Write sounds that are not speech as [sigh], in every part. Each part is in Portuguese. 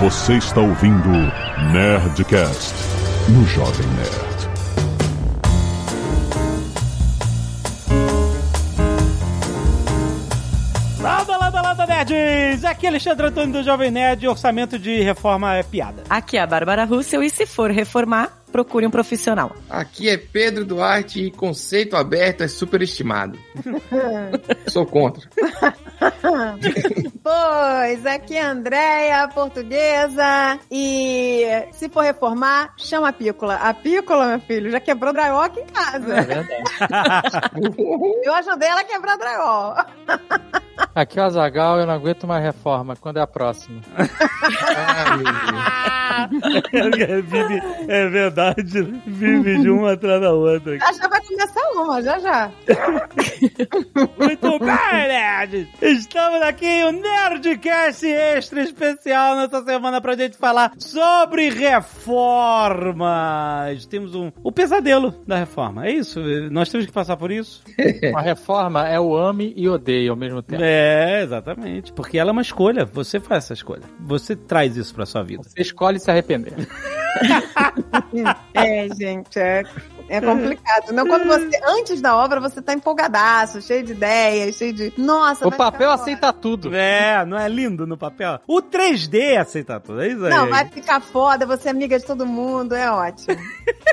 Você está ouvindo Nerdcast no Jovem Nerd. Landa, landa, landa, nerds! Aqui é Alexandre Antônio do Jovem Nerd. Orçamento de reforma é piada. Aqui é a Bárbara Russell e se for reformar, procure um profissional. Aqui é Pedro Duarte e conceito aberto é superestimado. [laughs] Sou contra. [laughs] Pois, aqui é a Andréia, portuguesa. E se for reformar, chama a pícola. A pícola, meu filho, já quebrou drywall aqui em casa. É verdade. [laughs] Eu ajudei ela a quebrar drywall. Aqui é o Azagal, eu não aguento mais reforma. Quando é a próxima? É, vive, é verdade, né? vive de uma atrás da outra. Já já vai começar uma, já já. [laughs] Muito bem, nerds! Estamos aqui em um Nerdcast extra especial nessa semana pra gente falar sobre reformas. Temos um, o pesadelo da reforma, é isso? Nós temos que passar por isso? [laughs] Uma reforma é o ame e odeio ao mesmo tempo. É, exatamente. Porque ela é uma escolha, você faz essa escolha. Você traz isso pra sua vida. Você escolhe se arrepender. [laughs] [laughs] É, gente, é, é complicado. Não, quando você, antes da obra, você tá empolgadaço, cheio de ideias, cheio de. Nossa, O papel aceita tudo. É, não é lindo no papel? O 3D aceita tudo, é isso aí. Não, vai ficar foda, você é amiga de todo mundo, é ótimo.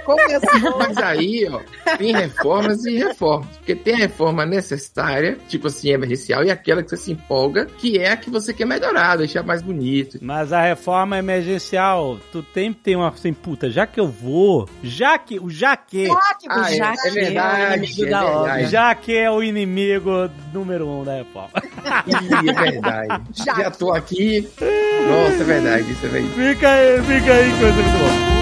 Começou. [laughs] Mas aí, ó, tem reformas e reformas. Porque tem a reforma necessária, tipo assim, emergencial, e aquela que você se empolga, que é a que você quer melhorar, deixar mais bonito. Mas a reforma emergencial, tu tem ter uma assim, puta, já que eu vou, já que, o já que, Ótimo, Ah, é, já é que- verdade, inimigo é da obra. verdade. já que é o inimigo número um da reforma. [laughs] Ih, é verdade. Já. Já tô aqui. Nossa, é verdade, isso é verdade. Fica aí, fica aí, coisa muito boa.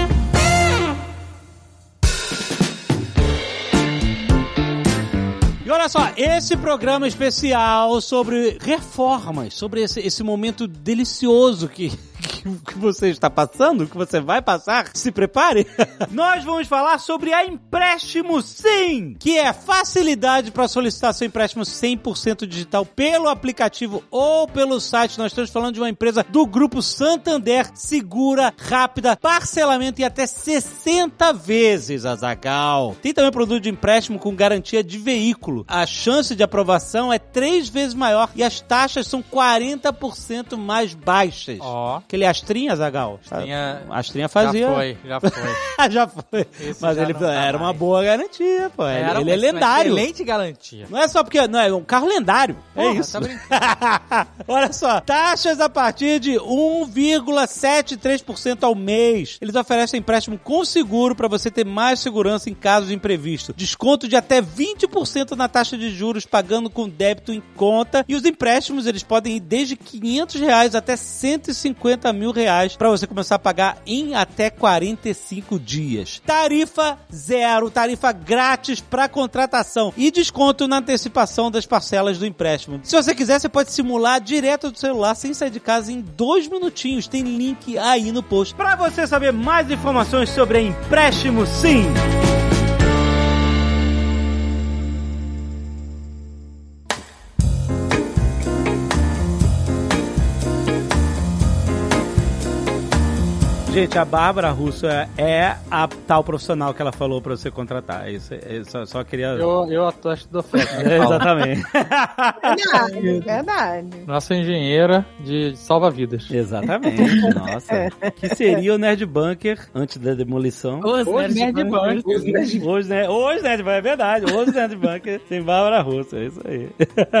E olha só, esse programa especial sobre reformas, sobre esse, esse momento delicioso que, [laughs] que, que você está passando, que você vai passar, se prepare. [laughs] Nós vamos falar sobre a empréstimo sim, que é facilidade para solicitar seu empréstimo 100% digital pelo aplicativo ou pelo site. Nós estamos falando de uma empresa do grupo Santander, segura, rápida, parcelamento em até 60 vezes, Azagal. Tem também produto de empréstimo com garantia de veículo. A chance de aprovação é três vezes maior e as taxas são 40% mais baixas. Ó, Aquele Astrinha, Azagal? Astrinha- Astrinha fazia. já foi, já foi. [laughs] já foi. Esse Mas já ele tá era uma mais. boa garantia, pô. Ele- Era ele é uma lendário. Excelente garantia. Não é só porque. Não, é um carro lendário. é Porra, isso. tá. [laughs] Olha só, taxas a partir de 1,73% ao mês. Eles oferecem empréstimo com seguro para você ter mais segurança em caso de imprevisto. Desconto de até 20% na taxa de juros pagando com débito em conta. E os empréstimos eles podem ir desde 500 reais até 150 mil reais para você começar a pagar em até 45 dias. Tarifa zero, tarifa grátis para contratação e desconto na antecipação das parcelas do empréstimo. Se você quiser, você pode simular direto do celular sem sair de casa em dois minutinhos. Tem link aí no post para você saber mais informações sobre empréstimo sim. Gente, a Bárbara Russo é- é a tal profissional que ela falou pra você contratar. Isso, é- só, só queria. Eu, eu atosto do oferta. É, exatamente. Verdade, verdade. Nossa engenheira de salva-vidas. exatamente. Nossa. Que seria o Nerd Bunker antes da demolição. Os nerds Nerd Bunker. Bunker. Os Hoje, né? Hoje, Nerd Bunker, é verdade. Hoje, Nerd Bunker tem Bárbara Russo. É isso aí.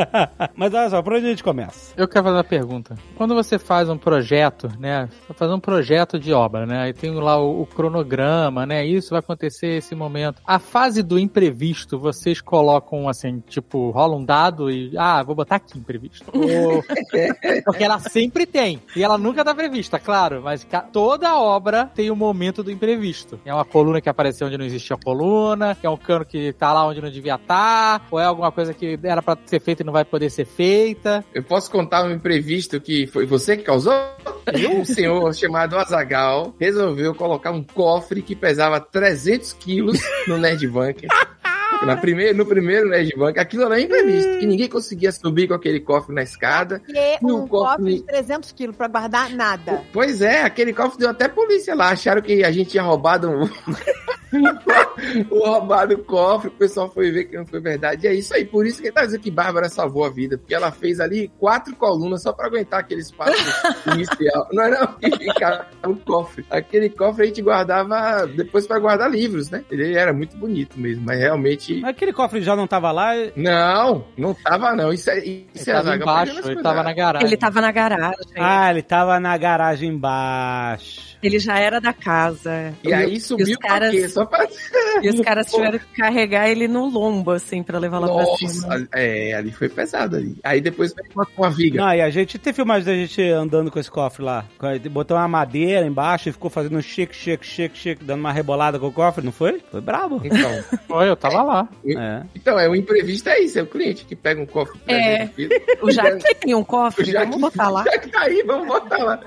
[laughs] Mas olha só, por onde a gente começa? Eu quero fazer uma pergunta. Quando você faz um projeto, né? Vai fazer um projeto de obra, né? Aí tem lá o, o cronograma, né? Isso vai acontecer esse momento. A fase do imprevisto, vocês colocam assim, tipo, rola um dado e. Ah, vou botar aqui imprevisto. [laughs] Ou- Porque ela sempre tem. E ela nunca tá prevista, claro. Mas toda obra tem o momento do imprevisto. É uma coluna que apareceu onde não existia coluna, é um cano que tá lá onde não devia estar, ou é alguma coisa que era pra ser feita e não vai poder ser feita. Eu posso contar um imprevisto que foi você que causou? Um senhor chamado Azagal resolveu colocar um cofre que pesava 300 quilos no Nerd Bunker. [laughs] Na primeiro, no primeiro Nerd Bank, aquilo era imprevisto, que ninguém conseguia subir com aquele cofre na escada. E o um cofre- cofre de 300 quilos pra guardar nada. Pois é, aquele cofre deu até polícia lá. Acharam que a gente tinha roubado um... [laughs] o roubado cofre. O pessoal foi ver que não foi verdade. E é isso aí. Por isso que tá dizendo que Bárbara salvou a vida. Porque ela fez ali quatro colunas só pra aguentar aquele espaço [laughs] inicial. Não era que ficava no cofre. Aquele cofre a gente guardava depois pra guardar livros, né? Ele era muito bonito mesmo. Mas realmente. Aquele cofre já não tava lá. Não, não tava não. Isso é, Ele isso é tava embaixo, ele tava cuidar. na garagem. Ele tava na garagem. Ah, ele tava na garagem embaixo. Ele já era da casa. E aí subiu pra caras- quê? Só pra E os caras tiveram que carregar ele no lombo, assim, pra levar lá pra cima. Nossa, é, ali foi pesado ali. Aí depois veio uma, uma viga. Não, e a gente tem filmagem da gente andando com esse cofre lá. Botou uma madeira embaixo e ficou fazendo um shake, shake, shake, shake, dando uma rebolada com o cofre, não foi? Foi brabo. Então, Foi, eu tava lá. É. então, é o imprevisto é isso, é o cliente que pega um cofre É. 300 quilos. O Jaque tem um cofre, vamos botar lá. [laughs] Já que tá aí, vamos botar lá.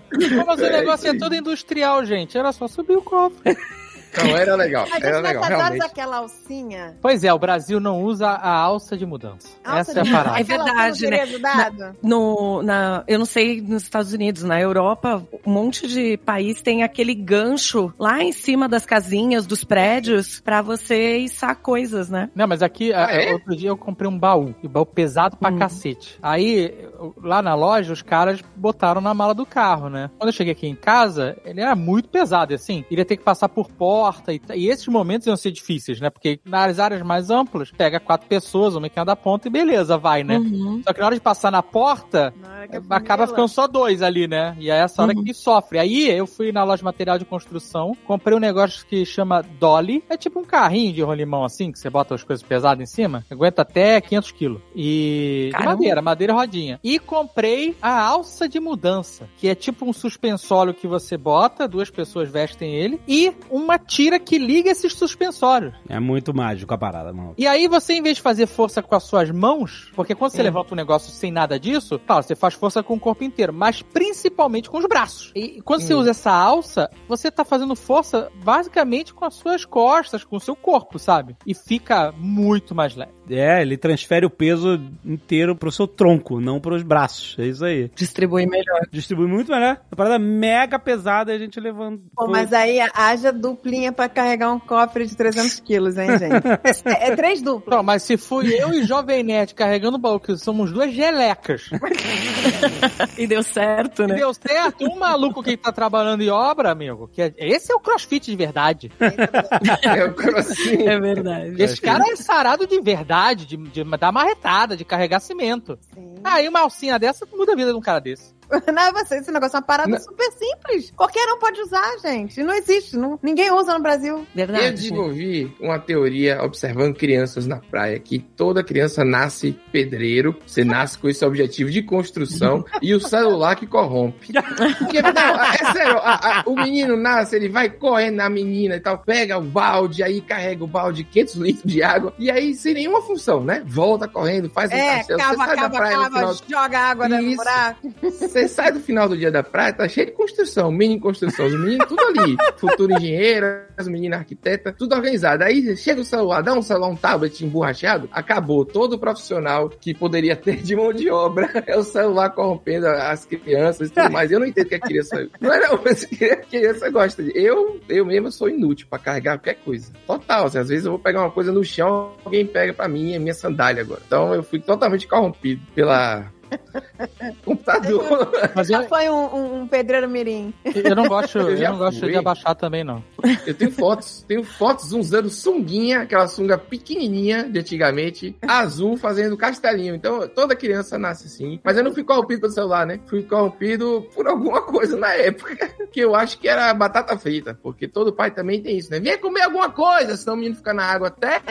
Mas o É, negócio é aí. todo industrial, gente. Era só subir o cofre. [laughs] Não, era legal, A gente era legal, realmente. aquela alcinha. Pois é, o Brasil não usa a alça de mudança. Alça Essa é a de- parada. É verdade, né? do ajudado. No, na, eu não sei nos Estados Unidos, na Europa, um monte de país tem aquele gancho lá em cima das casinhas, dos prédios, pra você içar coisas, né? Não, mas aqui, Ah, é? outro dia eu comprei um baú, e baú pesado pra Hum. cacete. Aí, lá na loja, os caras botaram na mala do carro, né? Quando eu cheguei aqui em casa, ele era muito pesado, e assim, iria ter que passar por porta, e, e esses momentos iam ser difíceis, né? Porque nas áreas mais amplas, pega quatro pessoas, uma em cada ponta, e beleza, vai, né? Uhum. Só que na hora de passar na porta, Na a acaba ficando só dois ali, né? E é essa hora Uhum. que sofre. Aí eu fui na loja de material de construção, comprei um negócio que chama Dolly. É tipo um carrinho de rolimão assim, que você bota as coisas pesadas em cima. Aguenta até 500 quilos. E de Caramba. madeira, madeira rodinha. E comprei a alça de mudança, que é tipo um suspensório que você bota, duas pessoas vestem ele, e uma tira que liga esses suspensórios. É muito mágico a parada, mano. E aí você, em vez de fazer força com as suas mãos, porque quando você levanta um negócio sem nada disso, claro, você faz força com o corpo inteiro, mas principalmente com os braços. E quando você usa essa alça, você tá fazendo força basicamente com as suas costas, com o seu corpo, sabe? E fica muito mais leve. É, ele transfere o peso inteiro pro seu tronco, não pros braços. É isso aí. Distribui melhor. Distribui muito melhor. Uma parada mega pesada e a gente levando. Pô, mas aí haja duplinha pra carregar um cofre de 300 quilos, hein, gente? [laughs] É, é três duplos. Não, mas se fui eu e Jovem Nerd carregando o baú, que somos duas gelecas, E deu certo, e né? deu certo, um maluco que tá trabalhando em obra, amigo, que é, esse é o crossfit de verdade. É o crossfit. É verdade. Esse cara é sarado de verdade, de, de dar marretada, de carregar cimento. Sim. Aí uma alcinha dessa muda a vida de um cara desse. [laughs] Não, você, esse negócio é uma parada Não. super simples. Qualquer um pode usar, gente. Não existe. Não, ninguém usa no Brasil. Eu Verdade. desenvolvi uma teoria observando crianças na praia, que toda criança nasce pedreiro, você nasce com esse objetivo de construção [laughs] e o celular que corrompe. Porque, não, é sério, a- a- o menino nasce, ele vai correndo na menina e tal, pega o balde, aí carrega o balde, 500 litros de água, e aí sem nenhuma função, né? Volta correndo, faz um É, castelo, cava, você sai da cava, praia no cava, final joga água no Isso. buraco. Você sai do final do dia da praia, tá cheio de construção, mini construção, os meninos tudo ali, [laughs] futuro engenheiro, as meninas arquiteta, tudo organizado. Aí chega o celular, dá um celular, um tablet emborrachado, acabou. Todo profissional que poderia ter de mão de obra é o celular corrompendo as crianças e tudo mais. Eu não entendo que a criança. Não é não, mas que a criança gosta de. Eu, eu mesmo sou inútil pra carregar qualquer coisa. Total, assim, às vezes eu vou pegar uma coisa no chão, alguém pega pra mim, é minha sandália agora. Então eu fui totalmente corrompido pela. Computador. Mas eu, Já foi um, um- um pedreiro mirim. eu não gosto, Eu eu não gosto de abaixar também, não. Eu tenho fotos, tenho fotos usando sunguinha, aquela sunga pequenininha de antigamente, azul, fazendo castelinho. Então, toda criança nasce assim. Mas eu não fui corrompido pelo celular, né? Fui corrompido por alguma coisa na época, [laughs] que eu acho que era batata frita, porque todo pai também tem isso, né? Venha comer alguma coisa, senão o menino fica na água até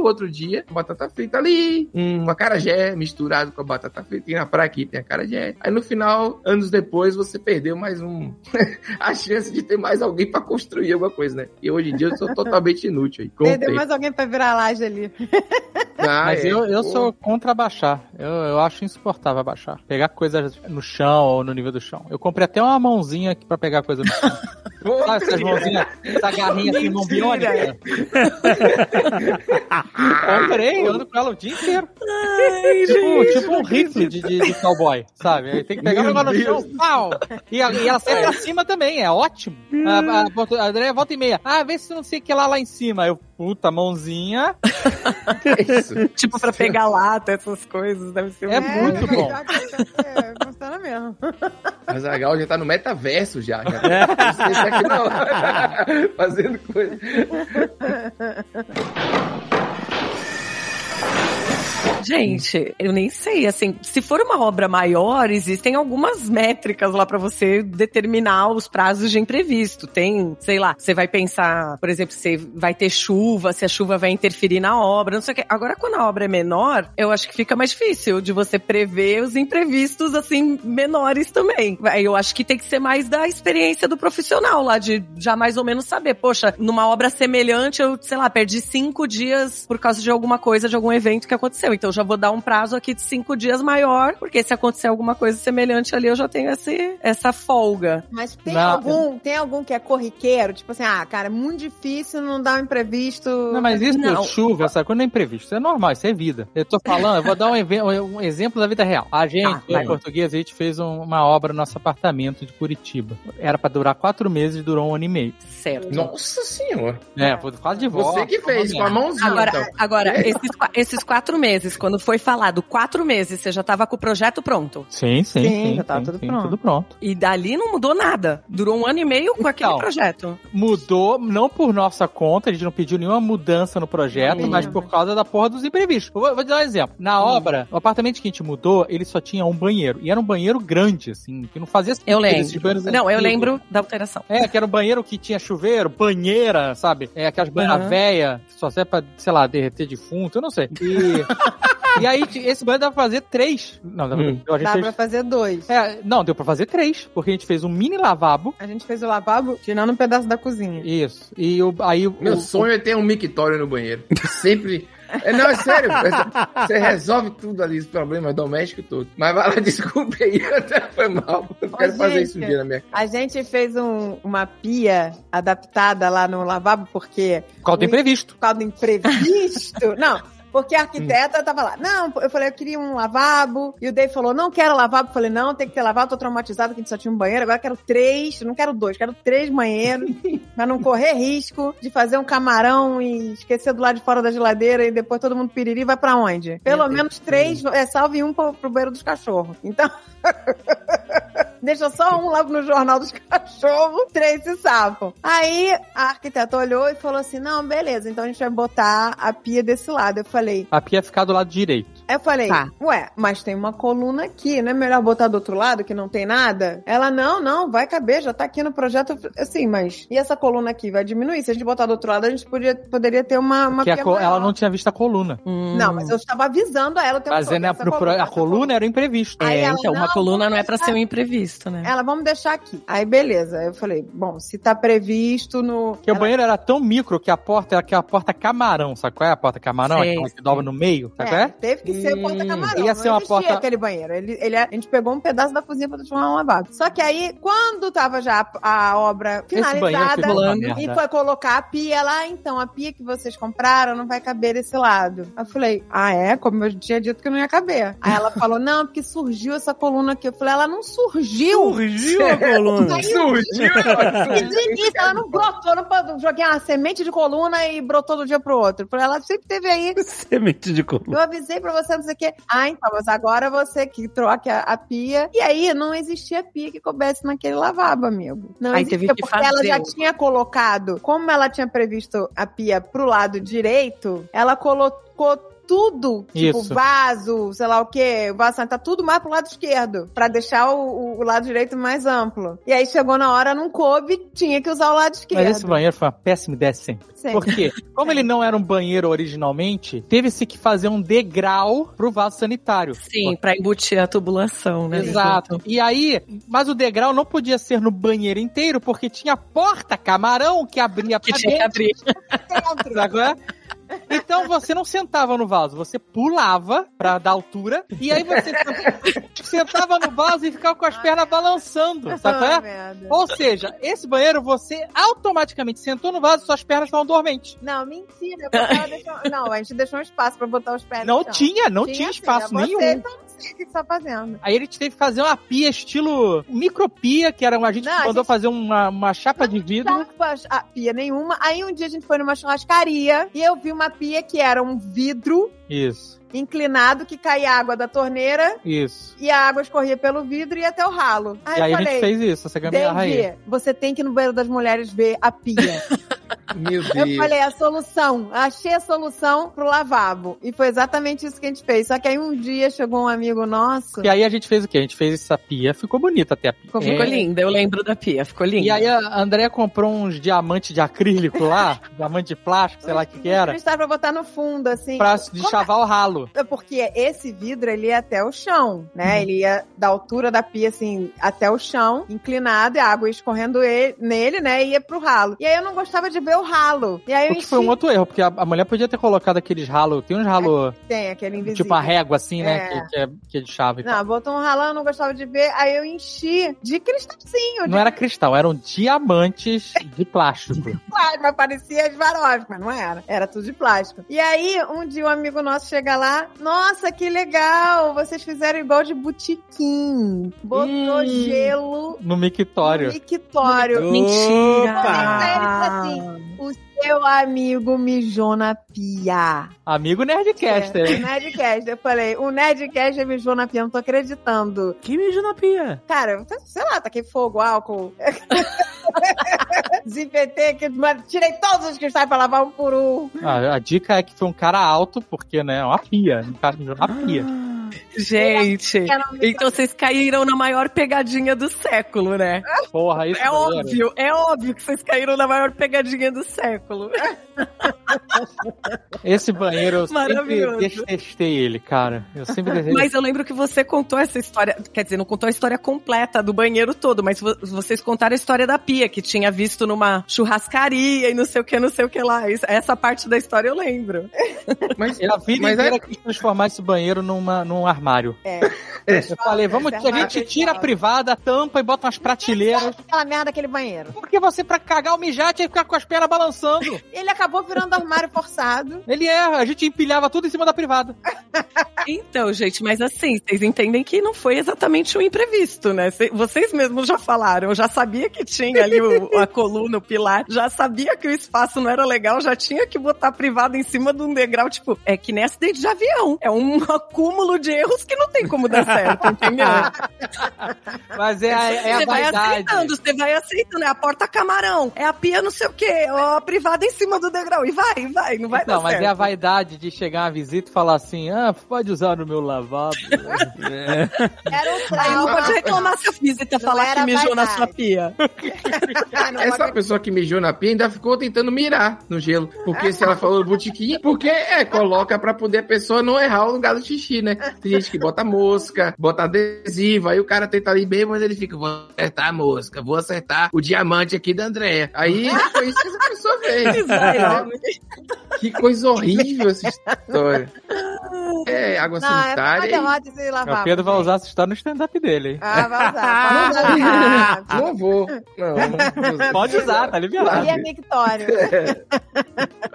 o outro dia. Batata frita ali, um acarajé misturado com a batata frita. Tem na praia aqui, tem acarajé. Aí no final, anos depois, você perdeu mais um [laughs] a chance de ter mais alguém pra construir alguma coisa, né? E hoje em dia eu sou totalmente inútil aí. Perdeu tempo. mais alguém pra virar laje ali. [laughs] Ah, Mas é. eu, eu Pô. sou contra abaixar. Eu, eu acho insuportável abaixar. Pegar coisas no chão ou no nível do chão. Eu comprei até uma mãozinha aqui pra pegar coisa no chão. [laughs] Sabe essas mãozinhas, essa garrinha assim, mão biônica? [laughs] Comprei, eu ando com ela o dia inteiro. tipo, tipo um rifle de, de, de cowboy, sabe? Aí tem que pegar o negócio no chão, pau! E, a- e ela sai pra cima também, é ótimo. A, a, a Andréia volta e meia. Ah, vê se não sei o que lá lá em cima. Eu, puta, mãozinha. [laughs] Isso. Tipo, pra pegar lata, essas coisas, deve ser É muito muito bom. é, Funciona mesmo. A Zagal já tá no metaverso já. já. Tá aqui não. [laughs] Fazendo coisa. [laughs] Gente, eu nem sei, assim, se for uma obra maior, existem algumas métricas lá pra você determinar os prazos de imprevisto. Tem, sei lá, você vai pensar, por exemplo, se vai ter chuva, se a chuva vai interferir na obra, não sei o quê. Agora, quando a obra é menor, eu acho que fica mais difícil de você prever os imprevistos, assim, menores também. Eu acho que tem que ser mais da experiência do profissional lá, de já mais ou menos saber, poxa, numa obra semelhante, eu, sei lá, perdi cinco dias por causa de alguma coisa, de algum evento que aconteceu. Então, eu já vou dar um prazo aqui de cinco dias maior, porque se acontecer alguma coisa semelhante ali, eu já tenho esse, essa folga. Mas tem Não. algum, tem algum que é corriqueiro? Tipo assim, ah, cara, é muito difícil não dar um imprevisto. Não, mas isso, Não. chuva, essa coisa não é imprevisto. Isso é normal, isso é vida. Eu tô falando, eu vou dar um, [laughs] um exemplo da vida real. A gente, vai. em português, a gente fez um- uma obra no nosso apartamento de Curitiba. Era pra durar quatro meses, durou um ano e meio. Certo. Nossa senhora. É, foi quase de volta. Você que fez, com a mãozinha. Agora, então. agora [laughs] esses, esses quatro meses, quando foi falado quatro meses, você já tava com o projeto pronto. Sim, sim, Sim, sim. já tava sim, tudo sim, pronto. Tudo pronto. E dali não mudou nada. Durou um ano e meio com aquele Então. projeto. Mudou, não por nossa conta, a gente não pediu nenhuma mudança no projeto, mas por causa da porra dos imprevistos. Vou, vou te dar um exemplo. Na obra, o apartamento que a gente mudou, ele só tinha um banheiro. E era um banheiro grande, assim, que não fazia sentido. Eu lembro. Não, eu lembro da alteração. É, que era um banheiro que tinha chuveiro, banheira, sabe? É, aquelas banheiras que só serve pra, sei lá, derreter defunto, eu não sei. E, [laughs] e aí, esse banheiro dava pra fazer três. Não, dava, Hum. a gente Dá fez... pra fazer dois. É, não, deu pra fazer três, porque a gente fez um mini lavabo. A gente fez o lavabo tirando um pedaço da cozinha. Isso. E o, aí o, Meu o- sonho é ter um mictório no banheiro. Sempre. É, não, é sério. Você resolve tudo ali, os problemas domésticos todos. Mas vai lá, [laughs] desculpe aí, até foi mal. Eu quero Ô, fazer gente. isso um dia na minha casa. A gente fez um- uma pia adaptada lá no lavabo, porque por causa do imprevisto. por causa do imprevisto. [laughs] não, porque a arquiteta tava lá. Não, eu falei, eu queria um lavabo. E o Dave falou, não quero lavabo. Eu falei, não, tem que ter lavabo. Tô traumatizado que a gente só tinha um banheiro. Agora eu quero três. Não quero dois, quero três banheiros. [laughs] pra não correr risco de fazer um camarão e esquecer do lado de fora da geladeira e depois todo mundo piriri vai pra onde? Pelo Deus. menos três, é, salve um pro, pro banheiro dos cachorros. Então. [laughs] Deixa só um lá no jornal dos cachorros, [laughs] três se safam. Aí a arquiteta olhou e falou assim: não, beleza, então a gente vai botar a pia desse lado. Eu falei, A pia ia ficar do lado direito. Aí eu falei, Tá. ué, mas tem uma coluna aqui, não é melhor botar do outro lado que não tem nada? Ela, não, não, vai caber, já tá aqui no projeto. Assim, mas e essa coluna aqui vai diminuir? Se a gente botar do outro lado, a gente podia, poderia ter uma, uma a maior. ela não tinha visto a coluna. Não, mas eu estava avisando a ela o tempo Mas todo, é, né, essa pro- pro- a essa coluna era o imprevisto. É, ela, então, uma coluna não é pra deixar- ser um imprevisto, né? Ela, vamos deixar aqui. Aí, beleza. Eu falei, bom, se tá previsto no. Porque o Ela- banheiro era tão micro que a porta era aquela porta camarão, sabe qual é a porta camarão? Sei, Aquela que dobra no meio, sabe qual É, é? teve que ser o porta-camarão. ia ser uma porta- aquele banheiro. Ele, ele, a gente pegou um pedaço da cozinha pra transformar um lavabo. Só que aí, quando tava já a, a obra Esse finalizada e foi colocar a pia lá, então, a pia que vocês compraram não vai caber desse lado. Aí Eu falei, ah, é? Como eu tinha dito que não ia caber. Aí ela falou, não, porque surgiu essa coluna aqui. Eu falei, ela não surgiu. Surgiu a [laughs] coluna. Aí Surgiu! E do início ela não brotou, eu não joguei uma semente de coluna e brotou do dia pro outro. Falei, ela sempre teve aí. [laughs] Semente de coluna. Eu avisei pra você, não sei o quê. Ah, então, mas agora você que troque a, a pia. E aí, não existia pia que coubesse naquele lavabo, amigo. Não Aí existia, porque ela fazer já o- tinha colocado, como ela tinha previsto a pia pro lado direito, ela colocou tudo, tipo Isso. vaso, sei lá o quê, vaso sanitário, tudo mais pro lado esquerdo, pra deixar o, o- lado direito mais amplo. E aí chegou na hora, não coube, tinha que usar o lado esquerdo. Mas esse banheiro foi uma péssima ideia sempre. Sempre. Por quê? Como ele não era um banheiro originalmente, teve-se que fazer um degrau pro vaso sanitário. Sim, pra embutir a tubulação, né? Exato. E aí, mas o degrau não podia ser no banheiro inteiro, porque tinha porta camarão que abria Que pra tinha que dentro. abrir. Dentro. Então você não sentava no vaso, você pulava pra dar altura e aí você [laughs] sentava no vaso e ficava com as pernas balançando, sabe? é? Ou seja, esse banheiro você automaticamente sentou no vaso e suas pernas estavam dormentes. Não, mentira. deixou- Não, a gente deixou um espaço pra botar os pés no Não tinha, não tinha, sim, espaço você, nenhum. Então sei o que você tá fazendo. Aí ele teve que fazer uma pia estilo micropia, que era a gente Não, a mandou gente- fazer uma, uma chapa de vidro. A pia nenhuma. Aí um dia a gente foi numa churrascaria e eu vi uma pia que era um vidro Isso, inclinado que caía água da torneira isso. e a água escorria pelo vidro e ia até o ralo. Aí e aí eu a falei, gente fez isso, essa gambiarra aí. Dave, você tem que ir no banheiro das mulheres ver a pia. [laughs] Meu Eu Deus. falei, a solução, achei a solução pro lavabo. E foi exatamente isso que a gente fez. Só que aí um dia chegou um amigo nosso. E aí a gente fez o quê? A gente fez essa pia, ficou bonita até a pia. Ficou, É. ficou linda, eu lembro da pia, ficou linda. E aí a Andrea comprou uns diamantes de acrílico lá, [laughs] diamante de plástico, sei lá o que que era, Cristal pra botar no fundo, assim. pra deschavar o ralo. É Porque esse vidro, ele ia até o chão, né? Ele ia da altura da pia, assim, até o chão, inclinado, e a água ia escorrendo ele- nele, né? E ia pro ralo. E aí eu não gostava de ver o ralo. E aí eu que foi um enchi- outro erro, porque a, a mulher podia ter colocado aqueles ralos, tem uns ralos, Tem aquele invisível. tipo a régua assim, né, É. que, que é, que é de chave tal. Não, botou um ralão, eu não gostava de ver. Aí eu enchi de cristalzinho, de Não era cristal, eram diamantes de plástico. [laughs] plástico, mas parecia Swarovski, mas não era. Era tudo de plástico. E aí, um dia um amigo nosso chega lá, nossa, que legal, vocês fizeram igual de botiquim. Botou Hum. gelo No no mictório. mictório. Mentira! Aí ele falou assim, o seu amigo mijou na pia. Amigo Nerdcaster, É, hein? Nerdcast. Eu falei, o Nerdcast mijou na pia, não tô acreditando. Que mijo na pia? Cara, sei lá, taquei fogo, álcool. [laughs] Desinfetei, que, mas tirei todos os cristais pra lavar um por um. Ah, a dica é que foi um cara alto, porque, né, é uma pia. Um cara mijou na pia. [gasps] Gente, então vocês caíram na maior pegadinha do século, né? Porra, isso É óbvio, é óbvio que vocês caíram na maior pegadinha do século. Esse banheiro eu sempre detestei ele, cara. Eu sempre detestei. Mas eu lembro que você contou essa história, quer dizer, não contou a história completa do banheiro todo, mas vo- vocês contaram a história da pia, que tinha visto numa churrascaria e não sei o que, não sei o que lá. Essa parte da história eu lembro. Mas, A vida mas inteira é, quis transformar esse banheiro numa, num armário. É. Eu falei, vamos, Esse a gente tira a fechado. privada, tampa e bota umas prateleiras. Aquela merda daquele banheiro. Porque você, pra cagar o mijar, tinha que ficar com as pernas balançando. [laughs] Ele acabou virando armário forçado. Ele é, a gente empilhava tudo em cima da privada. [laughs] Então, gente, mas assim, vocês entendem que não foi exatamente um imprevisto, né? Cê- Vocês mesmos já falaram, eu já sabia que tinha ali o- a [laughs] coluna, o pilar, já sabia que o espaço não era legal, já tinha que botar a privada em cima de um degrau, tipo, é que nem acidente de avião. É um acúmulo de erros que não tem como dar certo, entendeu? [laughs] Mas é, a- é a Você vai vaidade. aceitando, você vai aceitando, é a porta camarão, é a pia não sei o quê, ó, a privada em cima do degrau, e vai, vai, não vai Não, dar mas certo. é a vaidade de chegar uma visita e falar assim: ah, pode usar no meu lavabo. É. [laughs] Era um Aí não pode reclamar se a visita Não falar era que mijou na vaidade. sua pia. [laughs] Ah, não essa pode- pessoa que mijou na pia ainda ficou tentando mirar no gelo. Porque se ela falou botiquim, porque é, coloca pra poder a pessoa não errar o lugar do xixi, né? Que bota mosca, bota adesivo, aí o cara tenta ali bem, mas ele fica, vou acertar a mosca, vou acertar o diamante aqui da Andréia. Aí foi isso que essa pessoa fez. [laughs] Que coisa horrível essa história. É, água Não, é sanitária. e- derrota de O lavar. Pedro vai usar essa história no stand-up dele, hein? Ah, vai usar. Pode usar. Não vou. Não, não vou usar. Pode usar, tá liberado. E é mictório.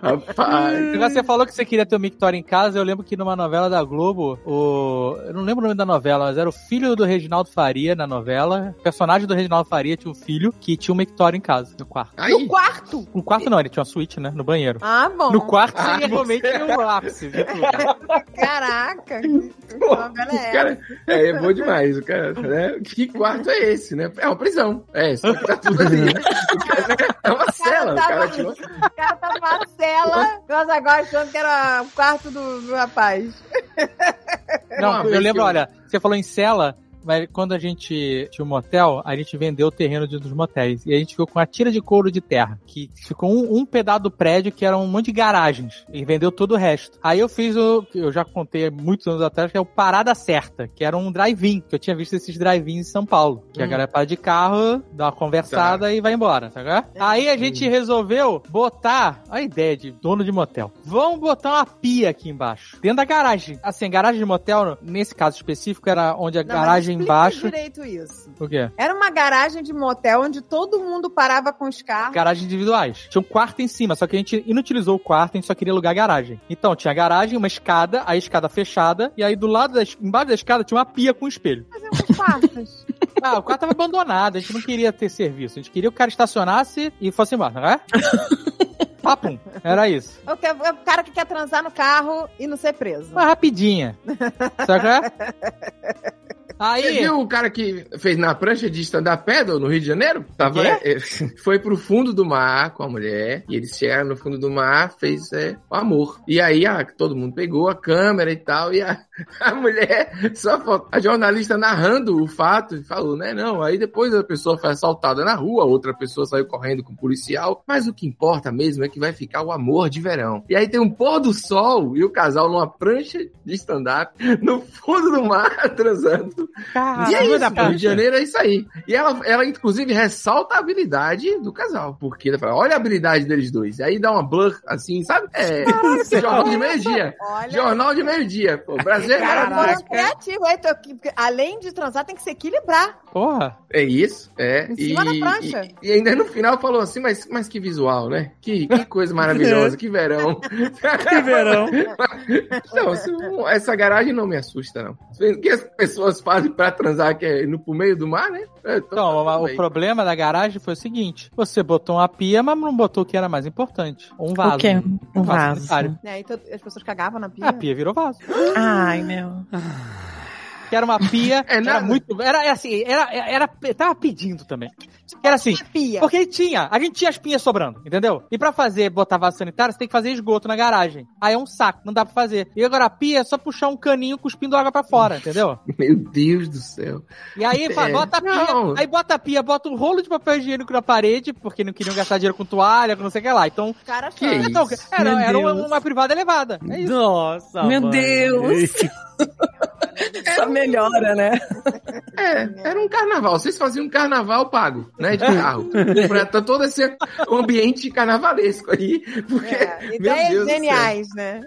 Rapaz. Agora Você falou que você queria ter o Mictório em casa. Eu lembro que numa novela da Globo, o. Eu não lembro o nome da novela, mas era o filho do Reginaldo Faria na novela. O personagem do Reginaldo Faria tinha um filho que tinha um Mictório em casa, no quarto. Aí, No quarto. No quarto não, ele tinha uma suíte, né? No banheiro. Ah, bom. No quarto Ah, seria você- realmente o [laughs] ápice de tudo. Caraca. Que novela é o cara, é, é bom demais. O cara, né? Que quarto é esse, né? É uma prisão. É, que tá tudo ali, né? O cara- É uma cela. O cara tirou. O cara tá numa cela, nós agora achando que era o quarto do, do rapaz. Não, eu lembro, olha, você falou em cela. Mas quando a gente tinha um motel, a gente vendeu o terreno de um dos motéis. E a gente ficou com uma tira de couro de terra. Que ficou um, um pedaço do prédio que era um monte de garagens. E vendeu todo o resto. Aí eu fiz o que eu já contei muitos anos atrás, que é o Parada Certa, que era um drive-in, que eu tinha visto esses drive-ins em São Paulo. Que a Hum. galera para de carro, dá uma conversada e vai embora, tá ligado? Aí a gente resolveu botar a ideia de dono de motel. Vamos botar uma pia aqui embaixo, dentro da garagem. Assim, garagem de motel, nesse caso específico, era onde a Não, garagem embaixo. direito isso. O quê? Era uma garagem de motel onde todo mundo parava com os carros. Garagens individuais. Tinha um quarto em cima, só que a gente inutilizou o quarto, a gente só queria alugar a garagem. Então, tinha a garagem, uma escada, a escada fechada, e aí do lado da, embaixo da escada tinha uma pia com espelho. Fazer uns quartos. [laughs] Ah, o quarto tava abandonado, a gente não queria ter serviço, a gente queria que o cara estacionasse e fosse embora, não é? [laughs] Papum, era isso. Eu quero- é o cara que quer transar no carro e não ser preso. Uma rapidinha. Sabe qual é? [laughs] Você Aí, viu o cara que fez na prancha de stand-up paddle no Rio de Janeiro? Tava, é, [laughs] foi pro fundo do mar com a mulher, e eles chegaram no fundo do mar, fez é, o amor. E aí a, todo mundo pegou a câmera e tal, e a, a mulher, só a jornalista narrando o fato, falou, né, não, aí depois a pessoa foi assaltada na rua, outra pessoa saiu correndo com o policial, mas o que importa mesmo é que vai ficar o amor de verão. E aí tem um pôr do sol e o casal numa prancha de stand-up no fundo do mar [laughs] transando. cara, E é isso, da Rio de Janeiro é isso aí. E ela, ela inclusive, ressalta a habilidade do casal. Porque ela fala, olha a habilidade deles dois. E aí dá uma blur, assim, sabe? É, jornal de meio-dia. Jornal de meio-dia. Pô, Brasil é cara, maravilhoso. foram criativos. Aí, tô- Além de transar, tem que se equilibrar. Porra. É isso, é. Em cima da prancha. E, e ainda no final falou assim, mas, mas que visual, né? Que, que coisa [laughs] maravilhosa, que verão. [laughs] Que verão. [laughs] Não, essa garagem não me assusta, não. O que as pessoas fazem pra transar que é no pro meio do mar, né? É, então, Então, tá o problema da garagem foi o seguinte: você botou uma pia, mas não botou o que era mais importante. Um vaso. O quê? Um vaso vaso. sanitário. E aí to- as pessoas cagavam na pia. A pia virou vaso. Ai, meu. Que era uma pia. É era muito. Era é assim, era, era. Tava pedindo também. Era assim. pia. Porque tinha, a gente tinha as pinhas sobrando, entendeu? E pra fazer, botar vaso sanitário, você tem que fazer esgoto na garagem. Aí é um saco, não dá pra fazer. E agora a pia é só puxar um caninho cuspindo água pra fora, entendeu? [laughs] Meu Deus do céu. E aí fala, É, bota a pia, não. aí bota a pia, bota um rolo de papel higiênico na parede, porque não queriam gastar dinheiro com toalha, com não sei o que lá. Então, Cara, Que chora. então era, era uma, uma privada elevada. É isso. Nossa, Meu mãe. Deus. [laughs] Só melhora, né? É, era um carnaval. Vocês faziam um carnaval pago, né? De carro. [laughs] pra tá todo esse ambiente carnavalesco aí. Porque, É, meu ideias geniais, né?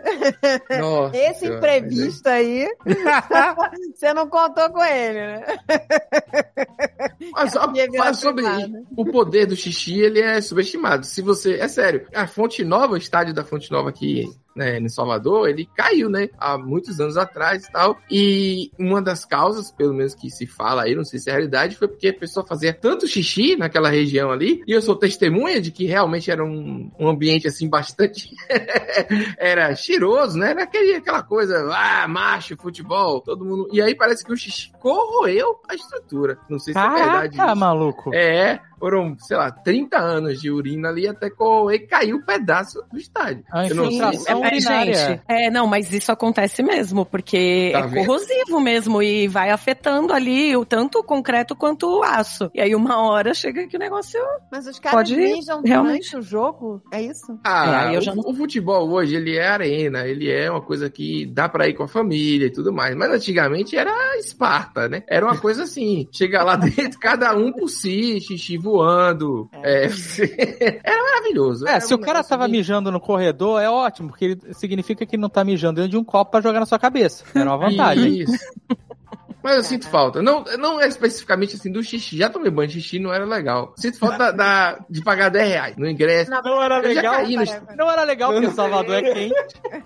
Nossa Esse imprevisto aí, [laughs] você não contou com ele, né? Mas só fala sobre o poder do xixi, ele é subestimado. Se você. É sério, a Fonte Nova, o estádio da Fonte Nova aqui né, em Salvador, ele caiu, né? Há muitos anos atrás e tal. E uma das causas, pelo menos que se fala aí, não sei se é realidade, foi porque a pessoa fazia tanto xixi naquela região ali. E eu sou testemunha de que realmente era um, um ambiente assim bastante. [laughs] era cheiroso, né? Era aquele, aquela coisa, ah, macho, futebol, todo mundo. E aí parece que o xixi corroeu a estrutura. Não sei se é verdade. Caraca, isso. maluco. É, foram, sei lá, 30 anos de urina ali até corroer e caiu um pedaço do estádio. A Eu não sei. É, urinária. gente, é, não, mas isso acontece mesmo, porque Tá é vendo? corrosivo mesmo e vai afetando ali o, tanto o concreto quanto o aço. E aí uma hora chega que o negócio... Mas os caras Pode mijam realmente. durante o jogo? É isso? Ah, É, aí eu o, já não- o futebol hoje, ele é arena, ele é uma coisa que dá pra ir com a família e tudo mais. Mas antigamente era Esparta, né? Era uma coisa assim, chega lá [laughs] dentro, cada um por si, xixi voando. É, [laughs] era maravilhoso. É, Era se um o cara tava de- mijando no corredor, é ótimo, porque ele significa que não tá mijando dentro de um copo pra jogar na sua cabeça. Era uma vantagem. Isso. Mas eu sinto falta. Não, não é especificamente assim do xixi. Já tomei banho de xixi, não era legal. Sinto falta da, da- de pagar 10 reais no ingresso. Não era Eu já legal, caí no- não era legal porque Salvador é quente,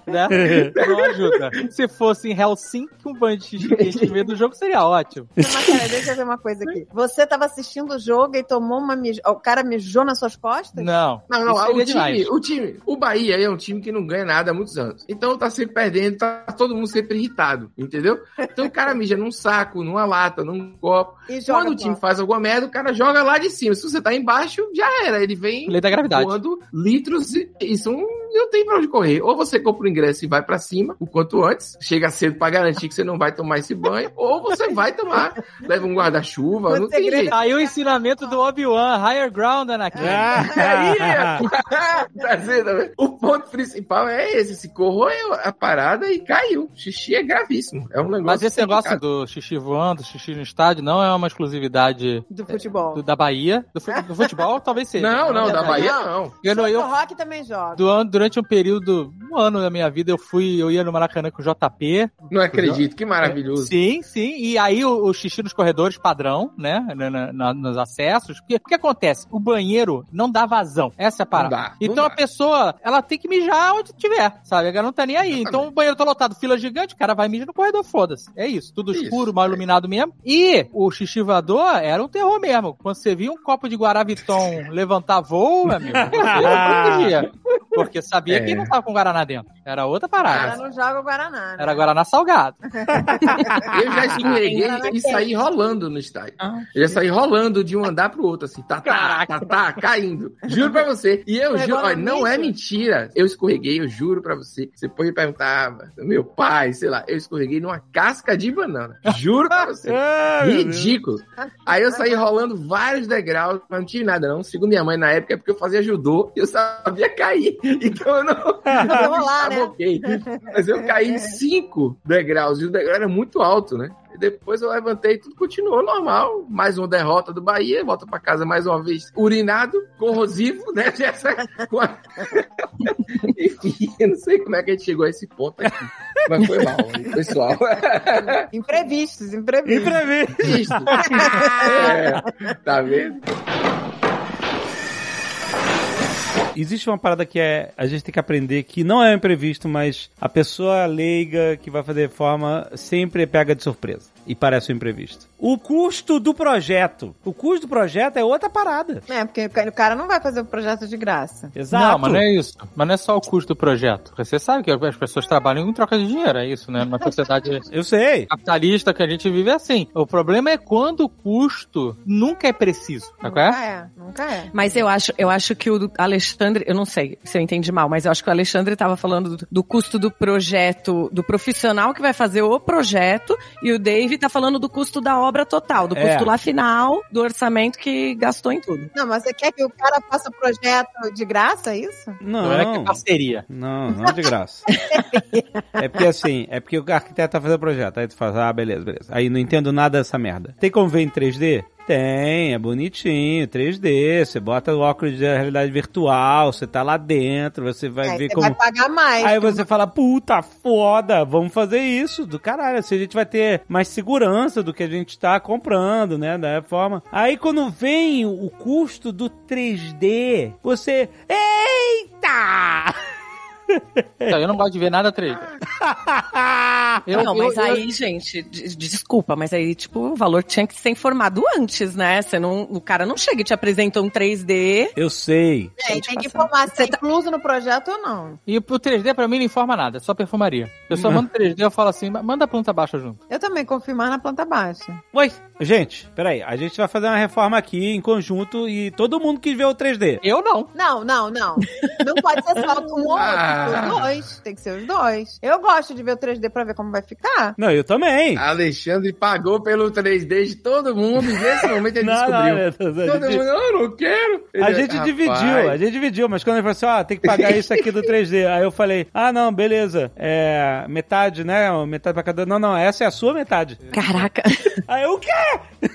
né? [laughs] Não ajuda. Se fosse em Helsinki, um banho de xixi quente no meio do jogo seria ótimo. Mas, cara, deixa eu ver uma coisa aqui. Você tava assistindo o jogo e tomou uma mij... O cara mijou nas suas costas? Não. Não, não, isso o seria time, demais. o time, o Bahia é um time que não ganha nada há muitos anos. Então tá sempre perdendo, tá todo mundo sempre irritado, entendeu? Então o cara mija num saco, numa lata, num copo. E joga Quando o time faz alguma merda, o cara joga lá de cima. Se você tá embaixo, já era. Ele vem Lei da gravidade. voando litros e, e são não tem pra onde correr. Ou você compra o ingresso e vai pra cima, o quanto antes, chega cedo pra garantir que você não vai tomar esse banho, [laughs] ou você vai tomar, leva um guarda-chuva, não tem jeito. Aí o ensinamento do Obi-Wan, higher ground, Anakin. [laughs] Aí, [laughs] tá vendo, né? o ponto principal é esse, se corroeu a parada e caiu. Xixi é gravíssimo. É um negócio. Mas esse negócio complicado. do xixi voando, xixi no estádio, não é uma exclusividade Do futebol. do- da Bahia. Do, do futebol, talvez seja. Não, não, É da da Bahia não. Eu, não- O eu, Rock também joga. do ano- durante um período, um ano da minha vida, eu fui, eu ia no Maracanã com o JP. Não acredito, que maravilhoso. Sim, sim. E aí o, o xixi nos corredores padrão, né? na- na- nos acessos. Porque o que acontece? O banheiro não dá vazão. Essa é a parada. dá, não então a dá. pessoa, ela tem que mijar onde tiver, sabe? Ela não tá nem aí. Então o banheiro tá lotado, fila gigante, o cara vai mijar no corredor, foda-se. É isso. Tudo Isso, escuro, mal é. iluminado mesmo. E o xixi voador era um terror mesmo. Quando você via um copo de Guaraviton [laughs] levantar voo, meu amigo, você. [laughs] Porque sabia É. que não tava com Guaraná dentro. Era outra parada. Ela não joga Guaraná. né? Era Guaraná salgado. [laughs] Eu já escorreguei e saí rolando no estádio. Ah, Eu já saí rolando de um andar pro outro, assim, tá, tá, tá, tá, caindo. Juro pra você. E eu juro, no olha, não é mentira. Eu escorreguei, eu juro pra você. Você pode me perguntar, ah, meu pai, sei lá, eu escorreguei numa casca de banana. Juro pra você. [laughs] Deus. Ridículo. Aí eu saí rolando vários degraus, mas não tive nada, não. Segundo minha mãe, na época, é porque eu fazia judô e eu sabia cair. [laughs] Então eu não. Sabia rolar, né? Saboquei. Mas eu caí em [laughs] cinco degraus e o degrau era muito alto, né? E depois eu levantei e tudo continuou normal. Mais uma derrota do Bahia, volta pra casa mais uma vez urinado, corrosivo, né? [laughs] [laughs] Enfim, eu não sei como é que a gente chegou a esse ponto aqui. Mas foi mal, pessoal. Imprevistos, imprevistos. Imprevisto. Isso. É, tá vendo? Existe uma parada que é. A gente tem que aprender que não é um imprevisto, mas a pessoa leiga que vai fazer reforma sempre pega de surpresa. E parece um imprevisto. O custo do projeto. O custo do projeto é outra parada. É, porque o cara não vai fazer o projeto de graça. Exato. Não, mas não é isso. Mas não é só o custo do projeto. Você sabe que as pessoas trabalham em troca de dinheiro, é isso, né? Numa sociedade [laughs] Eu sei. capitalista que a gente vive é assim. O problema é quando o custo nunca é preciso, qual Nunca é? é, nunca é. Mas eu acho, eu acho que o Alexandre, eu não sei se eu entendi mal, mas eu acho que o Alexandre estava falando do, do custo do projeto, do profissional que vai fazer o projeto, e o Dave tá falando do custo da obra total, do É. custo lá final, do orçamento que gastou em tudo. Não, mas você quer que o cara faça o projeto de graça, é isso? Não. Não é que é parceria. Não, não é de graça. é porque assim, é porque o arquiteto tá fazendo o projeto. Aí tu fala, ah, beleza, beleza. Aí não entendo nada dessa merda. Tem como ver em 3D? Tem, é bonitinho, 3D. Você bota o óculos de realidade virtual, você tá lá dentro, você vai Aí ver você como. vai pagar mais. Aí você fala, puta foda, vamos fazer isso do caralho. Assim a gente vai ter mais segurança do que a gente tá comprando, né? Da forma. Aí quando vem o custo do 3D, você. Eita! Então, eu não gosto de ver nada 3D. [laughs] Eu- não, eu- mas eu- aí, gente, de- desculpa, mas aí, tipo, o valor tinha que ser informado antes, né? Você não, o cara não chega e te apresenta um 3D. Eu sei. É, Gente, tem que informar se Você é incluso no projeto ou não. E o 3D pra mim não informa nada, é só perfumaria. Eu só mando 3D, eu falo assim, manda a planta baixa junto. Eu também confio mais na planta baixa. Oi, gente, peraí. A gente vai fazer uma reforma aqui em conjunto e todo mundo quis ver o 3D. Eu não. Não, não, não. Não pode ser só um ou outro, que ser os dois. Tem que ser os dois. Eu gosto de ver o 3D pra ver como vai ficar. Não, eu também. Alexandre pagou pelo 3D de todo mundo e nesse momento ele [laughs] Não, não, descobriu. a Todo gente- mundo, não, não quero. A Ele, gente "Rapaz, dividiu, a gente dividiu, mas quando ele falou assim, ó, tem que pagar isso aqui do [laughs] 3D. Aí eu falei, ah, não, beleza, é, metade, né, metade pra cada... Não, não, essa é a sua metade. Caraca. [laughs] Aí eu, o quê?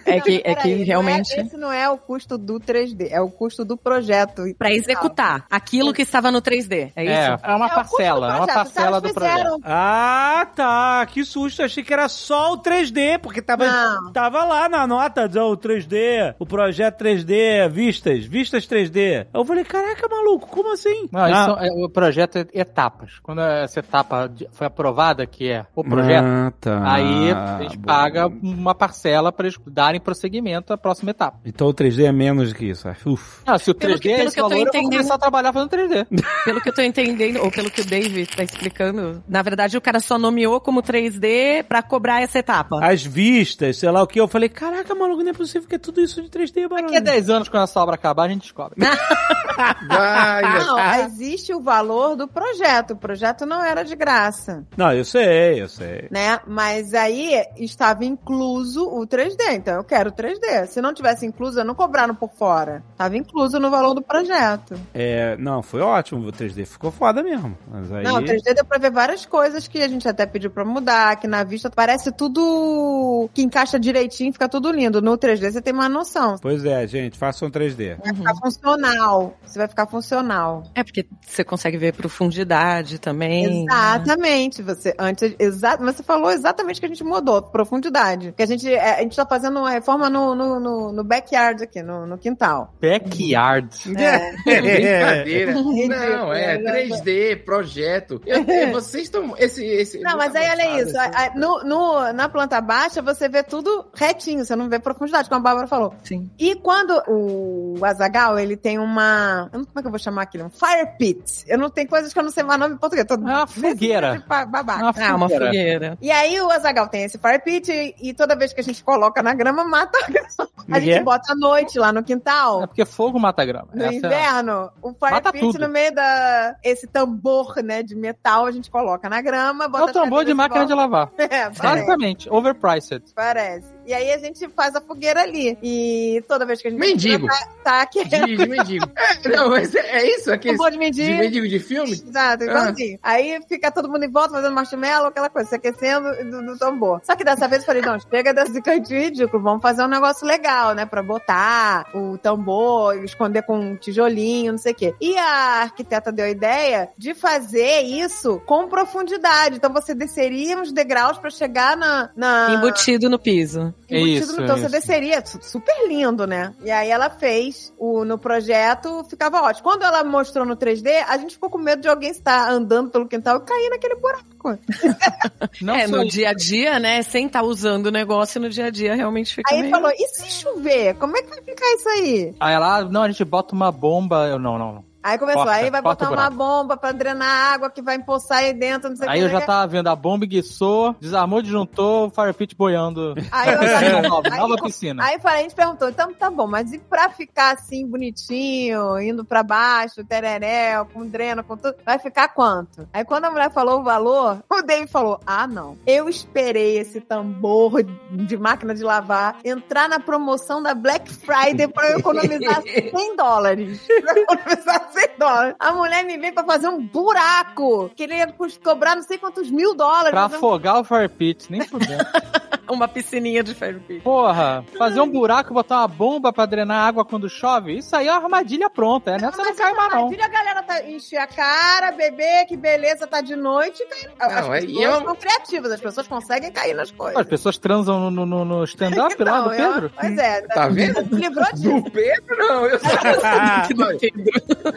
É que, é Peraí, que não realmente. esse não é o custo do 3D, é o custo do projeto. Pra executar aquilo que estava no 3D. É isso? É, uma É parcela, é uma parcela do projeto. fizeram- Ah, tá, que susto, achei que era só o 3D, porque tava, Não. tava lá na nota, o 3D, o projeto 3D, vistas, vistas 3D. Eu falei, caraca, maluco, como assim? Não, isso Ah, são- é, o projeto é etapas. Quando essa etapa foi aprovada, que é o projeto, Ah, tá. aí a gente Bom. paga uma parcela para eles darem prosseguimento à próxima etapa. Então o 3D é menos do que isso. ah, Uf. Ah, se o Pelo 3D que- é pelo esse que eu tô valor, eu vou entendendo- começar a trabalhar fazendo 3D. Pelo que eu tô entendendo, ou pelo que o Dave tá explicando, na verdade, o cara só nomeou como 3D pra cobrar essa etapa. As vistas, sei lá o que. Eu falei, caraca, maluco, não é possível que é tudo isso de 3D, Daqui a barulho. 10 anos, quando essa obra acabar, a gente descobre. [laughs] Vai, Não, existe o valor do projeto. O projeto não era de graça, Não, eu sei, eu sei. né? Mas aí estava incluso o 3D. Então eu quero 3D. Se não tivesse incluso, eu não cobraram por fora. Tava incluso no valor do projeto. É, não, foi ótimo o 3D, ficou foda mesmo. Mas aí... Não, 3D deu pra ver várias coisas que a gente até pediu pra mudar, que na vista parece tudo que encaixa direitinho, fica tudo lindo. No 3D você tem uma noção. Pois é, gente, façam um 3D. Vai uhum. ficar funcional. Você vai ficar funcional. É porque você consegue ver profundidade também. Né? Exatamente. Né? Você antes, exa você falou exatamente que a gente mudou, profundidade. Que a gente, é, a gente tá fazendo uma reforma no, no, no, no backyard aqui, no, no quintal. Backyard? É. é. [laughs] é. Brincadeira. [laughs] Não, é 3D Projeto. Eu, [laughs] vocês estão. Esse, esse, não, mas aí olha isso. Assim. No, no, na planta baixa, você vê tudo retinho, você não vê profundidade, como a Bárbara falou. Sim. E quando o Azagal, ele tem uma. Como é que eu vou chamar aquilo? Um fire pit. Eu não tenho coisas que eu não sei mais nome em português. Tô... É uma fogueira. Babaca. Uma fogueira. Ah, uma fogueira. E aí o Azagal tem esse fire pit e toda vez que a gente coloca na grama, mata a grama. A é gente é? bota à noite lá no quintal. É porque fogo mata a grama. No inverno, o fire mata pit tudo. no meio da. Esse tão tambor, né, de metal, a gente coloca na grama, É o tambor de máquina de lavar. [laughs] É. Basicamente, overpriced. parece. E aí a gente faz a fogueira ali. E toda vez que a gente. Mendigo. Tá, tá querendo. De, de mendigo. É, [laughs] não, mas é, é isso, Tambor de de mendigo. mendigo de filme? Exato, igualzinho. Aí fica todo mundo em volta fazendo marshmallow, aquela coisa, se aquecendo do, do tambor. Só que dessa vez eu falei, não, chega desse cantinho ridículo, vamos fazer um negócio legal, né? Pra botar o tambor, esconder com um tijolinho, não sei o quê. E a arquiteta deu a ideia de fazer isso com profundidade. Então você desceria uns degraus pra chegar na... na... Embutido no piso. Embutido Isso, no- então você isso. desceria, su- super lindo, né? E aí ela fez o, no projeto, ficava ótimo. Quando ela mostrou no 3D, a gente ficou com medo de alguém estar andando pelo quintal e cair naquele buraco. [laughs] Não é, no isso. dia a dia, né? Sem estar usando o negócio, no dia a dia realmente fica Aí meio... falou, e se chover? Como é que vai ficar isso aí? Aí ela, não, a gente bota uma bomba. Eu, não, não, não. Aí começou, Corta, aí vai botar uma bomba pra drenar água que vai empoçar aí dentro, não sei o Aí que. eu já sei o tava vendo a bomba guiçou, desarmou, disjuntou, o fire pit boiando. Aí, eu [laughs] já- nova, aí- nova piscina. Aí a gente perguntou, então tá bom, mas e pra ficar assim, bonitinho, indo pra baixo, tereréu, com dreno, com tudo, vai ficar quanto? Aí quando a mulher falou o valor, [laughs] o Dave falou, ah não, eu esperei esse tambor de máquina de lavar entrar na promoção da Black Friday pra eu economizar [laughs] 100 dólares. Pra eu economizar 100 dólares. A mulher me veio pra fazer um buraco, queria cus- cobrar não sei quantos mil dólares. Pra um- afogar o fire pit, nem fudendo. [laughs] Uma piscininha de ferro pit. Porra, fazer um buraco, botar uma bomba pra drenar água quando chove, isso aí é uma armadilha pronta. É nessa não cai mais não. Armadilha, a galera tá, encher a cara, beber, que beleza, tá de noite. Cai... As Não, é- pessoas e é uma- são criativas, as pessoas conseguem cair nas coisas. As pessoas transam no, no- no stand-up lá do Então, uma- Pedro? Pois é, Tá vendo? [laughs] livrou disso. Do Pedro, não. Eu [laughs] só.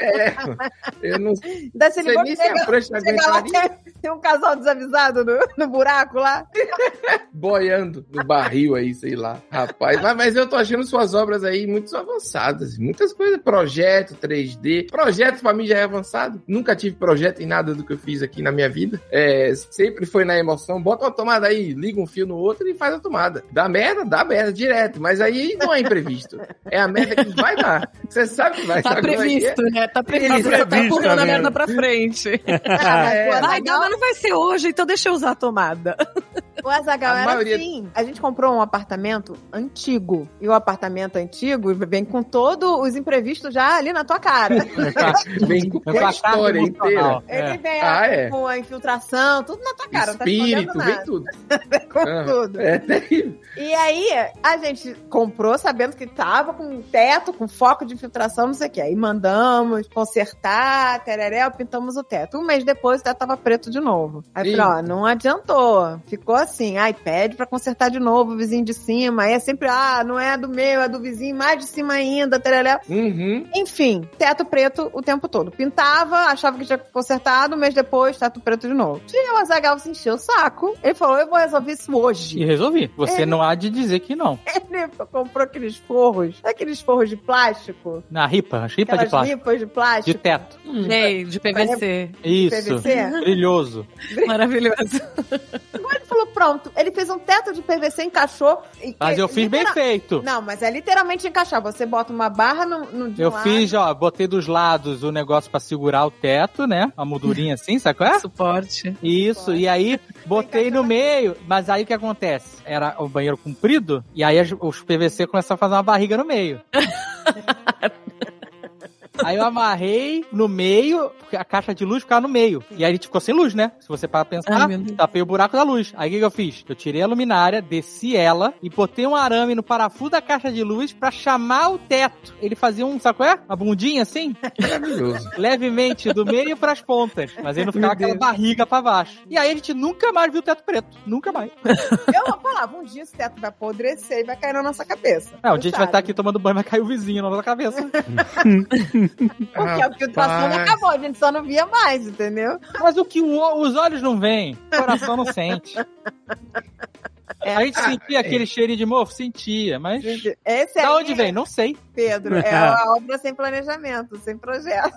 é, eu não [laughs] sei nem se a prancha chegar lá, aguentaria tem, tem um casal desavisado no, no buraco lá. [laughs] boiando no barril aí, sei lá. Rapaz, mas, mas eu tô achando suas obras aí muito avançadas. Muitas coisas. Projeto 3D. Projeto pra mim já é avançado. Nunca tive projeto em nada do que eu fiz aqui na minha vida. É, sempre foi na emoção. Bota uma tomada aí, liga um fio no outro e faz a tomada. Dá merda, dá merda direto. Mas aí não é imprevisto. É a merda que vai dar. Você sabe que vai Tá é é? previsto, né? Tá previsto. Tá Tá, previsto, empurrando tá a merda vendo? pra frente. [laughs] [laughs] Ah, É. o Vai, Azaghal- não, mas não vai ser hoje, então deixa eu usar a tomada. [laughs] O Azagal A era maioria- assim. A gente comprou um apartamento antigo. E o apartamento antigo vem com todos os imprevistos já ali na tua cara. Vem com É a pra história inteira. emocional. Ele É. vem Ah, é? com a infiltração, tudo na tua cara. Espírito, não tá vem escondendo tudo. com Ah, tudo. É terrível. E aí, a gente comprou sabendo que tava com teto, com foco de infiltração, não sei o que. Aí mandamos consertar, tereréu, pintamos o teto. Um mês depois, o teto tava preto de novo. Aí falei, ó, não adiantou. Ficou assim, ai, pede pra consertar de novo o vizinho de cima. Aí é sempre, ah, não é do meu, é do vizinho, mais de cima ainda, tereré. Uhum. Enfim, teto preto o tempo todo. Pintava, achava que tinha consertado, um mês depois, teto preto de novo. E o Azagal se encheu o saco. Ele falou, eu vou resolver isso E hoje. resolvi. Você É. não há de dizer que não. [laughs] Ele comprou aqueles forros, aqueles forros de plástico, Na ripa, as ripas de aquelas plástico. ripas de De plástico. teto. Ei, de PVC. Isso. PVC. Brilhoso. Maravilhoso. Ele falou, pronto. Ele fez um teto de PVC, encaixou. e- Mas eu fiz bem litera- feito. Não, mas é literalmente encaixar. Você bota uma barra no, no de Eu um lado. fiz, ó, botei dos lados o negócio pra segurar o teto, né? A moldurinha assim, sabe qual é? Suporte. Isso, e aí botei no meio, mas aí o que acontece? Era o banheiro comprido, e aí os PVC começaram a fazer uma barriga no meio. [laughs] Aí eu amarrei no meio, porque a caixa de luz ficava no meio. E aí a gente ficou sem luz, né? Se você para pensar, Ai, tapei o buraco da luz. Aí o que, que eu fiz? Eu tirei a luminária, desci ela e botei um arame no parafuso da caixa de luz pra chamar o teto. Ele fazia um, sabe qual é? Uma bundinha assim? Maravilhoso. levemente do meio pras pontas. Mas aí não ficava aquela barriga pra baixo. E aí a gente nunca mais viu o teto preto. Nunca mais. Eu falava, um dia esse teto vai apodrecer e vai cair na nossa cabeça. É, um Tu dia a gente vai estar aqui tomando banho, vai cair o vizinho na nossa cabeça. [laughs] Porque a filtração acabou, a gente só não via mais, entendeu? Mas o que o- os olhos não veem, o coração não sente. A gente sentia aquele cheirinho de mofo? Sentia, mas. Esse Da onde vem? Não sei. Pedro, [laughs] é a obra sem planejamento, sem projeto.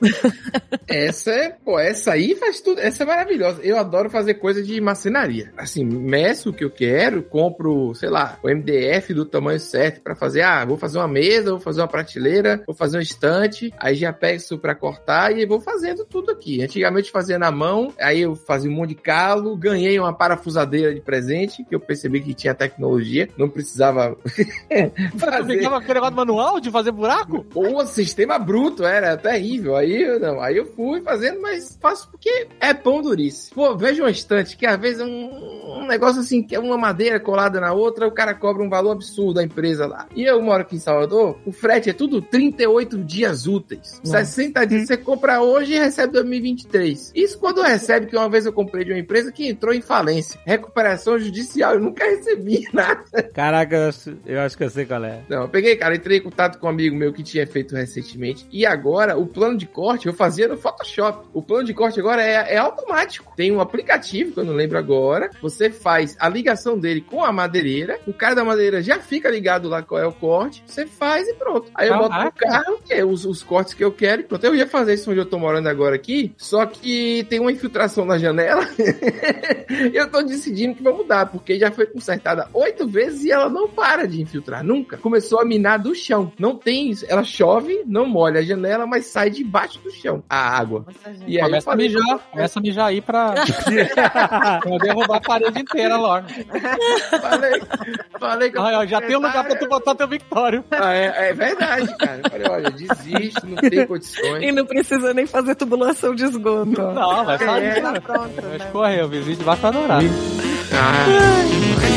[laughs] Essa é, pô, essa aí faz tudo. Essa é maravilhosa. Eu adoro fazer coisa de marcenaria. Assim, meço o que eu quero, compro, sei lá, o MDF do tamanho certo pra fazer. Ah, vou fazer uma mesa, vou fazer uma prateleira, vou fazer um estante. Aí já pego isso pra cortar e vou fazendo tudo aqui. Antigamente fazia na mão, aí eu fazia um monte de calo, ganhei uma parafusadeira de presente, que eu percebi que tinha tecnologia, não precisava [laughs] fazer. ficava com aquele negócio manual de fazer buraco? O sistema bruto era terrível. Aí eu, não, aí eu fui fazendo, mas faço porque é pão durice. Pô, veja uma estante que às vezes é um, um negócio assim, que é uma madeira colada na outra, o cara cobra um valor absurdo a empresa lá. E eu moro aqui em Salvador, o frete é tudo 38 dias úteis. 60 dias. Você compra hoje e recebe 2023. Isso quando recebe, que uma vez eu comprei de uma empresa que entrou em falência. Recuperação judicial, eu nunca recebi [laughs] nada. Caraca, eu acho, eu acho que eu sei qual é. Não, eu peguei, cara, entrei em contato com um amigo meu que tinha feito recentemente. E agora, o plano de corte eu fazia no Photoshop. O plano de corte agora é, é automático. Tem um aplicativo, que eu não lembro agora. Você faz a ligação dele com a madeireira. O cara da madeireira já fica ligado lá qual é o corte. Você faz e pronto. Aí eu boto no Caraca. carro, é os, os cortes que eu quero. E pronto, eu ia fazer isso onde eu tô morando agora aqui. Só que tem uma infiltração na janela. [laughs] eu tô decidindo que vou mudar, porque já foi consertada oito vezes e ela não para de infiltrar, nunca. Começou a minar do chão. Não tem isso. Ela chove, não molha a janela, mas sai debaixo do chão a água. E aí Começa a falei, mijar, começa a mijar aí pra, [laughs] pra derrubar a parede inteira logo. falei, falei que Ah, já tem um lugar pra tu botar teu Victório. [laughs] Ah, é, é verdade, cara. Eu falei, olha, desisto, não tem condições. E não precisa nem fazer tubulação de esgoto. Não, vai só É. Tá pronto, Vai né? escorrer, o vizinho vai adorar. Ah,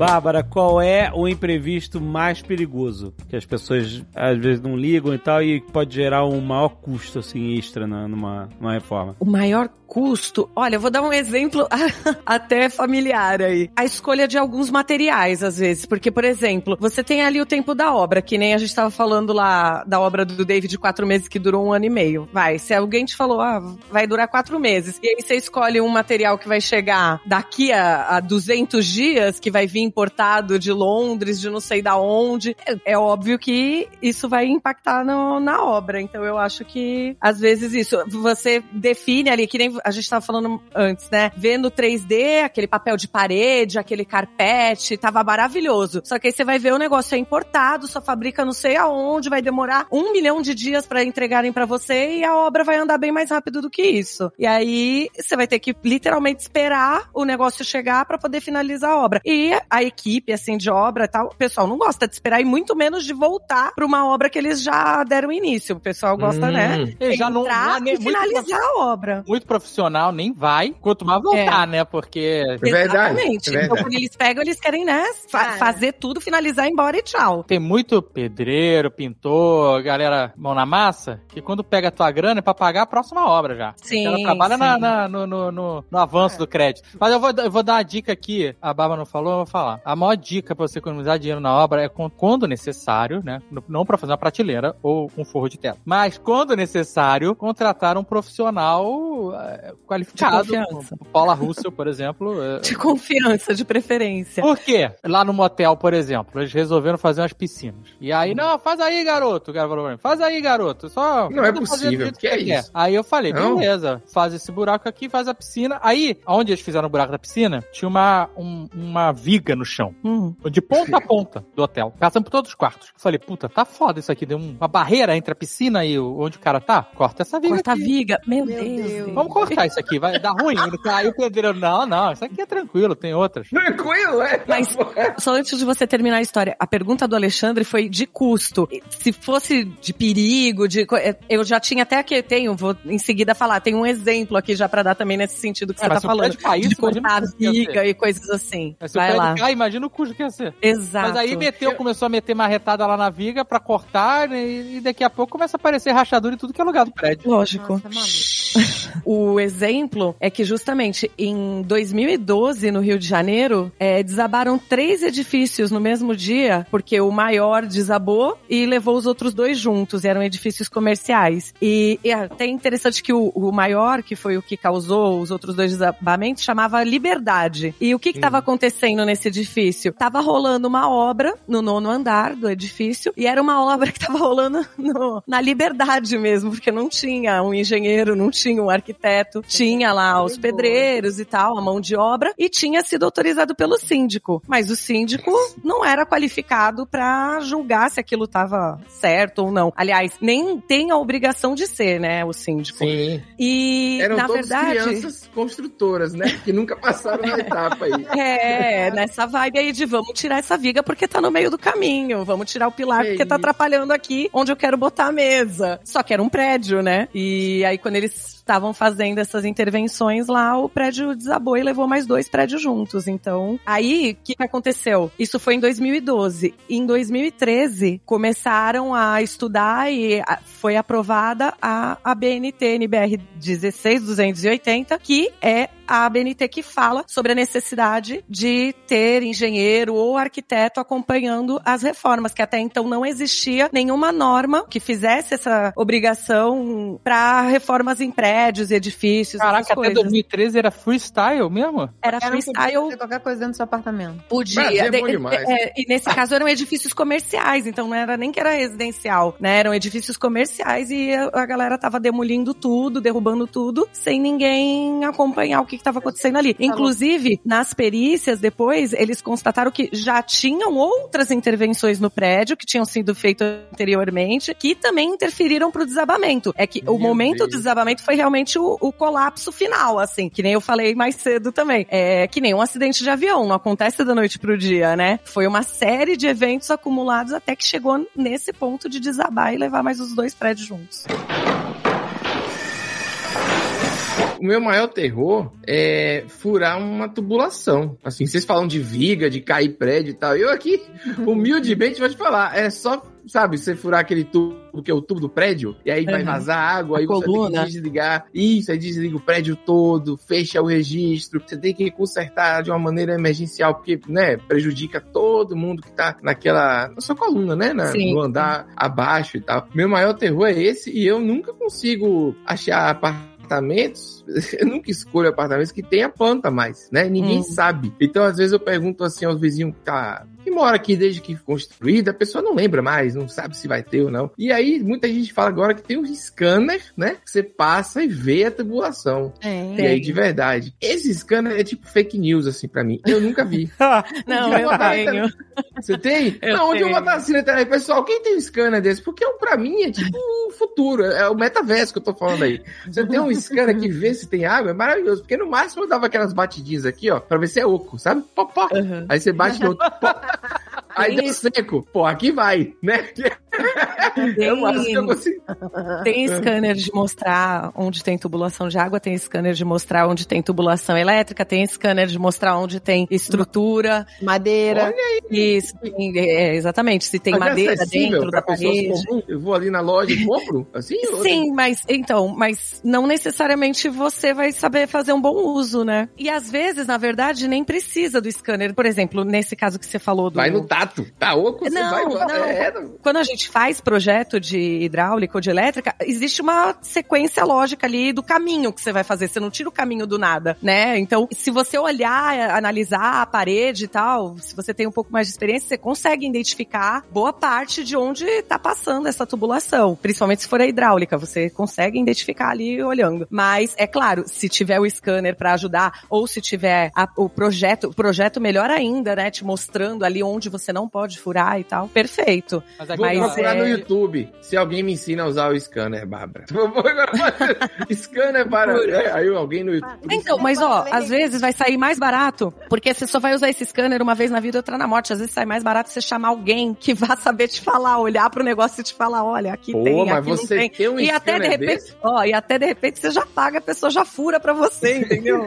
Bárbara, qual é o imprevisto mais perigoso? Que as pessoas às vezes não ligam e tal, e pode gerar um maior custo assim extra na- numa, numa reforma. O maior custo, olha, eu vou dar um exemplo [laughs] até familiar aí. A escolha de alguns materiais, às vezes. Porque, por exemplo, você tem ali o tempo da obra, que nem a gente tava falando lá da obra do David de quatro meses, que durou um ano e meio. Vai, se alguém te falou, ah, vai durar quatro meses, e aí você escolhe um material que vai chegar daqui a, a 200 dias, que vai vir importado de Londres, de não sei da onde, é, é óbvio que isso vai impactar no- na obra. Então eu acho que, às vezes, isso, você define ali, que nem a gente tava falando antes, né? Vendo 3D, aquele papel de parede, aquele carpete, tava maravilhoso. Só que aí você vai ver o negócio é importado, só fabrica não sei aonde, vai demorar um milhão de dias pra entregarem pra você e a obra vai andar bem mais rápido do que isso. E aí você vai ter que literalmente esperar o negócio chegar pra poder finalizar a obra. E a equipe, assim, de obra e tal, o pessoal não gosta de esperar e muito menos de voltar pra uma obra que eles já deram início. O pessoal gosta, Hum. né? Ele já não, Entrar não é nem- e finalizar a obra. muito profissional, nem vai. Quanto mais voltar, né? Porque. É verdade, Exatamente. é verdade. Então, quando eles pegam, eles querem, né, fa- fazer tudo, finalizar, ir embora e tchau. Tem muito pedreiro, pintor, galera mão na massa, que quando pega a tua grana é pra pagar a próxima obra já. Sim, Ela trabalha na- sim. na- no, no, no- no avanço do crédito. Mas eu vou, eu vou dar uma dica aqui, a Baba não falou, eu vou falar. A maior dica pra você economizar dinheiro na obra é quando necessário, né? Não pra fazer uma prateleira ou um forro de teto. Mas quando necessário, contratar um profissional eh, qualificado. De confiança. Paula Russell, por exemplo. eh, De confiança, de preferência. por quê? Lá no motel, por exemplo, eles resolveram fazer umas piscinas. E aí, não, faz aí, garoto. O cara falou pra mim, faz aí, garoto. Só Não é possível, jeito que é isso? Aí eu falei, Não? beleza, faz esse buraco aqui, faz a piscina. Aí, onde eles fizeram o buraco da piscina, tinha uma, um- uma viga no chão. Hum. De ponta a ponta do hotel. Passando por todos os quartos. Eu falei, puta, tá foda isso aqui. Deu um- uma barreira entre a piscina e onde o cara tá. Corta essa viga Corta a aqui. viga. Meu, Meu Deus. Deus. Vamos cortar isso aqui, vai dar ruim. Aí o pedreiro, não, não, isso aqui é tranquilo, tem outras. Tranquilo, é? Mas- Só antes de você terminar a história, a pergunta do Alexandre foi de custo. Se fosse de perigo, de é, eu já tinha até que tenho, vou em seguida falar, tem um exemplo aqui já pra dar também nesse sentido que É, você mas tá falando, caísse, de cortar a viga e coisas assim. Mas o Vai lá. Cai, imagina o custo que ia ser. Exato. Mas aí meteu, começou a meter marretada lá na viga pra cortar né, e, e daqui a pouco começa a aparecer rachadura e tudo que é lugar do prédio. Lógico. Nossa. [laughs] O exemplo é que justamente em 2012, no Rio de Janeiro, é, desabaram três edifícios no mesmo dia, porque o maior desabou e levou os outros dois juntos, e eram edifícios comerciais. E, e é até interessante que o, o maior, que foi o que causou os outros dois desabamentos, chamava Liberdade. E o que estava acontecendo nesse edifício? Tava rolando uma obra no nono andar do edifício, e era uma obra [laughs] que tava rolando no- na Liberdade mesmo, porque não tinha um engenheiro, não tinha um arquiteto, tinha lá os pedreiros e tal, a mão de obra, e tinha sido autorizado pelo síndico. Mas o síndico não era qualificado pra julgar se aquilo tava certo ou não. Aliás, nem tem a obrigação de ser, né, o síndico. Sim. E, Eram na todas verdade... crianças construtoras, né? Que nunca passaram na [laughs] etapa aí. É, nessa vibe aí de vamos tirar essa viga porque tá no meio do caminho, vamos tirar o pilar Que porque tá atrapalhando aqui onde eu quero botar a mesa. Só que era um prédio, né? E aí quando eles estavam fazendo essas intervenções lá, o prédio desabou e levou mais dois prédios juntos. Então, aí, o que, aconteceu? Isso foi em 2012. Em 2013, começaram a estudar e foi aprovada a, a BNT, NBR 16280, que é a ABNT que fala sobre a necessidade de ter engenheiro ou arquiteto acompanhando as reformas, que até então não existia nenhuma norma que fizesse essa obrigação para reformas em prédios e edifícios. Caraca, até coisas. 2013 era freestyle mesmo? Era podia freestyle. fazer qualquer coisa dentro do seu apartamento. Podia. É demais. é, e nesse [laughs] caso eram edifícios comerciais, então não era nem que era residencial, né? Eram edifícios comerciais e a, a galera tava demolindo tudo, derrubando tudo, sem ninguém acompanhar o que estava acontecendo ali. Inclusive, nas perícias depois, eles constataram que já tinham outras intervenções no prédio que tinham sido feitas anteriormente, que também interferiram pro desabamento. É que o Meu momento do Deus. desabamento foi realmente o, o colapso final, assim, que nem eu falei mais cedo também. É que nem um acidente de avião, não acontece da noite pro dia, né? Foi uma série de eventos acumulados até que chegou nesse ponto de desabar e levar mais os dois prédios juntos. O meu maior terror é furar uma tubulação. Assim, vocês falam de viga, de cair prédio e tal. Eu aqui, [laughs] humildemente, vou te falar. É só, sabe, você furar aquele tubo que é o tubo do prédio, e aí vai Uhum. vazar água, A aí você coluna. tem que desligar. Isso, aí desliga o prédio todo, fecha o registro. Você tem que consertar de uma maneira emergencial, porque, né, prejudica todo mundo que tá naquela. na sua coluna, né? Na, Sim. no andar abaixo e tal. Meu maior terror é esse, e eu nunca consigo achar apartamentos, [laughs] eu nunca escolho apartamentos que tenha planta mais, né? Ninguém Hum. sabe. Então, às vezes, eu pergunto assim aos vizinhos que tá. Que mora aqui desde que foi construída, a pessoa não lembra mais, não sabe se vai ter ou não. E aí, muita gente fala agora que tem um scanner, né? Que você passa e vê a tubulação. É. E aí, de verdade. Esse scanner é tipo fake news, assim, pra mim. Eu nunca vi. [laughs] Não, eu botar- tenho. Você tem? Eu não, onde eu tenho. botar assim na internet, pessoal, quem tem um scanner desse? Porque um, pra mim é tipo o futuro, é o metaverso que eu tô falando aí. Você tem um scanner que vê se tem água, é maravilhoso. Porque no máximo eu dava aquelas batidinhas aqui, ó, pra ver se é oco, sabe? Pó, pó. Uhum. Aí você bate no outro, pó. Aí deu seco. Pô, aqui vai, né? É consigo. Tem scanner de mostrar onde tem tubulação de água, tem scanner de mostrar onde tem tubulação elétrica, tem scanner de mostrar onde tem estrutura. Madeira. Isso, tem- é, exatamente. Se tem Mas é madeira acessível dentro da parede. comuns? Eu vou ali na loja e compro? Assim? ou- Sim, mas então, mas não necessariamente você vai saber fazer um bom uso, né? E às vezes, na verdade, nem precisa do scanner. Por exemplo, nesse caso que você falou do. Vai no tato. Tá oco, você Não, vai no... não. É, não. Quando a gente faz projeto de hidráulica ou de elétrica, existe uma sequência lógica ali do caminho que você vai fazer. Você não tira o caminho do nada, né? Então, se você olhar, analisar a parede e tal, se você tem um pouco mais de experiência, você consegue identificar boa parte de onde tá passando essa tubulação. Principalmente se for a hidráulica, você consegue identificar ali olhando. Mas, é claro, se tiver o scanner para ajudar, ou se tiver a- o projeto, o projeto melhor ainda, né? Te mostrando ali onde você não pode furar e tal. Perfeito. Mas aqui, Mas procurar é- no YouTube se alguém me ensina a usar o scanner, Bárbara. [laughs] [laughs] Scanner para. É, aí alguém no YouTube. Então, mas ó, às vezes vai sair mais barato, porque você só vai usar esse scanner uma vez na vida e outra na morte. Às vezes sai mais barato você chamar alguém que vá saber te falar, olhar pro negócio e te falar, olha, aqui Pô, tem, mas aqui você não tem. tem um e até de repente, desse? ó, e até de repente você já paga, a pessoa já fura pra você, [laughs] entendeu?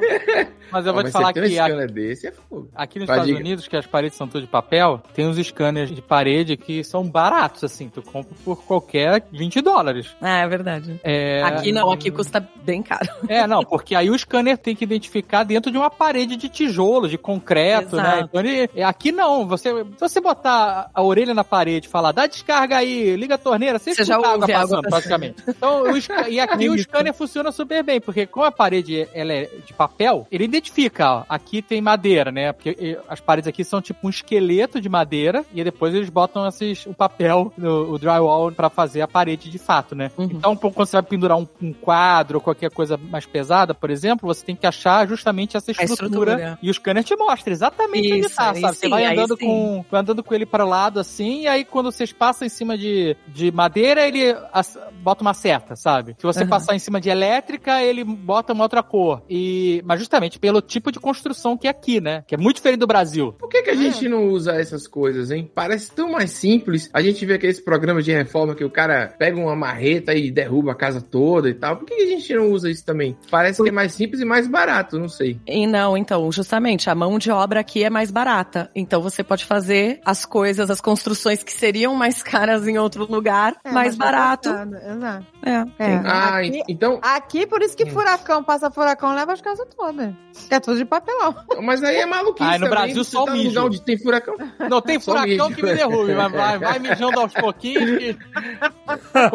mas eu vou Mas te falar um que a- scanner desse, é fogo. aqui nos Vai, Estados diga. Unidos, que as paredes são todas de papel, tem uns scanners de parede que são baratos, assim. Tu compra por qualquer 20 dólares. ah, é verdade. É... Aqui não, aqui custa bem caro. É, não, porque aí o scanner tem que identificar dentro de uma parede de tijolo, de concreto, né? Exato. Então ele, é, aqui não, você, se você botar a orelha na parede e falar, dá descarga aí, liga a torneira, você, Você já água a água passando, praticamente. Então, o e aqui o scanner funciona super bem, porque como a parede ela é de papel, ele identifica, ó, aqui tem madeira, né? Porque as paredes aqui são tipo um esqueleto de madeira e depois eles botam esses, o papel, no, o drywall pra fazer a parede de fato, né? Uhum. Então, quando você vai pendurar um, um quadro ou qualquer coisa mais pesada, por exemplo, você tem que achar justamente essa estrutura. estrutura. E o scanner te mostra exatamente onde Isso, tá, aí sabe? Você sim, vai aí andando com, vai andando com ele para o lado assim, e aí quando vocês passam em cima de, de madeira, ele as- bota uma seta, sabe? Se você Uhum. passar em cima de elétrica, ele bota uma outra cor. E, mas justamente pelo tipo de construção que é aqui, né? Que é muito diferente do Brasil. Por que, que a gente não usa essas coisas, hein? Parece tão mais simples. A gente vê aqueles programas de reforma que o cara pega uma marreta e derruba a casa toda e tal. Por que, a gente não usa isso também? Parece que é mais simples e mais barato, não sei. E não, então, justamente, a mão de obra aqui é mais barata. Então você pode fazer as coisas, as construções que seriam mais caras em outro lugar, É, mais barato. complicado, Exato. É. É. Ah, aqui, então. aqui, por isso que furacão passa furacão, leva as casas todas. Que é tudo de papelão. Mas aí é maluquice. Ah, no também. Brasil Você só tá mijo. onde tem furacão. Não tem Só furacão mijo. que me derrube, mas vai, vai mijando aos pouquinhos que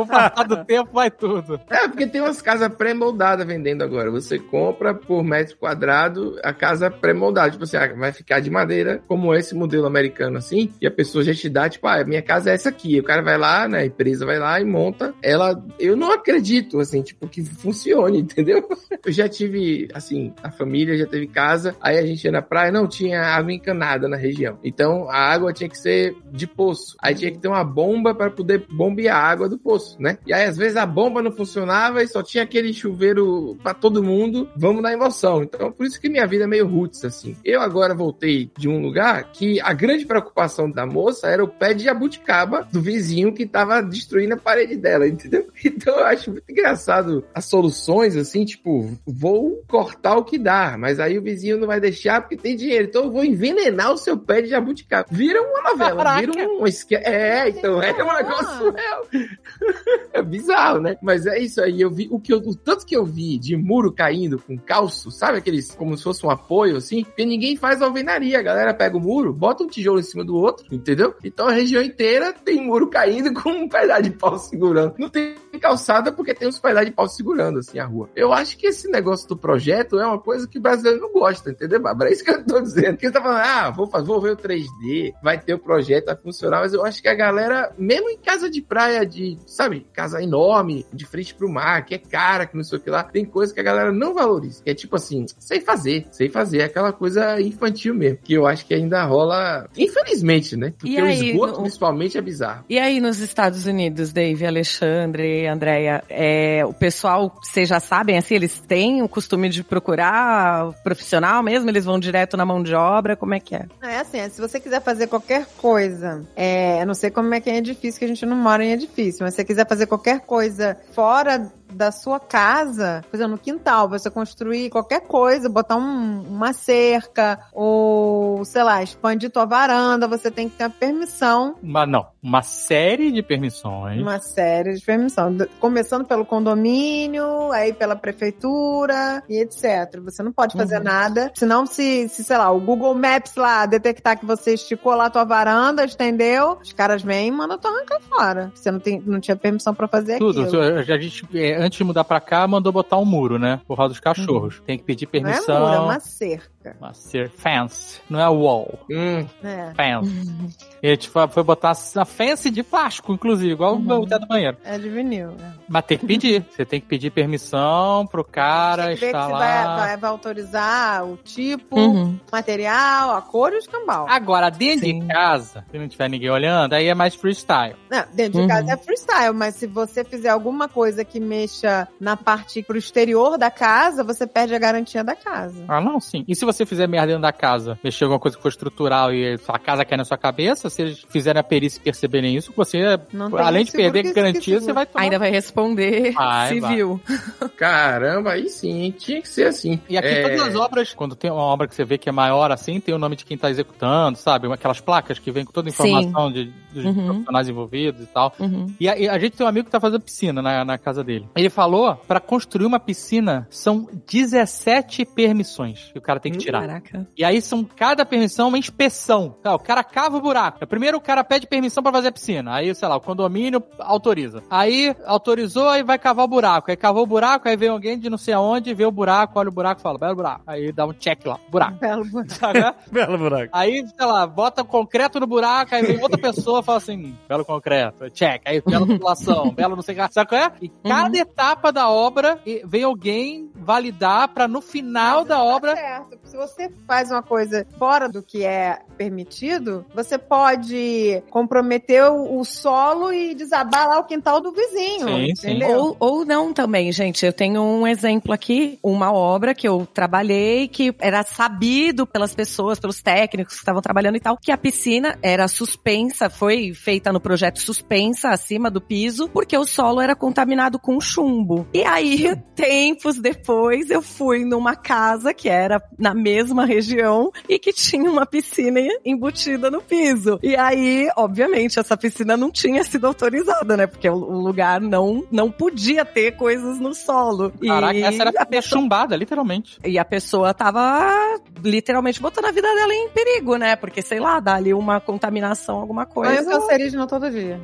o passar do tempo vai tudo. É, porque tem umas casas pré-moldadas vendendo agora. Você compra por metro quadrado a casa pré-moldada. Tipo assim, ah, vai ficar de madeira, como esse modelo americano, assim. E a pessoa já te dá, tipo, ah, minha casa é essa aqui. O cara vai lá, né? A empresa vai lá e monta. Ela, eu não acredito, assim, tipo, que funcione, [laughs] entendeu? Eu já tive, assim, a família já teve casa. Aí a gente ia na praia, não tinha água encanada na região. Então a água tinha que ser de poço. Aí tinha que ter uma bomba para poder bombear a água do poço, né? E aí às vezes a bomba não funcionava e só tinha aquele chuveiro para todo mundo. Vamos na emoção. Então por isso que minha vida é meio roots assim. Eu agora voltei de um lugar que a grande preocupação da moça era o pé de jabuticaba do vizinho que tava destruindo a parede dela, entendeu? [laughs] Então eu acho muito engraçado as soluções assim, tipo, vou cortar o que dá, mas aí o vizinho não vai deixar porque tem dinheiro. Então eu vou envenenar o seu pé de jabuticaba. Vira uma novela, Caraca. vira um. É, então é uma negócio é, [laughs] é bizarro, né? Mas é isso aí. Eu vi o que eu, o tanto que eu vi de muro caindo com calço, sabe aqueles como se fosse um apoio assim? Porque ninguém faz alvenaria. A galera pega o muro, bota um tijolo em cima do outro, entendeu? Então a região inteira tem muro caindo com um pedaço de pau segurando. Não tem calçada porque tem uns pedaços de pau segurando assim a rua. Eu acho que esse negócio do projeto é uma coisa que o brasileiro não gosta, entendeu, Bárbara? É isso que eu tô dizendo. Porque você tá falando, ah, vou, fazer, vou ver o 3D, vai ter o projeto, vai funcionar, mas eu acho que a galera, mesmo em casa de praia, de, sabe, casa enorme, de frente pro mar, que é cara, que não sei o que lá, tem coisa que a galera não valoriza. Que é tipo assim, sei fazer, sei fazer, é aquela coisa infantil mesmo, que eu acho que ainda rola, infelizmente, né? Porque E o aí, esgoto, no- principalmente, é bizarro. E aí nos Estados Unidos, Dave, Alexandre, Andréia, é, o pessoal, vocês já sabem, assim, eles têm o costume de procurar profissional mesmo? Eles vão direto na mão de obra? Como é que é? É assim, é, se você quiser fazer qualquer coisa, é, eu não sei como é que é edifício, que a gente não mora em edifício, mas se você quiser fazer qualquer coisa fora da sua casa, por exemplo, no quintal, você construir qualquer coisa, botar um- uma cerca, ou, sei lá, expandir tua varanda, você tem que ter a permissão Mas não, uma série de permissões. uma série de permissão. D- Começando pelo condomínio, aí pela prefeitura e etc. Você não pode fazer Uhum. nada. Senão, se, se, sei lá, o Google Maps lá detectar que você esticou lá tua varanda, estendeu, os caras vêm e mandam tu arrancar fora. Você não, tem, não tinha permissão pra fazer Tudo. aquilo. A gente, é, antes de mudar pra cá, mandou botar um muro, né? Por causa dos cachorros. Tem que pedir Não é permissão. muro, é uma cerca. Uma ser fence. Não é wall. Hum, É, Fence. [laughs] E a gente foi, foi botar a fence de plástico, inclusive, igual Uhum. o teto do banheiro. é de vinil. É. Mas tem que pedir. Você tem que pedir permissão pro cara Tem que ver estar que se lá. vai, vai, vai autorizar o tipo, Uhum. material, a cor e o escambau. Agora, dentro Sim. de casa, se não tiver ninguém olhando, aí é mais freestyle. Não, dentro de Uhum. casa é freestyle, mas se você fizer alguma coisa que mexa na parte pro exterior da casa, você perde a garantia da casa. Ah, não, sim. E se você fizer merda dentro da casa, mexer alguma coisa que for estrutural e a casa cai na sua cabeça, se eles fizerem a perícia e perceberem isso, você, além de perder garantia, você vai tomar. Ainda vai responder Vai, civil. [laughs] caramba, aí sim, tinha que ser assim. E aqui É, todas as obras, quando tem uma obra que você vê que é maior assim, tem o nome de quem tá executando, sabe? Aquelas placas que vem com toda a informação de, dos Uhum. profissionais envolvidos e tal. Uhum. E a, e a gente tem um amigo que tá fazendo piscina na, na casa dele. Ele falou, pra construir uma piscina, são 17 permissões que o cara tem que tirar. Caraca. E aí são cada permissão uma inspeção. Tá, o cara cava o buraco. Primeiro o cara pede permissão pra fazer a piscina. Aí, sei lá, o condomínio autoriza. Aí autorizou, aí vai cavar o buraco. Aí cavou o buraco, aí vem alguém de não sei aonde, vê o buraco, olha o buraco e fala, belo buraco. Aí dá um check lá, buraco. Belo buraco. [laughs] Belo buraco. Aí, sei lá, bota concreto no buraco, aí vem outra pessoa e fala assim, "Hum, belo concreto, check. Aí, bela tubulação, [laughs] belo não sei o que. Sabe qual é? E cada etapa da obra e- vem alguém validar pra no final da obra certo. Se você faz uma coisa fora do que é permitido, você pode comprometer o, o solo e desabar lá o quintal do vizinho. Sim, sim. entendeu? Ou, ou não também, gente. Eu tenho um exemplo aqui, uma obra que eu trabalhei, que era sabido pelas pessoas, pelos técnicos que estavam trabalhando e tal, que a piscina era suspensa, foi feita no projeto suspensa acima do piso, porque o solo era contaminado com chumbo. E aí, [laughs] tempos depois, eu fui numa casa que era na mesma região e que tinha uma piscina embutida no piso. E aí, obviamente, essa piscina não tinha sido autorizada, né? Porque o, lugar não, não podia ter coisas no solo. Caraca, e essa era a pessoa, chumbada, literalmente. e a pessoa tava literalmente botando a vida dela em perigo, né? Porque, sei lá, dá ali uma contaminação, alguma coisa. cancerígeno todo dia.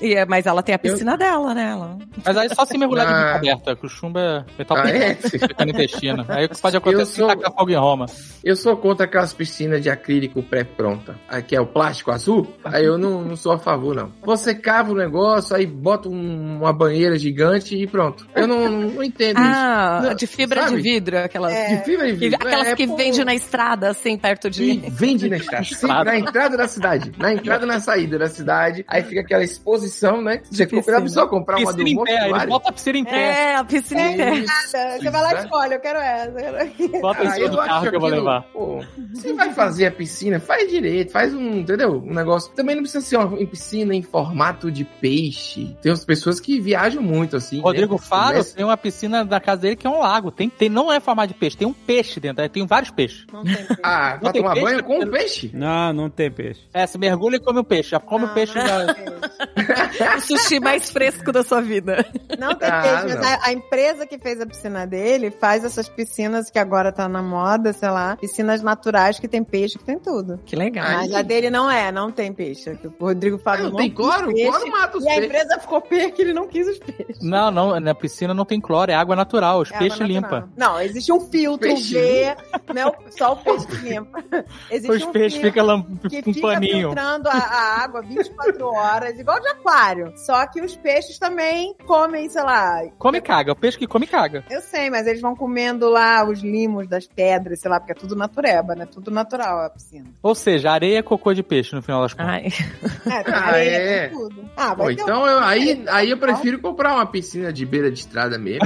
E é- mas ela tem a piscina dela, né? Ela... Mas aí só se mergulhar de Ah. boca aberta, que o chumbo é metal Ah, é? fica no intestino. Aí o que pode acontecer Eu é sou- tacar fogo em Roma. Eu sou contra aquelas piscinas de acrílico pré-pronta. Aqui é o plástico azul. Aí eu não, não sou a favor, não. Você cava o negócio, aí bota um- uma banheira gigante e pronto. Eu não, não entendo Ah, Não, de fibra sabe? de vidro, aquelas. É. isso. De fibra de que- vidro. aquelas é, que pô, vende na estrada, assim, perto E de. vende na estrada. [laughs] Sim, na entrada da cidade. Na entrada e na saída da cidade. Aí fica aquela exposição, né? Você piscina. compra, a pessoa comprar uma do Piscina em pé, ele bota a piscina em pé. É, a piscina em pé. Nada, você vai lá e escolhe, eu quero essa. eu quero- Bota em Ah, eu carro que eu vou levar. pô, você vai fazer a piscina, faz direito, faz um, entendeu? Um negócio. Também não precisa ser uma em piscina em formato de peixe. Tem umas pessoas que viajam muito assim. Rodrigo né? Faro Começa- tem uma piscina da casa dele que é um lago. Tem, tem, não é formato de peixe, tem um peixe dentro. Tem vários peixes. Não tem peixe. Ah, Não pra tem tomar peixe, banho com um peixe? Não, não tem peixe. É, você mergulha e come o peixe. Já come o Não, peixe não já. peixe. [laughs] O sushi mais fresco da sua vida. Não tem Ah, peixe, mas a, a empresa que fez a piscina dele faz essas piscinas que agora tá na moda, sei lá, piscinas naturais que tem peixe, que tem tudo. Que legal. Mas a dele não é, não tem peixe. O Rodrigo Ah, Fábio não tem cloro? peixe, Cloro mata os E a empresa ficou pé que ele não quis os peixes. Não, não, na piscina não tem cloro, é água natural. Os É peixes natural. Não, existe um filtro Peixe V, é o- só o peixe que limpa. [laughs] Existe Os um peixes ficam com um fica paninho. filtrando a, a água 24 horas, igual de aquário. Só que os peixes também comem, sei lá. Come e caga. O peixe que come e caga. Eu sei, mas eles vão comendo lá os limos das pedras, sei lá, porque é tudo natureba, né? Tudo natural a piscina. Ou seja, areia é cocô de peixe no final das contas. Ai, É, tem Ah, areia, é? tem tudo. Ah, Pô, então eu, aí, aí eu prefiro comprar uma piscina de beira de estrada mesmo.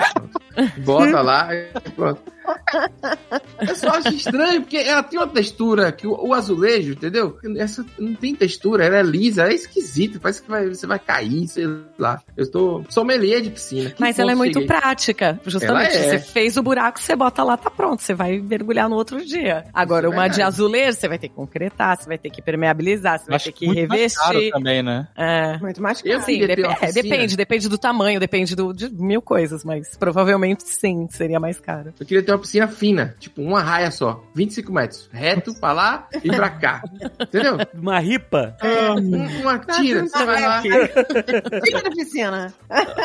Bota lá e pronto. [laughs] Eu só acho estranho, porque ela tem uma textura que o, o azulejo, entendeu? Essa não tem textura, ela é lisa, ela é esquisita, parece que vai- você vai cair, sei lá. Eu tô sommelier de piscina. Que Mas ela é muito cheguei? prática. Justamente, Ela é. você fez o buraco, você bota lá, tá pronto. Você vai mergulhar no outro dia. Agora, Isso é uma de azulejo, você vai ter que concretar, você vai ter que permeabilizar, você vai Acho ter que muito mais caro revestir. também, né? É. muito mais caro. Sim, dep- é, depende, depende do tamanho, depende do, de mil coisas, mas provavelmente sim, seria mais caro. Eu queria ter uma piscina fina, tipo uma raia só, 25 metros, reto pra lá e pra cá. Entendeu? [laughs] Uma ripa? Um- Uma tira, você vai lá, [laughs] Fica na piscina.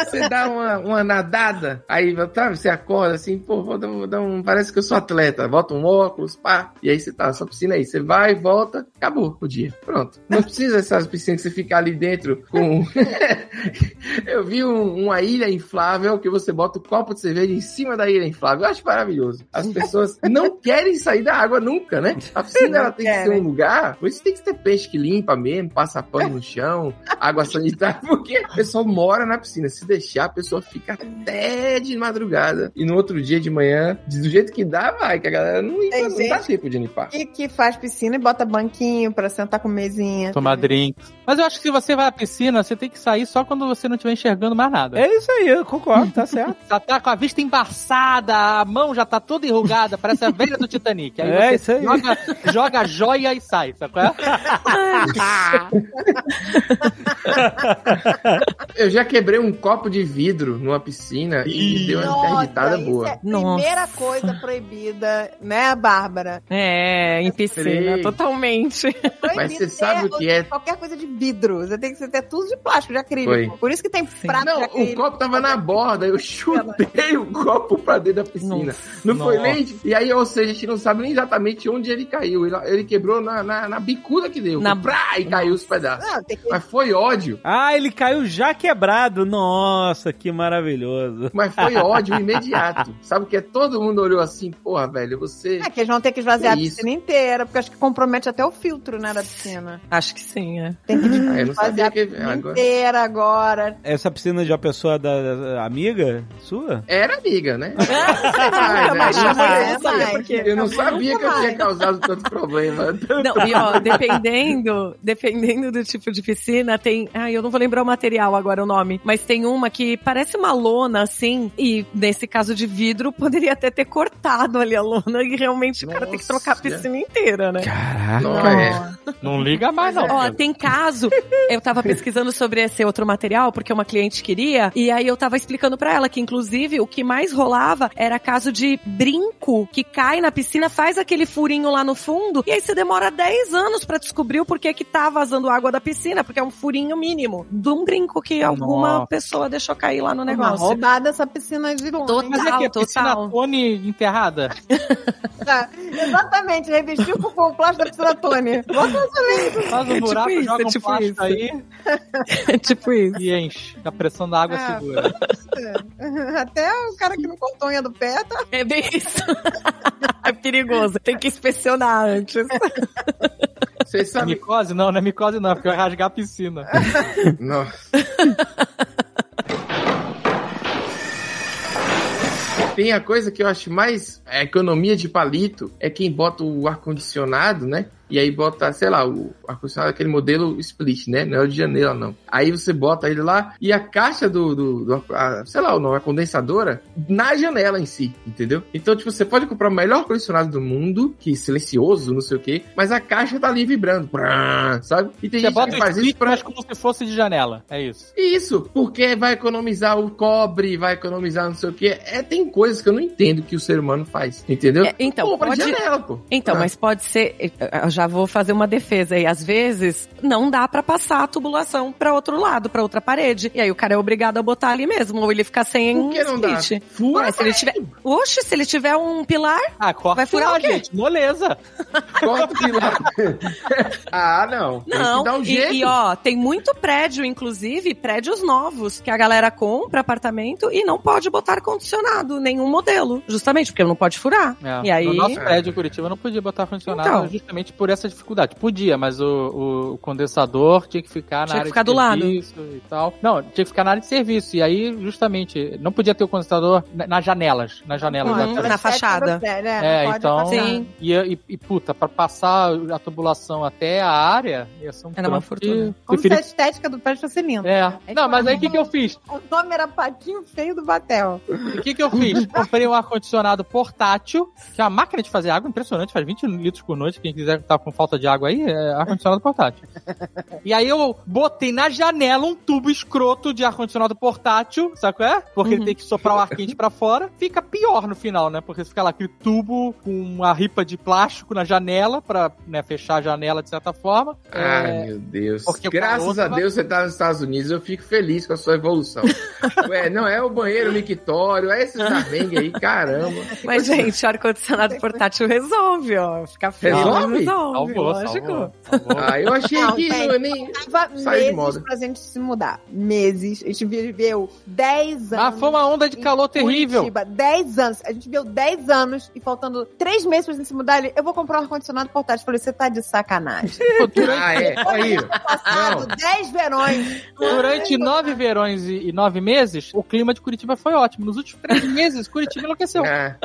você dá uma, uma nadada, aí sabe, você acorda assim, pô, vou dar, vou dar um. Parece que eu sou atleta, bota um óculos, pá, e aí você tá, sua piscina aí, você vai, volta, acabou o dia. Pronto. Não precisa dessas piscinas que você fica ali dentro com. [laughs] eu vi um- uma ilha inflável que você bota o copo de cerveja em cima da ilha inflável. Eu acho maravilhoso. As pessoas não [laughs] querem sair da água nunca, né? A piscina ela tem que ser querem. um lugar. Por isso tem que ter peixe que limpa mesmo, passa pano no chão, água sanitária, porque a pessoa mora na piscina. Se deixar, a pessoa fica até de madrugada. E no outro dia de manhã, do jeito que dá, vai, que a galera não limpa, Tem não dá gente tempo de limpar. E que faz piscina e bota banquinho pra sentar com mesinha. Tomar drink. Mas eu acho que se você vai à piscina, você tem que sair só quando você não estiver enxergando mais nada. É isso aí, eu concordo, tá certo. [laughs] Já tá com a vista embaçada, a mão já tá toda enrugada, parece a velha do Titanic. Aí É você isso aí. Joga, joga joia e sai, qual é? Eu já quebrei um copo de vidro numa piscina e deu uma interditada boa. é a Nossa. primeira coisa proibida, né, Bárbara? É, em piscina, Sei. totalmente. Mas você sabe o que é? Qualquer coisa de vidro. Você tem que ter tudo de plástico, de acrílico. Foi. Por isso que tem prato de Não, o copo tava na borda, eu chutei o copo pra dentro da piscina. Não foi Nossa. nem. E aí, ou seja, a gente não sabe nem exatamente onde ele caiu. Ele, ele quebrou na, na, na bicuda que deu. Na-. Prá, e caiu os pedaços. Não, que Mas foi ódio. Ah, ele caiu já quebrado. Nossa, que maravilhoso. Mas foi ódio imediato. [laughs] Sabe que é todo mundo olhou assim, porra, velho, você. É que eles vão ter que esvaziar Que a isso? piscina inteira, porque acho que compromete até o filtro, né, da piscina. Acho que sim, é. Tem que Ah, esvaziar a que. piscina Agora... inteira agora. Essa piscina de uma pessoa da, da- amiga sua? Era amiga, né? [laughs] Mais aí- chamou é, não sabia. Eu não que eu tinha causado tanto problema. [laughs] Não, e ó, dependendo, dependendo do tipo de piscina, tem. Ai, eu não vou lembrar o material agora, o nome. Mas tem uma que parece uma lona, assim, e nesse caso de vidro, poderia até ter cortado ali a lona e realmente o cara tem que trocar a Nossa. piscina inteira, né? Caraca. Não é. Não liga mais, não. Ó, tem caso. Eu tava pesquisando sobre esse outro material, porque uma cliente queria, e aí eu tava explicando pra ela que, inclusive, o que mais rolava era caso de brinco que cai na piscina, faz aquele furinho lá no fundo, e aí você demora 10 anos pra descobrir o porquê que tá vazando água da piscina, porque é um furinho mínimo de um brinco que alguma Nossa. pessoa deixou cair lá no Uma negócio. roubada essa piscina de lona. Total. Mas é que a Total, piscina. Tony enterrada? Tá, Exatamente, revestiu com o plástico da piscina Tony. Faz um tipo buraco, isso, joga é um tipo plástico isso. aí [laughs] tipo isso. e enche. A pressão da água Ah, segura. Até o cara que não cortou a unha do pé tá É bem isso. [laughs] é perigoso. Tem que inspecionar antes. Você sabe. Micose? Não, não é micose não, porque vai rasgar a piscina. [laughs] Nossa. tem a coisa que eu acho mais a economia de palito é quem bota o ar-condicionado, né? E aí bota, sei lá, o ar-condicionado, aquele modelo split, né? Não é o de janela, não. Aí você bota ele lá e a caixa do, do, do a, sei lá, não, a condensadora na janela em si, entendeu? Então, tipo, você pode comprar o melhor condicionado do mundo, que é silencioso, não sei o quê, mas a caixa tá ali vibrando, sabe? E tem Você gente bota que o faz isso split, pra... mas como se fosse de janela. É isso. Isso, porque vai economizar o cobre, vai economizar não sei o quê. É, tem coisas que eu não entendo que o ser humano faz, entendeu? É, então, Compra de pode- janela, pô. Então, Ah. mas pode ser. Eu já vou fazer uma defesa aí. Às vezes, não dá pra passar a tubulação pra outro lado, pra outra parede. E aí o cara é obrigado a botar ali mesmo, ou ele fica sem Por que não dá? split. Fura, Ué, se ele tiver. Oxe, se ele tiver um pilar. Ah, corta Vai furar lá, o quê? gente. Moleza. [laughs] Corta o pilar. [laughs] ah, não. Tem Não, que dar um e- jeito. e, ó, tem muito prédio, inclusive, prédios novos, que a galera compra apartamento e não pode botar ar-condicionado, nenhum modelo. Justamente porque não pode furar. É. E aí. No nosso prédio Curitiba não podia botar ar-condicionado Então. justamente por essa dificuldade. Podia, mas o, o- o condensador tinha que ficar na Tinha que área ficar de do lado. serviço e tal. Não, tinha que ficar na área de serviço. E aí, justamente, não podia ter o condensador na- nas janelas. Nas janelas Uhum. da Na fachada. É, É, pode então. Sim. E, e, e, puta, pra passar a tubulação até a área, ia ser um Era uma fortuna. que Como preferi- se a estética do prédio fosse linda. É. É Não, mas aí o que, que eu fiz? O nome era Patinho Feio do Batel. O que, que eu fiz? [laughs] Comprei um ar-condicionado portátil, que é uma máquina de fazer água impressionante, faz 20 litros por noite. Quem quiser estar com falta de água aí, é ar-condicionado portátil. E aí eu botei na janela um tubo escroto de ar-condicionado portátil, sabe qual é? Porque ele tem que soprar o ar quente pra fora. Fica pior no final, né? Porque fica lá aquele tubo com uma ripa de plástico na janela pra né, fechar a janela de certa forma. Ai, É, meu Deus. porque Graças a Deus você tá nos Estados Unidos, eu fico feliz com a sua evolução. [laughs] Ué, não é o banheiro mictório, é esses armengue aí, caramba. Mas, gente, ar-condicionado portátil resolve, ó. Fica frio, Resolve? resolve, salvou, lógico. salvou, salvou. Ah, eu achei Não, que não é nem. Tava Sai de meses moda. pra gente se mudar. Meses. A gente viveu 10 anos. Ah, foi uma onda de calor terrível. Curitiba, 10 anos. A gente viveu 10 anos e faltando 3 meses pra gente se mudar ali. Eu vou comprar um ar-condicionado portátil. Falei, você tá de sacanagem. [laughs] Ah, é. Aí. Passado 10 verões. durante nove verões e, e nove meses, o clima de Curitiba foi ótimo. Nos últimos três [laughs] meses, Curitiba enlouqueceu. Ah,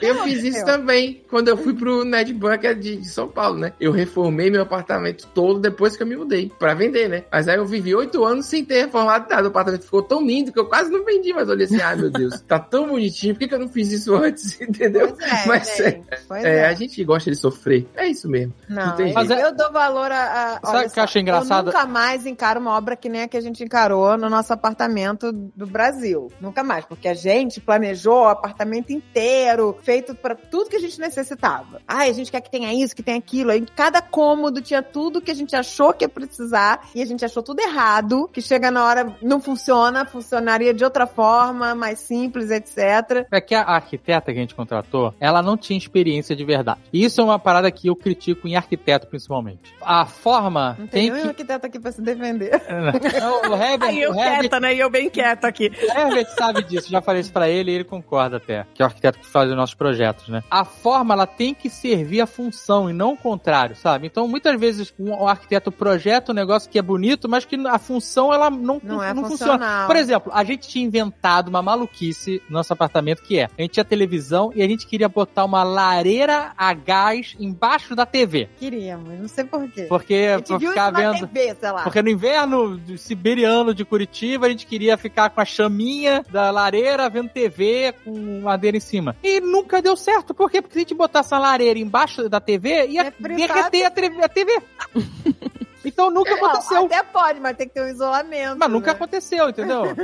eu fiz isso também quando eu fui pro Netbank de, de São Paulo, né? Eu reformei meu apartamento todo depois que eu me mudei, pra vender, né? Mas aí eu vivi oito anos sem ter reformado nada. O apartamento ficou tão lindo que eu quase não vendi, mas eu olhei assim, ai meu Deus, tá tão bonitinho, por que, que eu não fiz isso [laughs] antes? Entendeu? Pois é, Mas gente. Pois É, é. a gente gosta de sofrer. É isso mesmo. Não, Não tem Mas eu, é- eu dou valor a. a Sabe o que eu acho engraçado? Eu nunca mais encaro uma obra que nem a que a gente encarou no nosso apartamento do Brasil. Nunca mais, porque a gente planejou o apartamento inteiro, feito pra tudo que a gente necessitava. Ai, a gente quer que tenha isso, que tenha aquilo. Aí cada cômodo tinha tudo que a gente achou que ia precisar e a gente achou tudo errado, que chega na hora não funciona, funcionaria de outra forma, mais simples, etc. É que a arquiteta que a gente contratou, ela não tinha experiência de verdade. E isso é uma parada que eu critico em arquiteto, principalmente. A forma Não tem tem nenhum que... arquiteto aqui pra se defender. [laughs] Não, o Herbert, Aí eu o Herbert, quieta, né? E eu bem quieta aqui. o Herbert sabe disso, já falei isso pra ele e ele concorda até. Que é o arquiteto que faz os nossos projetos, né? A forma, ela tem que servir a função e não o contrário, sabe? Então, muitas vezes, um, o arquiteto projeta um negócio que é bonito, mas que a função, ela não, Não é funciona. funcional. Por exemplo, a gente tinha inventado uma maluquice no nosso apartamento que é, a gente tinha televisão e a gente queria botar uma lareira a gás embaixo da TV. Queríamos, não sei porquê. Porque pra ficar vendo. TV, sei lá. Porque no inverno siberiano de Curitiba, a gente queria ficar com a chaminha da lareira vendo TV com madeira em cima. E nunca deu certo. Por quê? Porque se a gente botasse a lareira embaixo da TV, ia fritar derreter a tre- a TV. [laughs] Então nunca [laughs] Não, aconteceu. até pode, mas tem que ter um isolamento. Mas nunca né? aconteceu, entendeu? [laughs]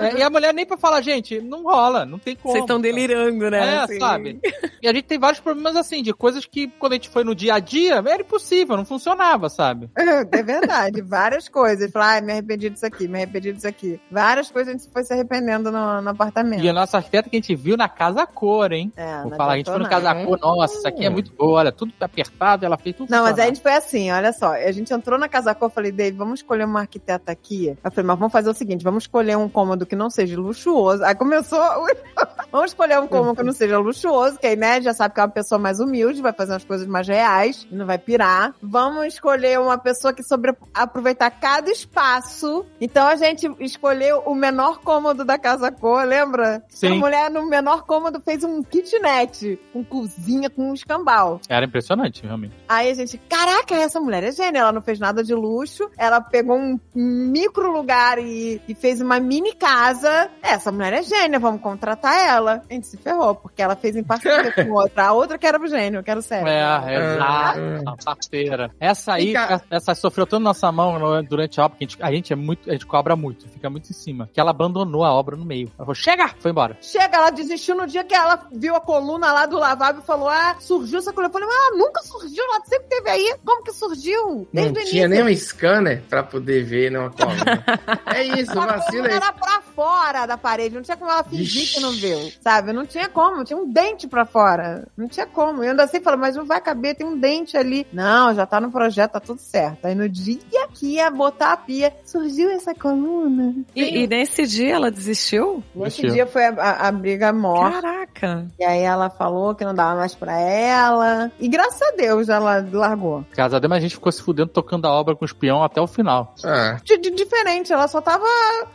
É, e a mulher nem pra falar, gente, não rola, não tem como. Vocês estão delirando, né? É, assim. sabe? E a gente tem vários problemas assim, de coisas que quando a gente foi no dia a dia, era impossível, não funcionava, sabe? [laughs] É verdade, várias coisas. Falar, ai, me arrependi disso aqui, me arrependi disso aqui. Várias coisas a gente foi se arrependendo no, no apartamento. E a nossa arquiteta que a gente viu na casa cor, hein? É, Vou falar, a gente foi no casa cor, nossa, isso aqui é muito boa, olha, tudo apertado, ela fez tudo Não, mas funcionar. a gente foi assim, olha só. A gente entrou na Casa Cor, eu falei, Dave, vamos escolher uma arquiteta aqui. Eu falei, mas vamos fazer o seguinte, vamos escolher um cômodo que não seja luxuoso. Aí começou, [laughs] vamos escolher um cômodo que não seja luxuoso, que aí, né, já sabe que é uma pessoa mais humilde, vai fazer umas coisas mais reais, não vai pirar. Vamos escolher uma pessoa que sobre aproveitar cada espaço. Então a gente escolheu o menor cômodo da Casa Cor, lembra? Sim. A mulher no menor cômodo fez um kitnet, com cozinha, com um escambau. Era impressionante, realmente. Aí a gente, caraca, essa mulher é gênia, ela não fez nada de luxo, ela pegou um micro lugar e, e fez uma mini casa. Essa mulher é gênia, vamos contratar ela. A gente se ferrou, porque ela fez em parceria com outra. A outra que era o gênio, que era o sério. É, exato. Ah. Parceira. Essa aí, Fica- essa sofreu tanto nossa mão durante a obra, que a gente, a gente é muito, a gente cobra muito, fica muito em cima, que ela abandonou a obra no meio. Ela falou, chega! Foi embora. Chega, ela desistiu no dia que ela viu a coluna lá do lavável e falou: Ah, surgiu essa coluna. Eu falei, ah, nunca surgiu, ela sempre teve aí. Como que surgiu? Desde o tinha nem um scanner pra poder ver numa coluna. [laughs] é isso, o A vacilo coluna é era pra fora da parede, não tinha como ela fingir que não viu, sabe? Não tinha como, tinha um dente pra fora. Não tinha como. Eu ainda assim falei, mas não vai caber, tem um dente ali. Não, já tá no projeto, tá tudo certo. Aí no dia que ia botar a pia, surgiu essa coluna. E, e nesse dia ela desistiu? Nesse Desistiu. dia foi a, a- a briga morta. Caraca. E aí ela falou que não dava mais pra ela. E graças a Deus ela largou. Casa dela, mas a gente ficou se fudendo tocando a obra com o espião até o final. Ah, De, de- diferente, ela só tava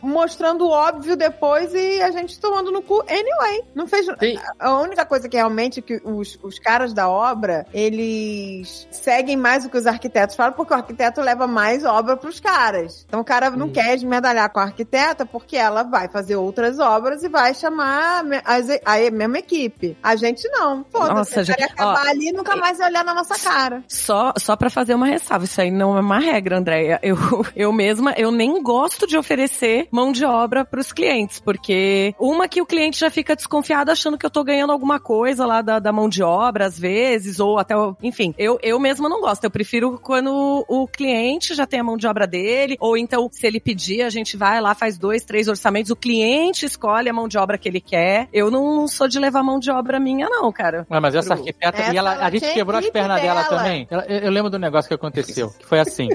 mostrando o óbvio depois e a gente tomando no cu anyway. Não fez. tem, A única coisa que realmente que os, os caras da obra, eles seguem mais o que os arquitetos falam, porque o arquiteto leva mais obra pros caras. Então o cara não Hum. quer esmedalhar com a arquiteta porque ela vai fazer outras obras e vai chamar a, a mesma equipe. A gente não. Nossa, Foda-se, gente, vai acabar ó, ali e nunca mais vai olhar na nossa cara. Só, só para fazer uma ressalva, isso aí não é uma regra, Andréia. Eu, [laughs] eu mesma, eu nem gosto de oferecer mão de obra pros clientes, porque uma que o cliente já fica desconfiado achando que eu tô ganhando alguma coisa lá da, da mão de obra, às vezes, ou até, o- enfim, eu, eu mesma não gosto. Eu prefiro quando o cliente já tem a mão de obra dele, ou então, se ele pedir, a gente vai lá, faz dois, três orçamentos, o cliente escolhe a mão de obra que ele quer. Eu não sou de levar mão de obra minha, não, cara. Ah, mas essa arquiteta, essa e ela, a gente quebrou as pernas dela, dela. também. Ela- eu, eu lembro do negócio que aconteceu, que foi assim.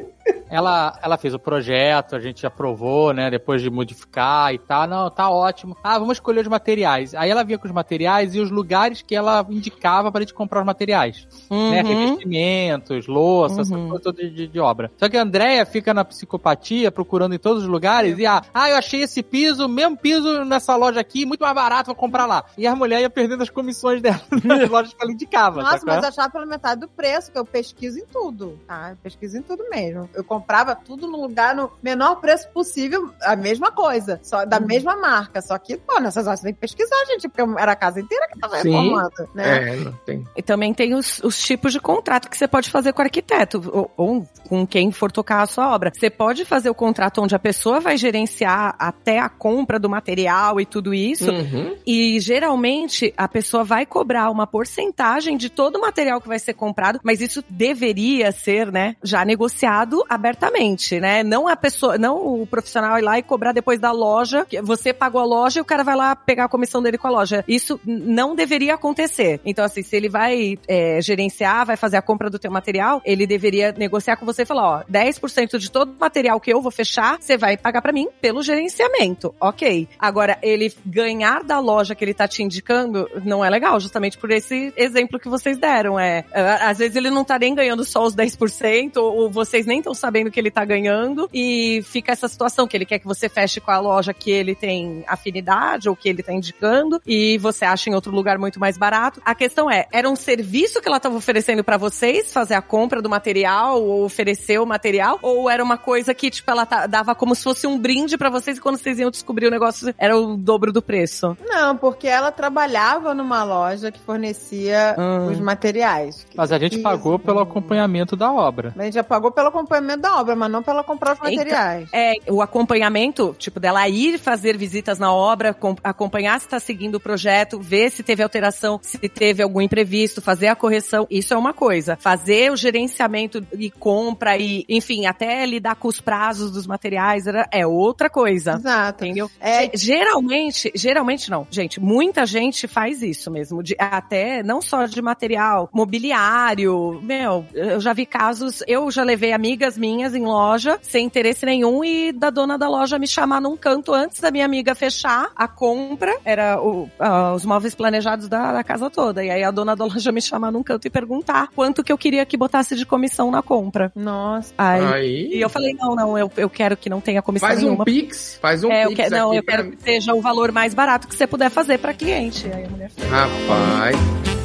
Ela, ela fez o projeto, a gente aprovou, né? Depois de modificar e tal. Não, tá ótimo. Ah, vamos escolher os materiais. Aí ela via com os materiais e os lugares que ela indicava pra gente comprar os materiais. Né? Uhum. Revestimentos, louça, essa Uhum. coisa toda de, de obra. Só que a Andrea fica na psicopatia, procurando em todos os lugares, e ah, ah, eu achei esse piso, mesmo piso nessa loja aqui, muito mais barato, vou comprar lá. E a mulher ia perdendo as comissões dela [laughs] nas lojas que ela indicava. Nossa, sabe mas achava pela metade do preço, que eu pesquiso em tudo, tá? Eu pesquiso em tudo mesmo. Eu comprava tudo no lugar, no menor preço possível, a mesma coisa, só da mesma marca. Só que, pô, nessas horas você tem que pesquisar, gente, porque era a casa inteira que tava Sim. reformando, né? é, não tem. E também tem os, os tipos de contrato que você pode fazer com o arquiteto, ou, ou com quem for tocar a sua obra. Você pode fazer o contrato onde a pessoa vai gerenciar até a compra do material e tudo isso. Uhum. E geralmente a pessoa vai cobrar uma porcentagem de todo o material que vai ser comprado, mas isso deveria ser, né, já negociado abertamente, né? Não a pessoa, não o profissional ir lá e cobrar depois da loja, você pagou a loja e o cara vai lá pegar a comissão dele com a loja. Isso não deveria acontecer. Então, assim, se ele vai é, gerenciar, vai fazer a compra do teu material, ele deveria negociar com você e falar, ó, 10% de todo o material que eu vou fechar, você vai pagar pra mim pelo gerenciamento. Ok. Agora, ele ganhar da loja que ele tá te indicando não é legal, justamente por esse exemplo que vocês deram. É, às vezes ele não tá nem ganhando só os 10%, ou, ou vocês nem estão sabendo que ele tá ganhando, e fica essa situação que ele quer que você feche com a loja que ele tem afinidade, ou que ele tá indicando, e você acha em outro lugar muito mais barato. A questão é, era um serviço que ela tava oferecendo pra vocês, fazer a compra do material, ou oferecer o material, ou era uma coisa que, tipo, ela dava como se fosse um brinde pra vocês, e quando vocês iam descobrir o negócio, era o dobro do preço? Não, porque ela trabalhava numa loja que fornecia Hum. os materiais. Mas a gente Isso. pagou pelo acompanhamento da obra. A gente já pagou pelo acompanhamento da obra, mas não pela comprar os Então, materiais. É, o acompanhamento, tipo, dela ir fazer visitas na obra, com- acompanhar se tá seguindo o projeto, ver se teve alteração, se teve algum imprevisto, fazer a correção, isso é uma coisa. Fazer o gerenciamento e compra e, enfim, até lidar com os prazos dos materiais é outra coisa. Exato. Entendeu? É, Ge- Geralmente, geralmente não, gente, muita gente faz isso mesmo, de- até não só de material, mobiliário, meu, eu já vi casos, eu já levei amigas minhas em loja, sem interesse nenhum, e da dona da loja me chamar num canto antes da minha amiga fechar a compra. Era o- ah, os móveis planejados da, da casa toda. E aí a dona da loja me chamar num canto e perguntar quanto que eu queria que botasse de comissão na compra. Nossa. Aí, Aí. E eu falei, não, não, eu, eu quero que não tenha comissão Faz um nenhuma. pix, faz um é, eu pix quero, não, aqui eu quero que seja o valor mais barato que você puder fazer pra cliente. Aí a mulher fez. Rapaz.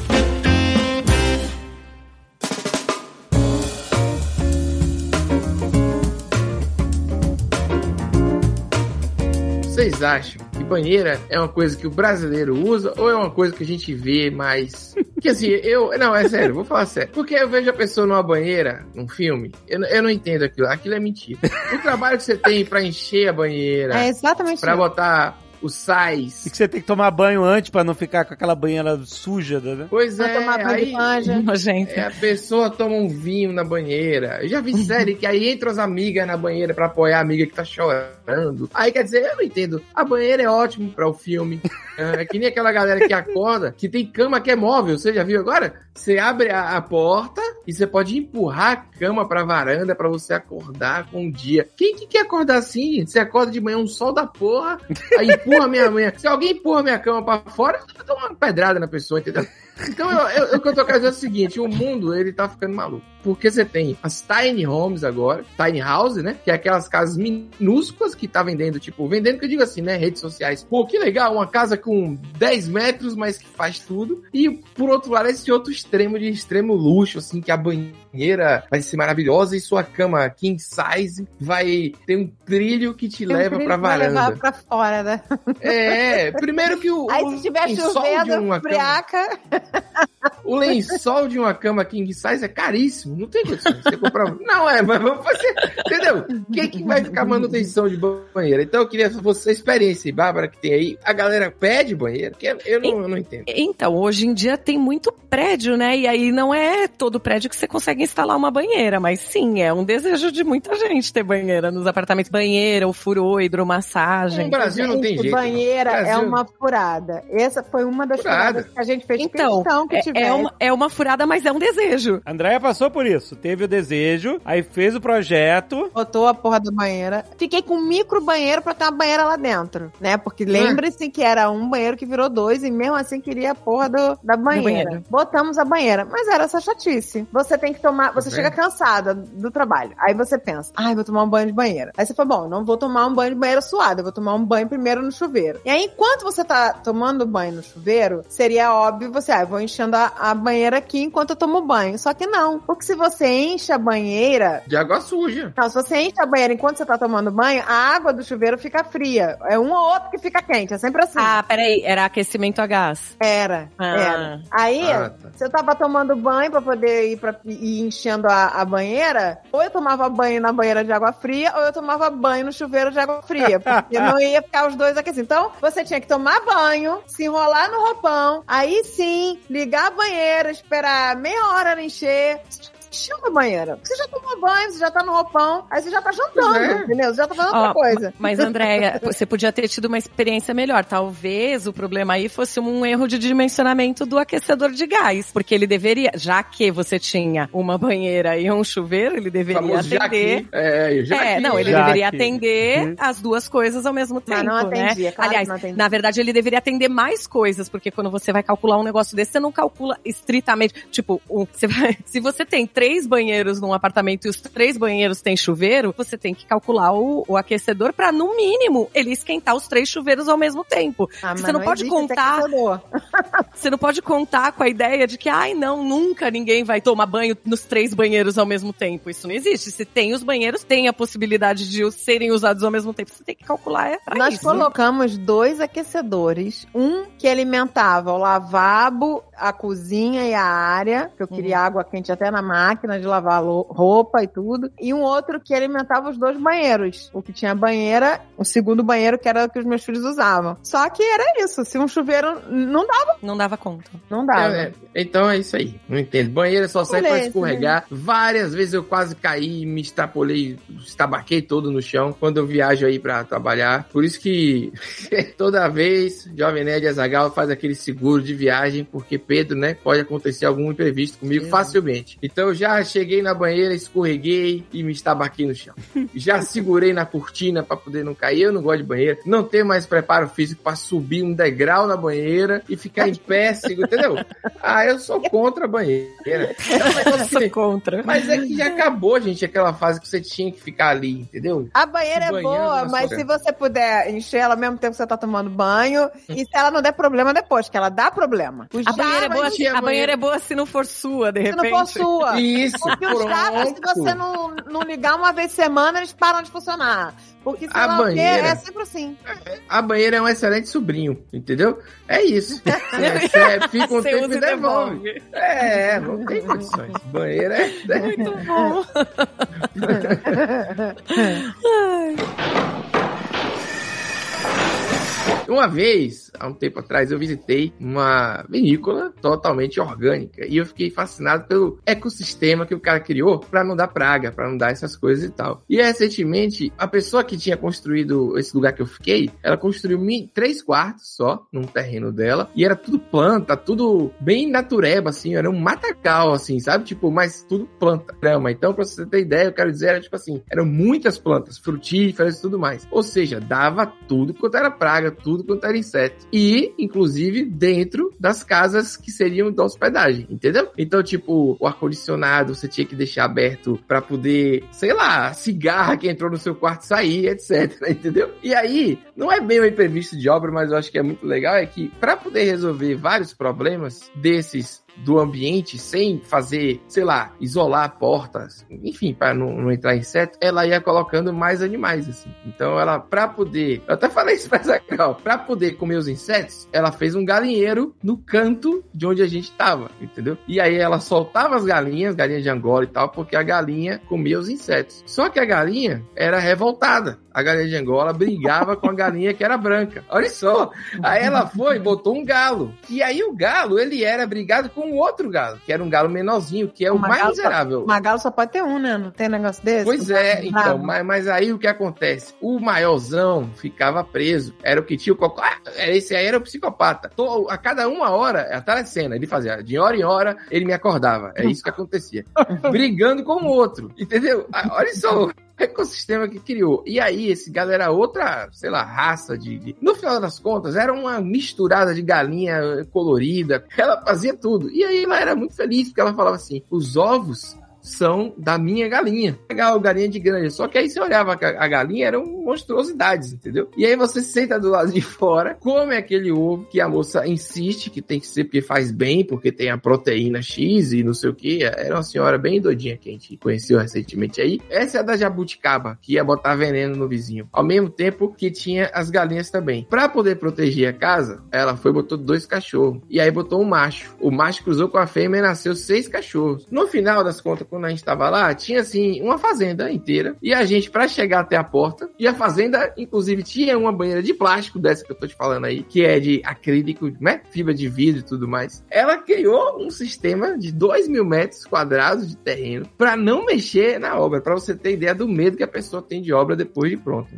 Vocês acham que banheira é uma coisa que o brasileiro usa ou é uma coisa que a gente vê mais. Que assim, eu. Não, é sério, vou falar sério. Porque eu vejo a pessoa numa banheira, num filme, eu, eu não entendo aquilo. Aquilo é mentira. O trabalho que você tem pra encher a banheira, É exatamente pra isso. botar os sais. E que você tem que tomar banho antes pra não ficar com aquela banheira suja, né? Pois Pra é, tomar banho de aí, panja. [laughs] Nojento. é, a pessoa toma um vinho na banheira. Eu já vi [laughs] série que aí entra as amigas na banheira pra apoiar a amiga que tá chorando. Aí quer dizer, eu não entendo. A banheira é ótimo pra o filme. [laughs] É que nem aquela galera que acorda, que tem cama que é móvel. Você já viu agora? Você abre a, a porta e você pode empurrar a cama pra varanda pra você acordar com o dia. Quem que quer acordar assim? gente? Você acorda de manhã um sol da porra, aí empurra minha manhã. Se alguém empurra minha cama pra fora, eu dou uma pedrada na pessoa, entendeu? Então, eu, eu- o que eu tô querendo dizer é o seguinte: o mundo, ele tá ficando maluco. Porque você tem as tiny homes agora, tiny house, né? Que é aquelas casas minúsculas que tá vendendo, tipo, vendendo que eu digo assim, né? Redes sociais. Pô, que legal, uma casa com 10 metros, mas que faz tudo. E, por outro lado, esse outro extremo de extremo luxo, assim, que a banheira vai ser maravilhosa e sua cama king size vai ter um trilho que te Tem um leva trilho pra que vai varanda. levar pra fora, né? É, primeiro que o. Aí se tiver chovendo, uma cama- friaca. O lençol de uma cama king size é caríssimo. Não tem condição. Você comprar. Não, é, mas vamos fazer. Entendeu? Quem que vai ficar manutenção de banheira? Então eu queria você, a experiência, Bárbara, que tem aí. A galera pede banheiro? Que eu não, eu não entendo. Então, hoje em dia tem muito prédio, né? E aí não é todo prédio que você consegue instalar uma banheira, mas sim, é um desejo de muita gente ter banheira nos apartamentos. Banheira, o furô, hidromassagem. No Brasil não tem Gente, jeito. banheira é uma furada. Essa foi uma das Furada. furadas que a gente fez Então, é, é uma, é uma furada, mas é um desejo. A Andréia passou por isso. Teve o desejo, aí fez o projeto. Botou a porra da banheira. Fiquei com um micro banheiro pra ter uma banheira lá dentro, né? Porque lembre-se que era um banheiro que virou dois e mesmo assim queria a porra do, da banheira. banheiro. Botamos a banheira, mas era essa chatice. Você tem que tomar, você Tá chega cansada do trabalho. Aí você pensa, ai, vou tomar um banho de banheira. Aí você fala, bom, não vou tomar um banho de banheira suado, eu vou tomar um banho primeiro no chuveiro. E aí, enquanto você tá tomando banho no chuveiro, seria óbvio você, ah, vou enchendo a, a banheira aqui enquanto eu tomo banho. Só que não, porque se você enche a banheira, De água suja. não, se você enche a banheira enquanto você tá tomando banho, a água do chuveiro fica fria. É um ou outro que fica quente, é sempre assim. Ah, peraí, era aquecimento a gás. Era, Ah. era. Aí, Ah, tá. se eu tava tomando banho pra poder ir, pra, ir enchendo a, a banheira, ou eu tomava banho na banheira de água fria, ou eu tomava banho no chuveiro de água fria. [laughs] Porque não ia ficar os dois aquecidos. Então, você tinha que tomar banho, se enrolar no roupão, aí sim, ligar a banheira, esperar meia hora ela encher. Encheu a banheira. Você já tomou banho, você já tá no roupão, aí você já tá jantando, é. entendeu? Você já tá fazendo Ó, outra coisa. Mas, Andréia, [laughs] você podia ter tido uma experiência melhor. Talvez o problema aí fosse um erro de dimensionamento do aquecedor de gás. Porque ele deveria, já que você tinha uma banheira e um chuveiro, ele deveria Famoso atender. É. É, não, ele Já deveria que- atender Uhum. as duas coisas ao mesmo tempo, Mas não atendia, né? claro que Aliás, não atendia. na verdade, ele deveria atender mais coisas, porque quando você vai calcular um negócio desse, você não calcula estritamente. Tipo, um, você vai- [laughs] se você tem três banheiros num apartamento e os três banheiros têm chuveiro, você tem que calcular o, o aquecedor pra, no mínimo, ele esquentar os três chuveiros ao mesmo tempo. Ah, você não, pode existe esse contar [laughs] você não pode contar com a ideia de que, ai, não, nunca ninguém vai tomar banho nos três banheiros ao mesmo tempo. Isso não existe. Se tem os banheiros, tem a possibilidade de serem usados ao mesmo tempo. Você tem que calcular é Nós isso. colocamos dois aquecedores, um que alimentava o lavabo, a cozinha e a área, que eu queria água quente até na máquina de lavar roupa e tudo, e um outro que alimentava os dois banheiros, o que tinha banheira, o segundo banheiro que era o que os meus filhos usavam. Só que era isso, se um chuveiro não dava, Não dava conta. não dava. É, é. então é isso aí. Não entendo. Banheira só sai pra Beleza, escorregar. Várias vezes eu quase caí, me extrapolei, estabaquei todo no chão quando eu viajo aí pra trabalhar. Por isso que [laughs] toda vez Jovem Nerd Azagal faz aquele seguro de viagem, porque Pedro, né? Pode acontecer algum imprevisto comigo facilmente. Então eu já cheguei na banheira, escorreguei e me estabaquei no chão. [laughs] Já segurei na cortina pra poder não cair. Eu não gosto de banheira. Não tenho mais preparo físico pra subir um degrau na banheira e ficar em pé, entendeu? Ah, eu sou contra a banheira. É um negócio Sou que- contra. Mas é que já acabou, gente, aquela fase que você tinha que ficar ali, entendeu? A banheira é boa, na mas sua se você puder encher ela ao mesmo tempo que você tá tomando banho, e se ela não der problema depois, que ela dá problema. Os A banheira, é boa, tinha a banheira banheira- é boa se não for sua, de se repente. não for sua. Isso, Porque os cabos, se você não, não ligar uma vez por semana, eles param de funcionar. Porque A banheira- é sempre assim. A banheira é um excelente sobrinho, entendeu? É isso. Você [laughs] recebe, fica um Você tempo e e devolve. devolve. É, não tem condições. Banheira é. Muito bom. [laughs] [laughs] Uma vez, há um tempo atrás, eu visitei uma vinícola totalmente orgânica e eu fiquei fascinado pelo ecossistema que o cara criou para não dar praga, para não dar essas coisas e tal. E recentemente, a pessoa que tinha construído esse lugar que eu fiquei, ela construiu três quartos só num terreno dela e era tudo planta, tudo bem natureba, assim, era um matagal, assim, sabe? Tipo, mas tudo planta, grama. Então, pra você ter ideia, eu quero dizer, era tipo assim, eram muitas plantas, frutíferas e tudo mais. Ou seja, dava tudo quanto era praga, tudo quanto era inseto. E, inclusive, dentro das casas que seriam da hospedagem, entendeu? Então, tipo, o ar-condicionado você tinha que deixar aberto pra poder, sei lá, cigarra que entrou no seu quarto sair, etc, [laughs] entendeu? E aí, não é bem um imprevisto de obra, mas eu acho que é muito legal, é que pra poder resolver vários problemas desses do ambiente sem fazer, sei lá, isolar portas, enfim, para não, não entrar inseto, ela ia colocando mais animais, assim. Então ela, pra poder, eu até falei isso pra Zagal, pra poder comer os insetos, ela fez um galinheiro no canto de onde a gente tava, entendeu? E aí ela soltava as galinhas, galinha de Angola e tal, porque a galinha comia os insetos. Só que a galinha era revoltada. A galinha de Angola brigava com a galinha que era branca. Olha só. Aí ela foi botou um galo. E aí o galo, ele era brigado com um outro galo, que era um galo menorzinho, que é o Uma mais miserável. Magalo só pode ter um, né? Não tem negócio desse? Pois é, então, mas, mas aí o que acontece? O maiorzão ficava preso, era o que tinha o cocô. Ah, esse aí era o psicopata. To- A cada uma hora, é a telecena, ele fazia de hora em hora, ele me acordava. É isso que acontecia. [laughs] Brigando com o outro, entendeu? Ah, Olha só. Ecossistema que criou. E aí, esse galo era outra, sei lá, raça de, de- No final das contas, era uma misturada de galinha colorida. Ela fazia tudo. E aí ela era muito feliz, porque ela falava assim: os ovos são da minha galinha. Legal, galinha de granja. Só que aí você olhava a galinha eram monstruosidades, entendeu? E aí você senta do lado de fora, come aquele ovo que a moça insiste que tem que ser porque faz bem, porque tem a proteína X e não sei o que. Era uma senhora bem doidinha que a gente conheceu recentemente aí. Essa é a da jabuticaba, que ia botar veneno no vizinho. Ao mesmo tempo que tinha as galinhas também. Pra poder proteger a casa, ela foi botou dois cachorros. E aí botou um macho. O macho cruzou com a fêmea e nasceu seis cachorros. No final das contas, quando a gente tava lá, tinha assim uma fazenda inteira. E a gente, pra chegar até a porta, e a fazenda, inclusive, tinha uma banheira de plástico, dessa que eu tô te falando aí, que é de acrílico, né? Fibra de vidro e tudo mais. Ela criou um sistema de 2 mil metros quadrados de terreno pra não mexer na obra, pra você ter ideia do medo que a pessoa tem de obra depois de pronta.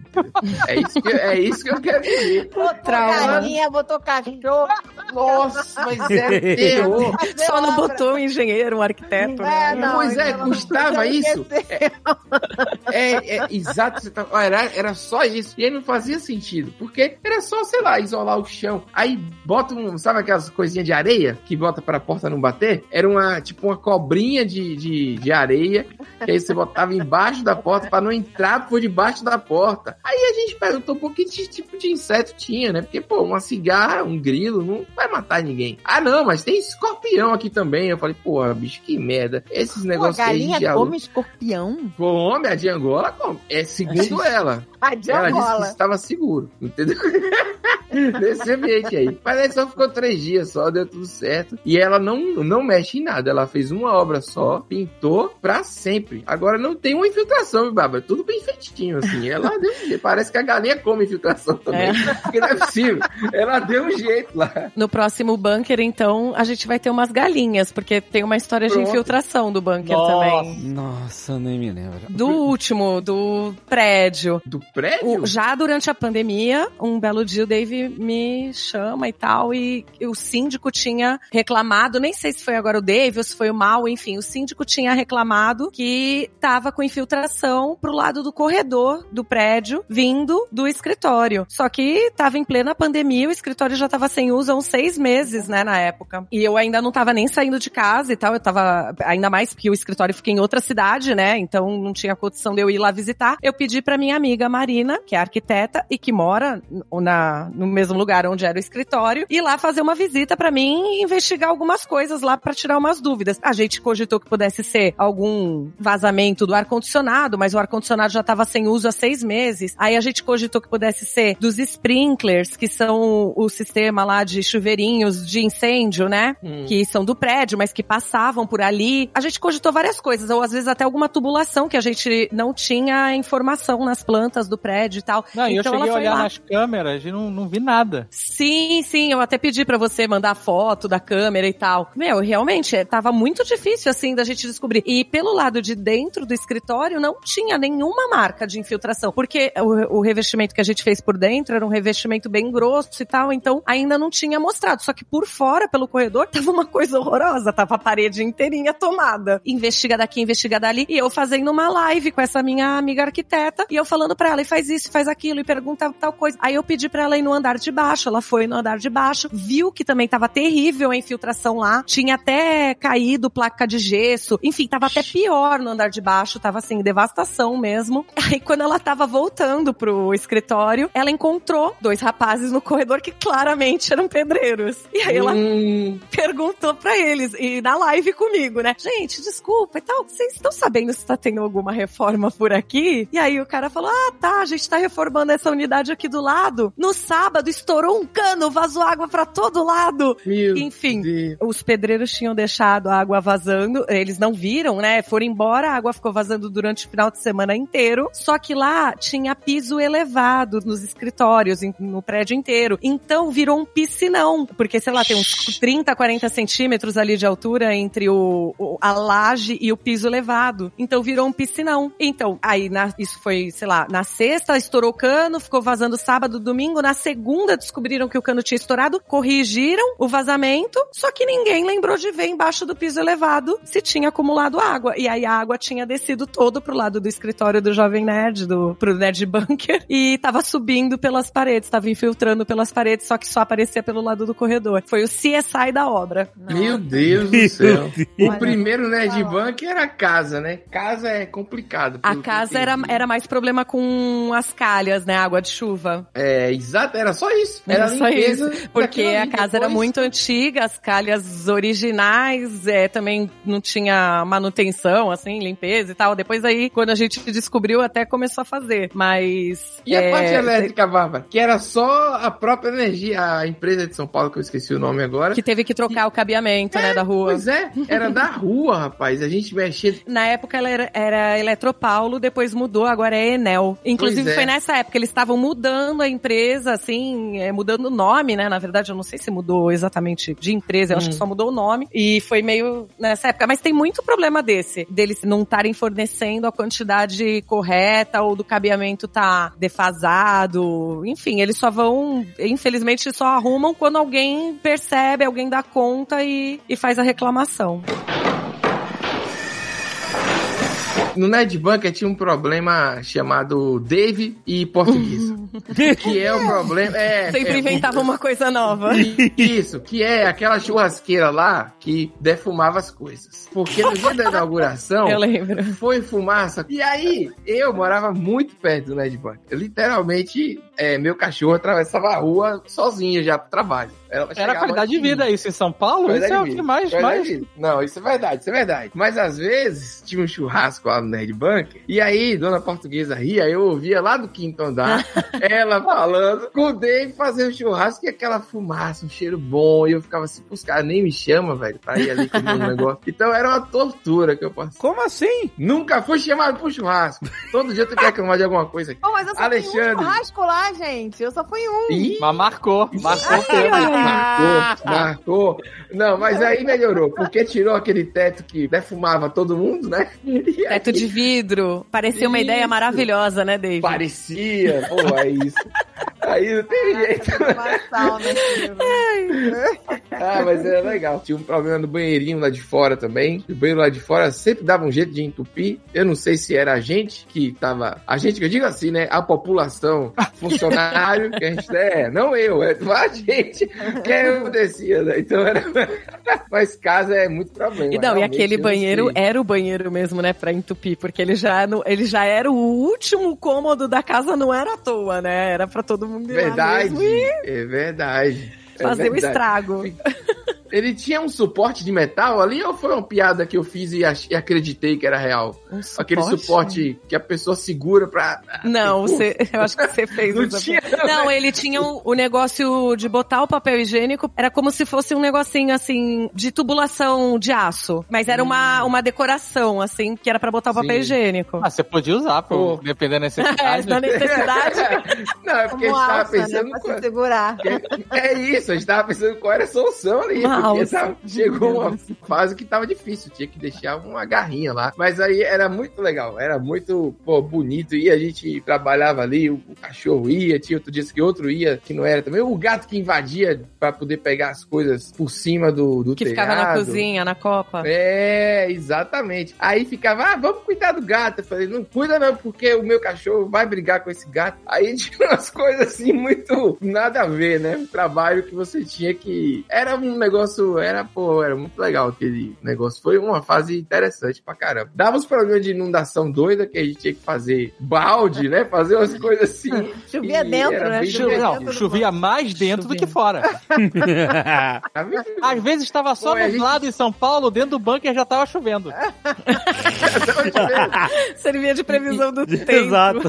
É isso que, é isso que eu quero dizer. Botou galinha, botou cachorro. Nossa, mas é [laughs] terror. Só não botou um engenheiro, um arquiteto, É, né? não, Pois é, não custava isso. esquecer. É, é, exato, você tá, ó, era, era só isso. E aí não fazia sentido. Porque era só, sei lá, isolar o chão. Aí bota um, sabe aquelas coisinhas de areia que bota pra porta não bater? Era uma, tipo, uma cobrinha de, de, de areia. Que aí você botava embaixo da porta pra não entrar por debaixo da porta. Aí a gente perguntou por que de- tipo de inseto tinha, né? Porque, pô, uma cigarra, um grilo, não vai matar ninguém. Ah, não, mas tem escorpião aqui também. Eu falei, porra, bicho, que merda. Esses negócios aí galinha come escorpião? Come, a de Angola come. É segundo ela. A de Ela disse que estava seguro, entendeu? [laughs] Nesse ambiente aí. Mas aí só ficou três dias só, deu tudo certo. E ela não, não mexe em nada. Ela fez uma obra só, pintou pra sempre. Agora não tem uma infiltração, viu, Bárbara? Tudo bem feitinho, assim. Ela deu um jeito. Parece que a galinha come infiltração também. Porque não é possível. Ela deu um jeito lá. No próximo bunker, então, a gente vai ter umas galinhas, porque tem uma história de Pronto. infiltração do bunker Nossa. também. Nossa, nem me lembro. Do último, do prédio. Do prédio? O- já durante a pandemia, um belo dia o Dave me chama e tal, e o síndico tinha reclamado, nem sei se foi agora o Dave ou se foi o Mal, enfim, o síndico tinha reclamado que tava com infiltração pro lado do corredor do prédio, vindo do escritório. Só que tava em plena pandemia, o escritório já tava sem uso há uns seis meses, né, na época. E eu ainda não tava nem saindo de casa e tal, eu tava, ainda mais porque o escritório fica em outra cidade, né, então não tinha condição de eu ir lá visitar. Eu pedi pra minha amiga Marina, que é arquiteta e que mora na, no mesmo lugar onde era o escritório, ir lá fazer uma visita pra mim e investigar algumas coisas lá pra tirar umas dúvidas. A gente cogitou que pudesse ser algum vazamento do ar-condicionado, mas o ar-condicionado já tava sem uso há seis meses. Aí a gente cogitou que pudesse ser dos sprinklers, que são o sistema lá de chuveirinhos de incêndio, né? Hum. que são do prédio, mas que passavam por ali. A gente cogitou várias coisas, ou às vezes até alguma tubulação que a gente não tinha informação nas plantas do prédio e tal. Não, e eu então cheguei a olhar lá. nas câmeras e não, não vi nada. Sim, sim, eu até pedi pra você mandar foto da câmera e tal. Meu, realmente, é, tava muito difícil, assim, da gente descobrir. E pelo lado de dentro do escritório, não tinha nenhuma marca de infiltração, porque o, o revestimento que a gente fez por dentro era um revestimento bem grosso e tal, então ainda não tinha mostrado. Só que por fora, pelo corredor, [laughs] tava uma coisa horrorosa, tava a parede inteirinha tomada. Investiga daqui, investiga dali, e eu fazendo uma live com essa minha amiga arquiteta, e eu falando pra ela, e faz isso, faz aquilo, e pergunta tal coisa. Aí eu pedi pra ela ir no andar de baixo, ela foi no andar de baixo, viu que também tava terrível a infiltração lá, tinha até caído placa de gesso, enfim, tava até pior no andar de baixo, tava assim, devastação mesmo. [laughs] Aí quando ela tava voltando pro escritório, ela encontrou dois rapazes no corredor que claramente eram pedreiros. E aí ela Hum, [laughs] perguntou pra eles, e na live comigo, né? Gente, desculpa e tal, vocês estão sabendo se tá tendo alguma reforma por aqui? E aí o cara falou, ah, tá, a gente tá reformando essa unidade aqui do lado. No sábado estourou um cano, vazou água pra todo lado. meu Enfim, Deus. os pedreiros tinham deixado a água vazando, eles não viram, né? Foram embora, a água ficou vazando durante o final de semana inteiro. Só que lá tinha piso elevado nos escritórios, no prédio inteiro. Então virou um piscinão, porque sei lá, tem uns 30, 40 centímetros ali de altura entre o, o- a laje e o piso elevado. Então virou um piscinão. Então, aí na- isso foi, sei lá, na sexta estourou o cano, ficou vazando sábado, domingo. Na segunda descobriram que o cano tinha estourado, corrigiram o vazamento, só que ninguém lembrou de ver embaixo do piso elevado se tinha acumulado água. E aí a água tinha descido todo pro lado do escritório do Jovem Nerd, do, pro Nerd Bunker, [laughs] e tava subindo pelas paredes, tava infiltrando pelas paredes, só que só aparecia pelo lado do corredor. Foi o CSI da obra. Meu Deus do céu. [laughs] O primeiro Nerd. Bank era a casa, né? Casa é complicado. A casa era, era mais problema com as calhas, né? Água de chuva. É, exato, era só isso. Era Era só isso. Porque a casa era Depois- muito antiga, as calhas originais é, também não tinha manutenção, assim, limpeza e tal. Depois aí, quando a gente descobriu, até começou a fazer. Mas. E a é, parte elétrica, Bárbara? Que era só a própria energia, a empresa de São Paulo, que eu esqueci o nome agora. Que teve que trocar o cabeamento, né, da rua. Pois é, era da [laughs] rua, rapaz. A gente mexia. Na época ela era, era Eletropaulo, depois mudou, agora é Enel. Inclusive é. foi nessa época, eles estavam mudando a empresa, assim, é, mudando o nome, né? Na verdade, eu não sei se mudou exatamente de empresa, eu acho Hum. que só mudou o nome. E foi meio nessa época. Mas tem muito problema desse, deles não estarem fornecendo a quantidade correta ou do cabeamento tá defasado. Enfim, eles só vão, infelizmente, só arrumam quando alguém percebe, alguém dá conta e, e faz a reclamação. No Nerd Bunker tinha um problema chamado Dave e português. que é o problema. É, [laughs] Sempre é, inventava uma coisa nova. Isso, que é aquela churrasqueira lá que defumava as coisas. Porque no dia da inauguração [laughs] Eu lembro. foi fumaça. E aí, eu morava muito perto do. Eu, literalmente, é, meu cachorro atravessava a rua sozinho já pro trabalho. Ela Era qualidade de vida isso em São Paulo? Qualidade Isso é o que mais, mais... Não, isso é verdade, isso é verdade. Mas às vezes tinha um churrasco lá no Nerd Bunker, e aí Dona Portuguesa ria, eu ouvia lá do quinto andar, [laughs] ela falando com o Dave fazendo churrasco e aquela fumaça, um cheiro bom, e eu ficava assim, os caras nem me chamam, velho, pra ir ali comer um [laughs] negócio. Então era uma tortura que eu passei. Como assim? Nunca fui chamado pro churrasco. Todo dia tu quer reclamar de alguma coisa aqui. Pô, mas eu Alexandre. um churrasco lá lá, gente. Eu só fui um. Ih, Mas marcou, marcou tempo. marcou, marcou. Não, mas aí melhorou, porque tirou aquele teto que defumava todo mundo, né? [laughs] Teto de vidro. Parecia uma ideia Isso. maravilhosa, né, David? Parecia, pô, é isso. Aí não tem jeito. Né? [laughs] Ah, mas era legal. Tinha um problema no banheirinho lá de fora também. O banheiro lá de fora sempre dava um jeito de entupir. Eu não sei se era a gente que tava. A gente que eu digo assim, né? A população, [laughs] funcionário, que a gente. É, não eu, é a gente que acontecia, né? Então era. [laughs] Mas casa é muito problema. E não, e aquele banheiro era o banheiro mesmo, né, pra entupir, porque ele já, não- ele já era o último cômodo da casa, não era à toa, né? Era pra todo mundo ir lá Verdade, mesmo e é verdade. É fazer o verdade. estrago. Ele tinha um suporte de metal ali ou foi uma piada que eu fiz e, ach- e acreditei que era real? Um Aquele suporte que a pessoa segura pra. Não, [laughs] você, eu acho que você fez Não essa tinha. Não, ele tinha o, o negócio de botar o papel higiênico, era como se fosse um negocinho assim, de tubulação de aço. Mas era uma, uma decoração, assim, que era pra botar o papel Sim. higiênico. Ah, você podia usar, pô, Pô. dependendo da É, [laughs] necessidade. na necessidade. [laughs] Não, é porque a Como gente tava alça, né? pensando. Pra qual- se segurar. É isso, a gente tava pensando qual era a solução ali. Uma porque tava- chegou uma fase que tava difícil, tinha que deixar uma garrinha lá. Mas aí era muito legal, era muito pô, bonito. E a gente trabalhava ali, o, o cachorro ia, tinha outro dia que outro ia, que não era também. O gato que invadia pra poder pegar as coisas por cima do, do Que telhado. ficava na cozinha, na copa. É, exatamente. Aí ficava, ah, vamos cuidar do gato. Eu falei, não cuida não, porque o meu cachorro vai brigar com esse gato. Aí [laughs] tinha umas coisas assim, muito nada a ver, né? Um trabalho que você tinha que. Era um negócio, era, pô, era muito legal aquele negócio. Foi uma fase interessante pra caramba. Dava uns problemas de inundação doida que a gente tinha que fazer balde, né? Fazer umas coisas assim. Chovia dentro, né? Chovia Não, dentro chovia mais dentro do que fora. [laughs] divertido. Às vezes estava só Pô, a gente- nublado em São Paulo, dentro do bunker já tava chovendo. [laughs] Servia de previsão do [laughs] tempo. Exato.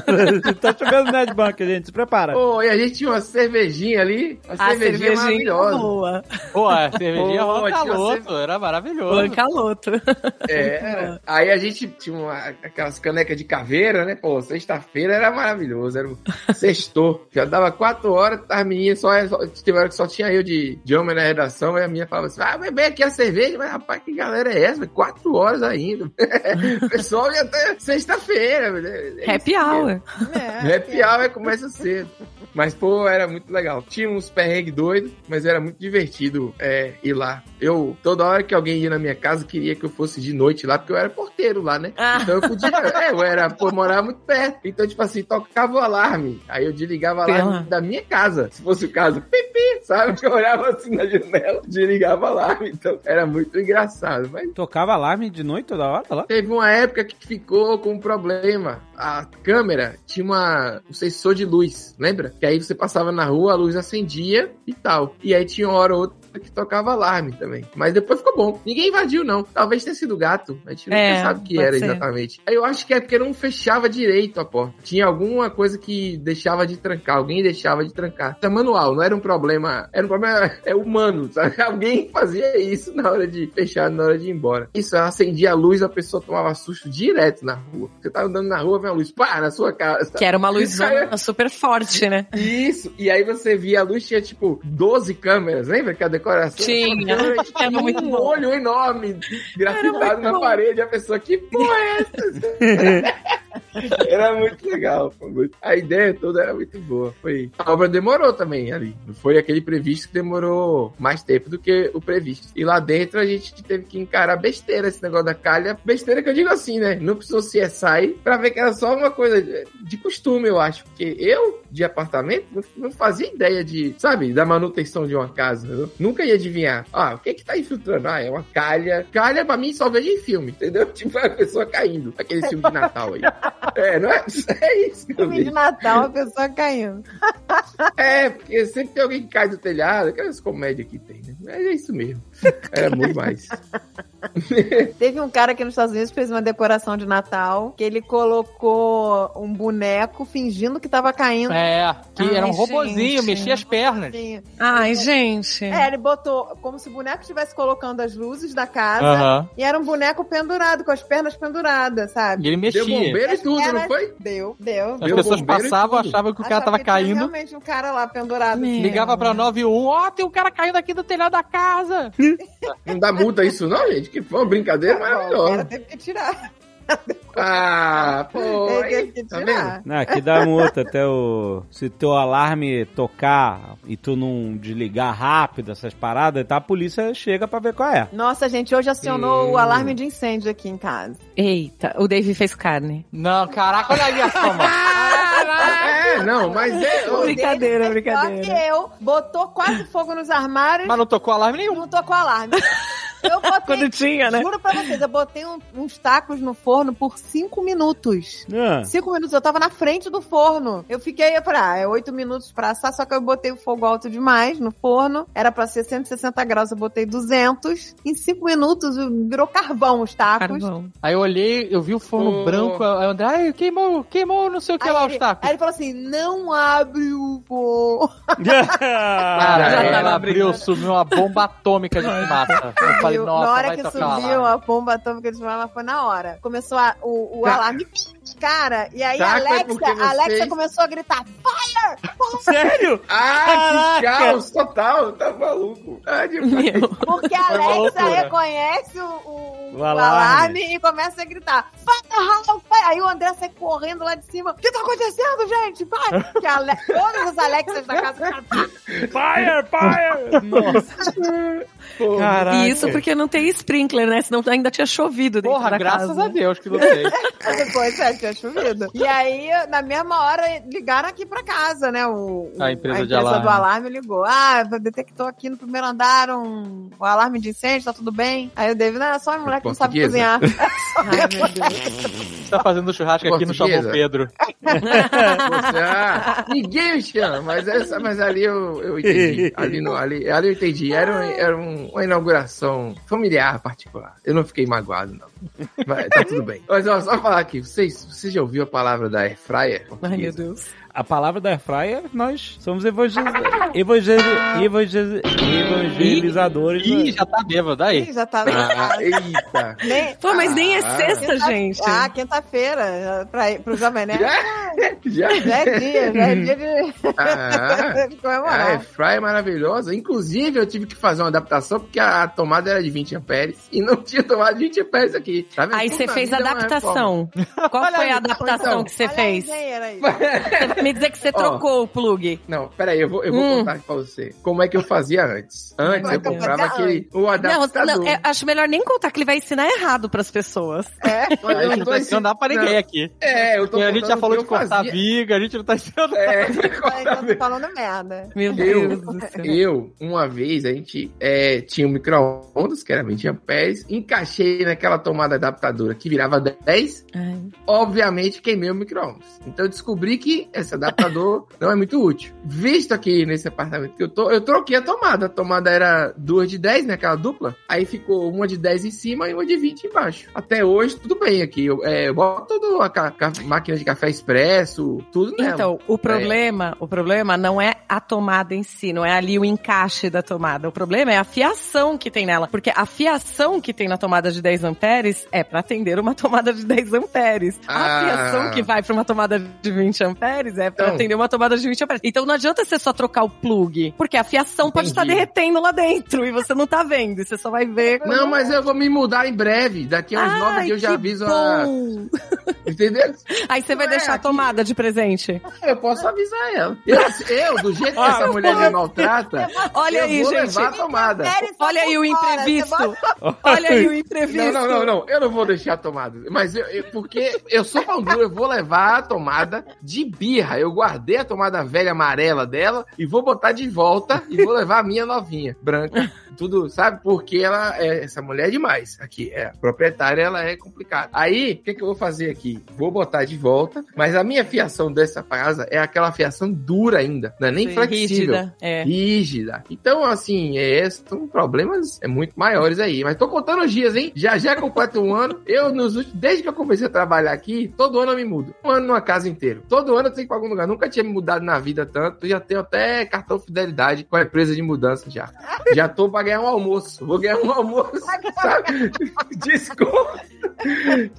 tá chovendo no Bunker, gente. Se prepara. Pô, e a gente tinha uma cervejinha ali, uma A cervejinha, cervejinha maravilhosa. boa. Pô, a cervejinha Pô, era maravilhoso. Bancaloto. É, aí a gente tinha uma- aquelas canecas de caveira, né? Pô, sexta-feira era maravilhoso, era sextou. Já dava quatro horas, as meninas só, só teve hora que só tinha eu de, de homem na redação, e a minha falava assim, ah, bem aqui a cerveja, mas rapaz, que galera é essa? Quatro horas ainda. [laughs] o pessoal ia até sexta-feira. né? É Happy isso hour. É, Happy hour começa cedo. Mas, pô, era muito legal. Tinha uns perrengues doidos, mas era muito divertido é, ir lá. Eu, toda hora que alguém ia na minha casa, queria que eu fosse de noite lá, porque eu era porteiro lá, né? Ah. Então eu podia. é, eu era, pô, morava muito perto. Então, tipo assim, tocava o alarme. Aí eu desligava o alarme Pela. da minha casa. Se fosse o caso, pipi, sabe? Eu olhava assim na janela, desligava o alarme. Então, era muito engraçado. Mas Tocava alarme de noite toda hora lá? Teve uma época que ficou com um problema. A câmera tinha uma, um sensor de luz, lembra? Que aí você passava na rua, a luz acendia e tal. E aí tinha uma hora ou outra que tocava alarme também. Mas depois ficou bom. Ninguém invadiu, não. Talvez tenha sido gato. A gente É, nunca sabe o que era ser. exatamente. Aí eu acho que é porque não fechava direito a porta. Tinha alguma coisa que deixava de trancar. Alguém deixava de trancar. Isso é manual, não era um problema. Era um problema [laughs] é humano, sabe? [laughs] Alguém fazia isso na hora de fechar, na hora de ir embora. Isso, acendia a luz, a pessoa tomava susto direto na rua. Você tá andando na rua, vem a luz, pá, na sua cara. Que era uma luzona super forte, né? Isso, e aí você via a luz, tinha tipo 12 câmeras, lembra que a decoração? Tinha. Tinha Era muito um bom. olho enorme grafitado na bom. parede, a pessoa, que porra é essa? [laughs] era muito legal. muito- A ideia toda era muito boa. Foi... A obra demorou também ali. Não foi aquele previsto que demorou mais tempo do que o previsto. E lá dentro a gente teve que encarar besteira esse negócio da calha. Besteira que eu digo assim, né? Não precisou CSI pra ver que era só uma coisa de- costume, eu acho. Porque eu, de apartamento, não- não fazia ideia de, sabe, da manutenção de uma casa. Eu nunca ia adivinhar. Ah, o que que tá infiltrando? Ah, é uma calha. Calha, pra mim, só vejo em filme, entendeu? [laughs] Tipo, a pessoa caindo. Aquele filme de Natal aí. [laughs] É, não é? [laughs] É isso que eu Filme de. Natal, a pessoa caindo. É, porque sempre tem alguém que cai do telhado, aquelas comédias que tem, né? Mas é isso mesmo. [laughs] Era muito mais. [laughs] Teve um cara aqui nos Estados Unidos que fez uma decoração de Natal, que ele colocou um boneco fingindo que tava caindo. É, que Ai, era um robozinho, gente. mexia as pernas. Ai, gente. É, ele botou como se o boneco estivesse colocando as luzes da casa Aham. e era um boneco pendurado, com as pernas penduradas, E sabe? ele Deu mexia. bombeiro e tudo, Era- não foi? Deu, deu. As Deu pessoas e passavam, achavam que o cara Achava tava que tinha caindo. realmente um cara lá pendurado. Meu. Ligava pra 91, ó, tem um cara caindo aqui do telhado da casa. [laughs] Não dá multa isso, não, gente? Que foi uma brincadeira cara maravilhosa. teve que tirar. Ah, pô. Que Tá vendo? Não, aqui dá multa até o. Se teu alarme tocar e tu não desligar rápido essas paradas, tá? A polícia chega pra ver qual é. Nossa, gente, hoje acionou o alarme de incêndio aqui em casa. Eita, o Dave fez carne. Não, caraca, olha aí a [laughs] fama. É, não, mas é. Brincadeira, Só brincadeira. que eu botou quase fogo nos armários Mas não tocou alarme nenhum. não tocou alarme. [laughs] Eu botei, [laughs] Quando tinha, né? juro pra vocês, eu botei um- uns tacos no forno por cinco minutos. Ah, Cinco minutos, eu tava na frente do forno. Eu fiquei, eu falei, ah, é oito minutos pra assar, só que eu botei o fogo alto demais no forno. Era pra ser 160 graus, eu botei 200. Em cinco minutos, virou carvão os tacos. Carvão. Aí eu olhei, eu vi o forno Ô. branco, aí o André, ai, queimou, queimou não sei o que Aí lá, os tacos. aí ele falou assim, não abre o forno. [laughs] Cara, já ela abriu, sumiu uma bomba atômica de [laughs] fumaça. Falei, nossa, na hora que tocar subiu a bomba atômica de fumaça, foi na hora. Começou a- o, o [laughs] alarme, cara, e aí Tá, a foi Alexa, a Alexa vocês- começou a gritar, [laughs] Sério? Ah, que Caraca! caos total, tá maluco. Ah, porque a uma Alexa loucura. reconhece o, o- O alarme. alarme. e começa a gritar, fire, fire. Aí o André sai correndo lá de cima, o que tá acontecendo, gente? Vai! Porque a Ale- todas as Alexas da casa ficaram, Fire, fire! Nossa. Pô, Caraca. E isso porque não tem sprinkler, né? Senão ainda tinha chovido dentro Porra, da graças casa. a Deus que não tem. [laughs] Depois é, tinha chovido. E aí, na mesma hora, ligaram aqui pra casa, né? O, A empresa de alarme. do alarme ligou. Ah, detectou aqui no primeiro andar um, um alarme de incêndio, tá tudo bem? Aí o David, não, é só a mulher que não sabe cozinhar. [laughs] Ai, meu Deus. tá fazendo churrasco aqui no. Chamou Pedro. Você, ah, ninguém me chama, mas, essa, mas ali eu, eu entendi. Ali, no, ali, ali eu entendi. Era, um- era um- uma inauguração familiar particular. Eu não fiquei magoado, não. Mas tá tudo bem. Mas ó, só falar aqui, vocês, você já ouviu a palavra da Air Fryer? Ai, meu Deus. A palavra da Airfryer, nós somos evangel... evangel... evangel... evangelizadores. Ih, já tá bêbado, aí. Ih, já tá Ah, eita. Nem- Pô, mas nem é Ah. sexta, quinta- gente. Ah, quinta-feira, pra, pro Jovem Nerd. Já? Já é dia, já é dia de, Ah, [laughs] de a comemorar. Air Fryer é maravilhosa. Inclusive, eu tive que fazer uma adaptação porque a tomada era de 20 amperes e não [laughs] tinha tomada de 20 amperes aqui. Tá vendo? Aí você fez é adaptação. Qual Olha foi aí, a adaptação então. que você Olha fez? aí. reforma. [laughs] [laughs] Me dizer que você trocou o plug. Não, peraí, eu vou, eu vou Hum. contar aqui pra você. Como é que eu fazia antes? Antes é eu eu comprava aquele. O Não, adaptador. não, é- acho melhor nem contar que ele vai ensinar errado pras pessoas. É, A eu não não tô tá ensinando pra ninguém aqui. É, eu tô a gente já falou de eu cortar fazia. viga, a gente não tá ensinando nada. [laughs] É, então tô falando merda. Meu Eu- Deus do céu. Eu, uma vez, a gente é, tinha um micro-ondas, que era 20 amperes, encaixei naquela tomada adaptadora que virava 10, Ai. obviamente queimei o micro-ondas. Então eu descobri que esse adaptador não é muito útil. Visto aqui nesse apartamento que eu tô, eu troquei a tomada. A tomada era duas de 10, né? Aquela dupla. Aí ficou uma de 10 em cima e uma de 20 embaixo. Até hoje, tudo bem aqui. Eu, é, eu boto tudo, a ca- máquina de café expresso, tudo nela. Então, o problema, o problema não é a tomada em si, não é ali o encaixe da tomada. O problema é a fiação que tem nela, porque a fiação que tem na tomada de 10 amperes é para atender uma [laughs] tomada de 10 amperes. A Ah. fiação que vai para uma tomada de 20 amperes é para Então. atender uma tomada de 20 amperes. Então não adianta você só trocar o plug, porque a fiação pode estar Entendi. derretendo lá dentro e você não tá vendo, você só vai ver. Não, mas eu vou me mudar em breve. Daqui a uns nove Ai, dias eu já aviso a. Entendeu? Aí você vai é, deixar a tomada de presente. Eu posso avisar ela. Eu, eu, do jeito que essa mulher me maltrata, Olha eu aí, vou gente. levar a tomada. Olha aí o imprevisto. Olha aí o imprevisto. Não, não, não, não. Eu não vou deixar a tomada. Mas eu, eu- porque eu sou duro, eu vou levar a tomada de birra. Eu guardei a tomada velha amarela dela e vou botar de volta e vou levar a minha novinha, branca. Tudo, sabe? Porque ela é, essa mulher é demais. Aqui, é. A proprietária, ela é complicada. Aí, o que, que eu vou fazer aqui. Vou botar de volta, mas a minha fiação dessa casa é aquela fiação dura ainda, não é nem Sim, flexível. rígida, é. Rígida. Então, assim, é, são problemas é, muito maiores aí. Mas tô contando os dias, hein? Já já completo um ano. Eu, nos últimos, desde que eu comecei a trabalhar aqui, todo ano eu me mudo. Um ano numa casa inteira. Todo ano eu tenho que ir pra algum lugar. Nunca tinha me mudado na vida tanto. Já tenho até cartão fidelidade com a empresa de mudança já. Já tô pra ganhar um almoço. Vou ganhar um almoço, sabe? [laughs] Desconto.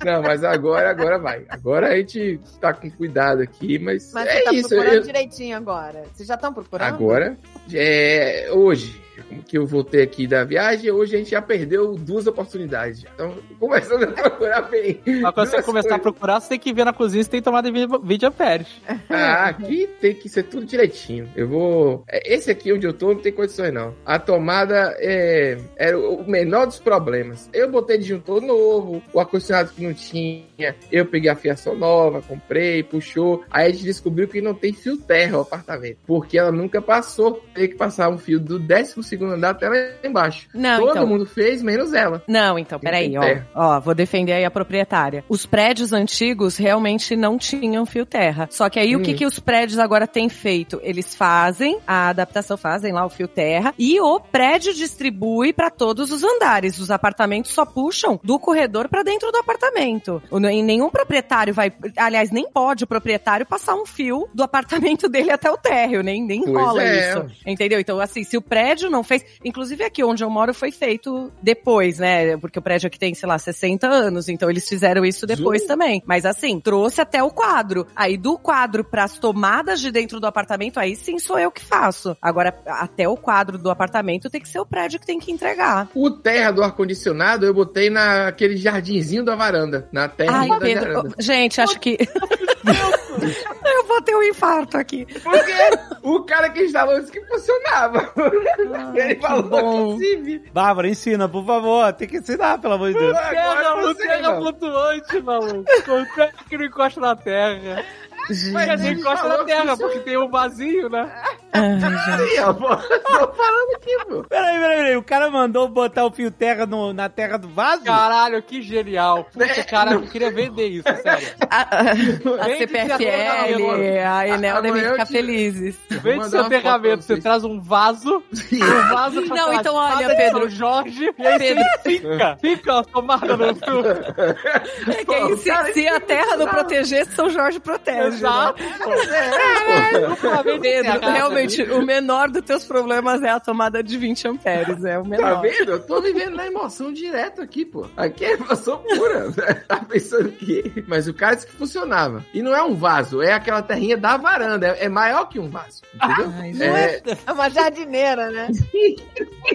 Não, mas agora, agora vai. Agora a gente tá com cuidado aqui, mas, Mas é você tá isso. procurando eu- direitinho agora. Vocês já estão procurando? Agora, é, hoje, que eu voltei aqui da viagem, hoje a gente já perdeu duas oportunidades. Então, começando a procurar bem. Mas quando você começar a procurar, você tem que ver na cozinha se tem tomada de vídeo amperes. [laughs] Ah, aqui tem que ser tudo direitinho. Eu vou. é, Esse aqui onde eu tô não tem condições, não. A tomada é, era o menor dos problemas. Eu botei disjuntor novo, o ar-condicionado que não tinha, eu peguei a fiação nova, comprei, puxou. Aí a gente descobriu que não tem fio terra o apartamento. Porque ela nunca passou. Tem que passar um fio do 12 andar até lá embaixo. Não, Todo então. mundo fez, menos ela. Não, então, peraí, ó. Ó, vou defender aí a proprietária. Os prédios antigos realmente não tinham fio terra. Só que aí o que, Hum. que os prédios agora têm feito? Eles fazem a adaptação, fazem lá o fio terra e o prédio distribui para todos os andares. Os apartamentos só puxam do corredor para dentro do apartamento. Em Nenhum proprietário vai, aliás, nem pode o proprietário passar um fio do apartamento [laughs] dele até o térreo, nem, nem Pois rola é. isso. Entendeu? Então, assim, se o prédio não fez. Inclusive aqui onde eu moro foi feito depois, né? Porque o prédio aqui tem, sei lá, 60 anos, então eles fizeram isso depois Zum. também. Mas assim, trouxe até o quadro. Aí do quadro pras tomadas de dentro do apartamento, aí sim sou eu que faço. Agora, até o quadro do apartamento tem que ser o prédio que tem que entregar. O terra do ar-condicionado eu botei naquele jardinzinho da varanda. Na terra Ai, da Pedro, varanda. gente, acho que. [laughs] [laughs] eu vou ter um infarto aqui. Porque o cara que instalou disse que funcionava. Ele falou bom. que sim. Bárbara, ensina, por favor. Tem que ensinar, pelo amor de Deus. Você, terra não. flutuante, maluco. Consegue que não encosta na terra. Dizer, ele encosta na terra, isso- porque tem um vazio, né? [laughs] Ai, pô. Tô falando aqui, pô. Peraí, peraí, peraí. O cara mandou botar o fio terra no- na terra do vaso? Caralho, que genial. Puta, É, cara, eu queria vender isso, sério. A, a- a CPFL, a Enel devem ficar te- felizes. Vende seu pra terramento, você traz um vaso, [laughs] um vaso com Não, então olha, Pedro. Jorge, e aí Pedro. fica, fica ó, tomada no [laughs] fio. É que aí, se, se a terra não proteger, São Jorge protege. Exato. Né? Duplamente Pedro, terra. realmente, o menor dos teus problemas é a tomada de 20 amperes. É o Tá menor. vendo? Eu tô vivendo na emoção direto aqui, pô. Aqui é emoção pura. tá pensando que. Mas o cara disse que funcionava. E não é um vaso, é aquela terrinha da varanda. É, é maior que um vaso. Entendeu? Ai, é, É uma jardineira, né?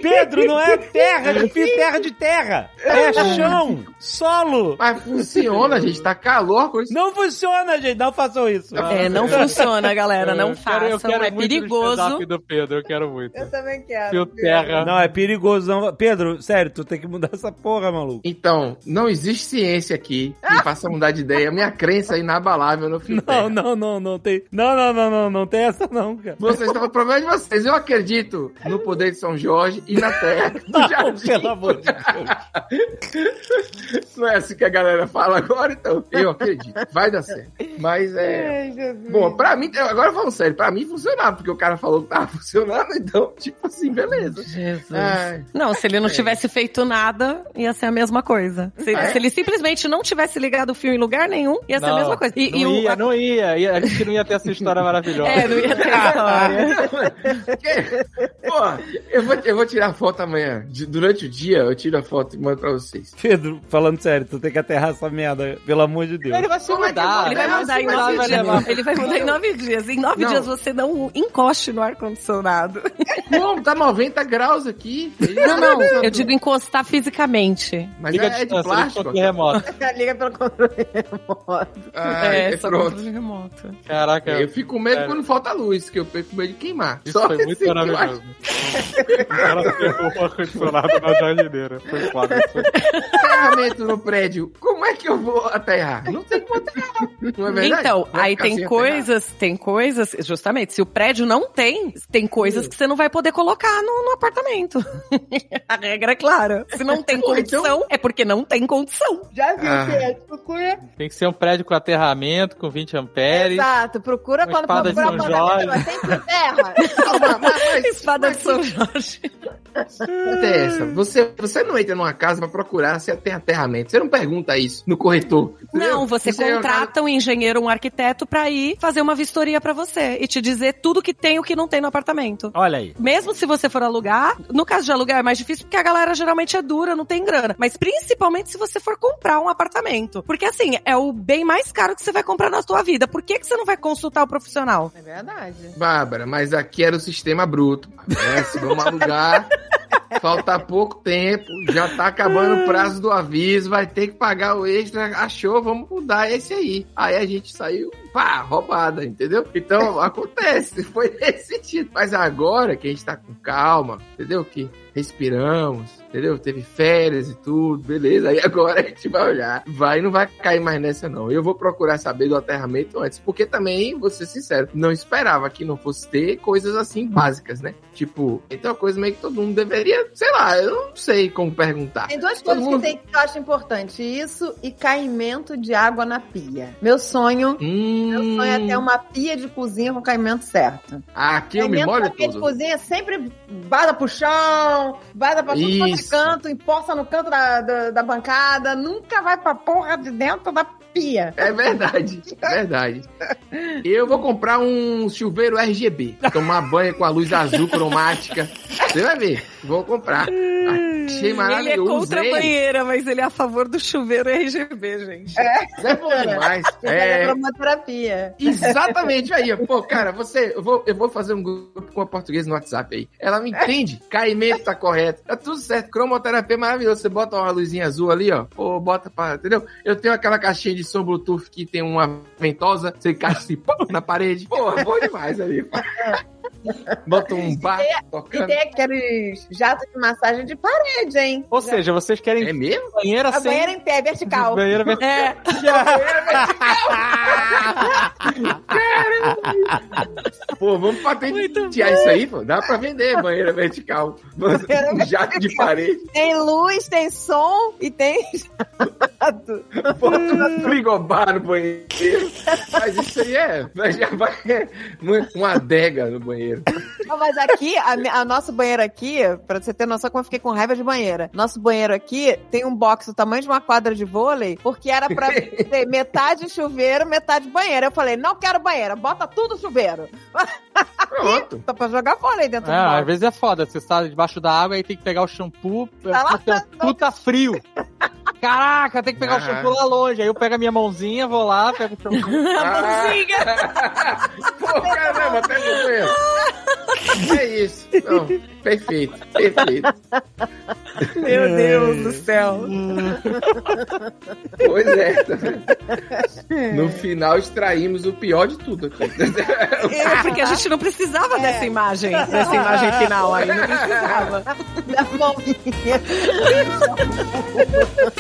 Pedro, não é terra de terra de terra. É chão, solo. mas funciona, gente. Tá calor com isso. Não funciona, gente. Não façam isso. É, não funciona, galera. Não Eu quero- eu quero É muito perigoso. do Pedro, eu quero muito. Eu também quero. Fio terra. Não, é perigoso. Não. Pedro, sério, tu tem que mudar essa porra, maluco. Então, não existe ciência aqui que me faça mudar de ideia. Minha crença é inabalável no fio Não, terra. não, não, não tem. Não, não, não, não, não tem essa não, cara. Vocês estão com problema de vocês. Eu acredito no poder de São Jorge e na terra do [laughs] Não, jardim. pelo amor de Deus. Não é assim que a galera fala agora, então. Eu acredito. Vai dar certo. Mas é. Jesus. Bom, pra mim, agora falando sério, pra mim funcionava, porque o cara falou que tava [laughs] funcionando, então, tipo assim, beleza. Jesus. Ai, Não, se ele não tivesse feito nada, ia ser a mesma coisa. Se, é? se ele simplesmente não tivesse ligado o fio em lugar nenhum, ia ser a Não, mesma coisa. E, não e o- ia, a- não ia, ia. A gente não ia ter essa história maravilhosa. É, não ia ter história. [laughs] Pô, eu vou, eu vou tirar foto amanhã. De- durante o dia, eu tiro a foto e mando pra vocês. Pedro, falando sério, tu tem que aterrar essa merda, pelo amor de Deus. Ele vai se é mudar. Ele vai Não, mudar em nove vai levar. Ele vai mudar em nove dias. Em nove Não. dias você não encoste no ar-condicionado. Como? Tá 90 graus aqui. Não, não. Eu digo encostar fisicamente. Mas Liga é, a é de liga plástico. controle remoto. [laughs] Liga pelo controle remoto. Ah, é, é, só pronto. controle remoto. Caraca, Eu fico com medo Sério. quando falta luz, que eu fico com medo de queimar. isso Só foi muito assim maravilhoso. [laughs] O cara pegou o ar-condicionado na jardineira. Foi foda. Foi... aterramento no prédio, como é que eu vou aterrar? Não tem como aterrar. Não é verdade? Então, aí tem coisas, tem coisas, justamente, se o prédio não tem, tem coisas que você não vai poder colocar no, no apartamento. [laughs] A regra é clara. Se não tem [laughs] então- condição, é porque não tem condição. Já viu, Ah. Pedro? Procura. Tem que ser um prédio com aterramento, com 20 amperes. Exato, procura quando espada de procurar São apartamento, [laughs] Jorge. mas tem por terra. Espada mas de São Jorge. que é essa? Você, você não entra numa casa pra procurar se tem aterramento. Você não pergunta isso no corretor. entendeu? Não, você aí é uma contrata um engenheiro, um arquiteto pra ir fazer uma vistoria pra você e te dizer tudo que tem e o que não tem no apartamento. Olha aí. Mesmo se você for alugar, no caso de alugar é mais difícil porque a galera geralmente é dura, não tem grana. Mas principalmente se você for comprar um apartamento. Porque assim, é o bem mais caro que você vai comprar na sua vida. Por que, que você não vai consultar o profissional? É verdade. Bárbara, mas aqui era o sistema bruto. É, se vamos alugar, [laughs] falta pouco tempo, já tá acabando o prazo do aviso, vai ter que pagar o extra. Achou, vamos mudar esse aí. Aí a gente saiu, pá, roubada, entendeu? Então [laughs] acontece, foi nesse sentido. Mas agora que a gente tá com calma, entendeu? Que respiramos, entendeu? Teve férias e tudo, beleza. Aí agora a gente vai olhar. Vai, não vai cair mais nessa, não. Eu vou procurar saber do aterramento antes, porque também, vou ser sincero, não esperava que não fosse ter coisas assim básicas, né? Tipo, então é uma coisa meio que todo mundo deveria, sei lá, eu não sei como perguntar. Tem duas Todo coisas mundo- que, tem, que eu acho importante. Isso e caimento de água na pia. Meu sonho, Hum, meu sonho é ter uma pia de cozinha com caimento certo. Aqui eu me caimento molho pia de todo. cozinha sempre vaza pro chão, vaza pra quanto é canto, empoça no canto da, da, da bancada, nunca vai pra porra de dentro da pia. É verdade, é verdade. Eu vou comprar um chuveiro RGB, tomar banho com a luz azul cromática. Você vai ver, vou comprar. Achei Ele é maravilhoso. contra a usei. banheira, mas ele é a favor do chuveiro RGB, gente. É bom demais. [laughs] É. É, cromoterapia. Exatamente aí, pô, cara, você, eu vou, eu vou fazer um grupo com a portuguesa no WhatsApp aí. Ela me entende, caimento tá correto, tá tudo certo, cromoterapia é maravilhoso. Você bota uma luzinha azul ali, ó, ou bota pra, entendeu? Eu tenho aquela caixinha de som Bluetooth que tem uma ventosa, você encaixa assim, pô, na parede. Porra, bom demais ali. [laughs] Bota um bar E tocando. tem aqueles jatos de massagem de parede, hein? Ou seja, vocês querem É mesmo? banheira A sem... banheira em pé, vertical. Banheira [laughs] vertical. É, Pô, vamos patentear isso aí, pô. Dá pra vender banheira vertical. Um jato de parede. Tem luz, tem som e tem jato. Bota um frigobar no banheiro. Mas isso aí é. Mas já vai. Uma adega no banheiro. [laughs] Não, mas aqui, a, a nosso banheiro aqui, pra você ter noção como eu fiquei com raiva de banheira. Nosso banheiro aqui tem um box do tamanho de uma quadra de vôlei, porque era pra [laughs] ter metade chuveiro, metade banheiro. Eu falei, não quero banheiro, bota tudo chuveiro. [laughs] Pronto. Só pra jogar vôlei dentro É, do às box. vezes é foda. Você está debaixo da água e tem que pegar o shampoo. Tá lá, o shampoo tá frio. Caraca, tem que pegar o Ah. shampoo lá longe. Aí eu pego a minha mãozinha, vou lá, pego o shampoo. [laughs] a mãozinha. [laughs] Pô, caramba, até banheiro. É isso. Não, perfeito, perfeito. Meu Deus do céu. Pois é. No final extraímos o pior de tudo aqui. É, porque a gente não precisava dessa imagem, dessa imagem final aí, não precisava. [laughs] Da mãozinha.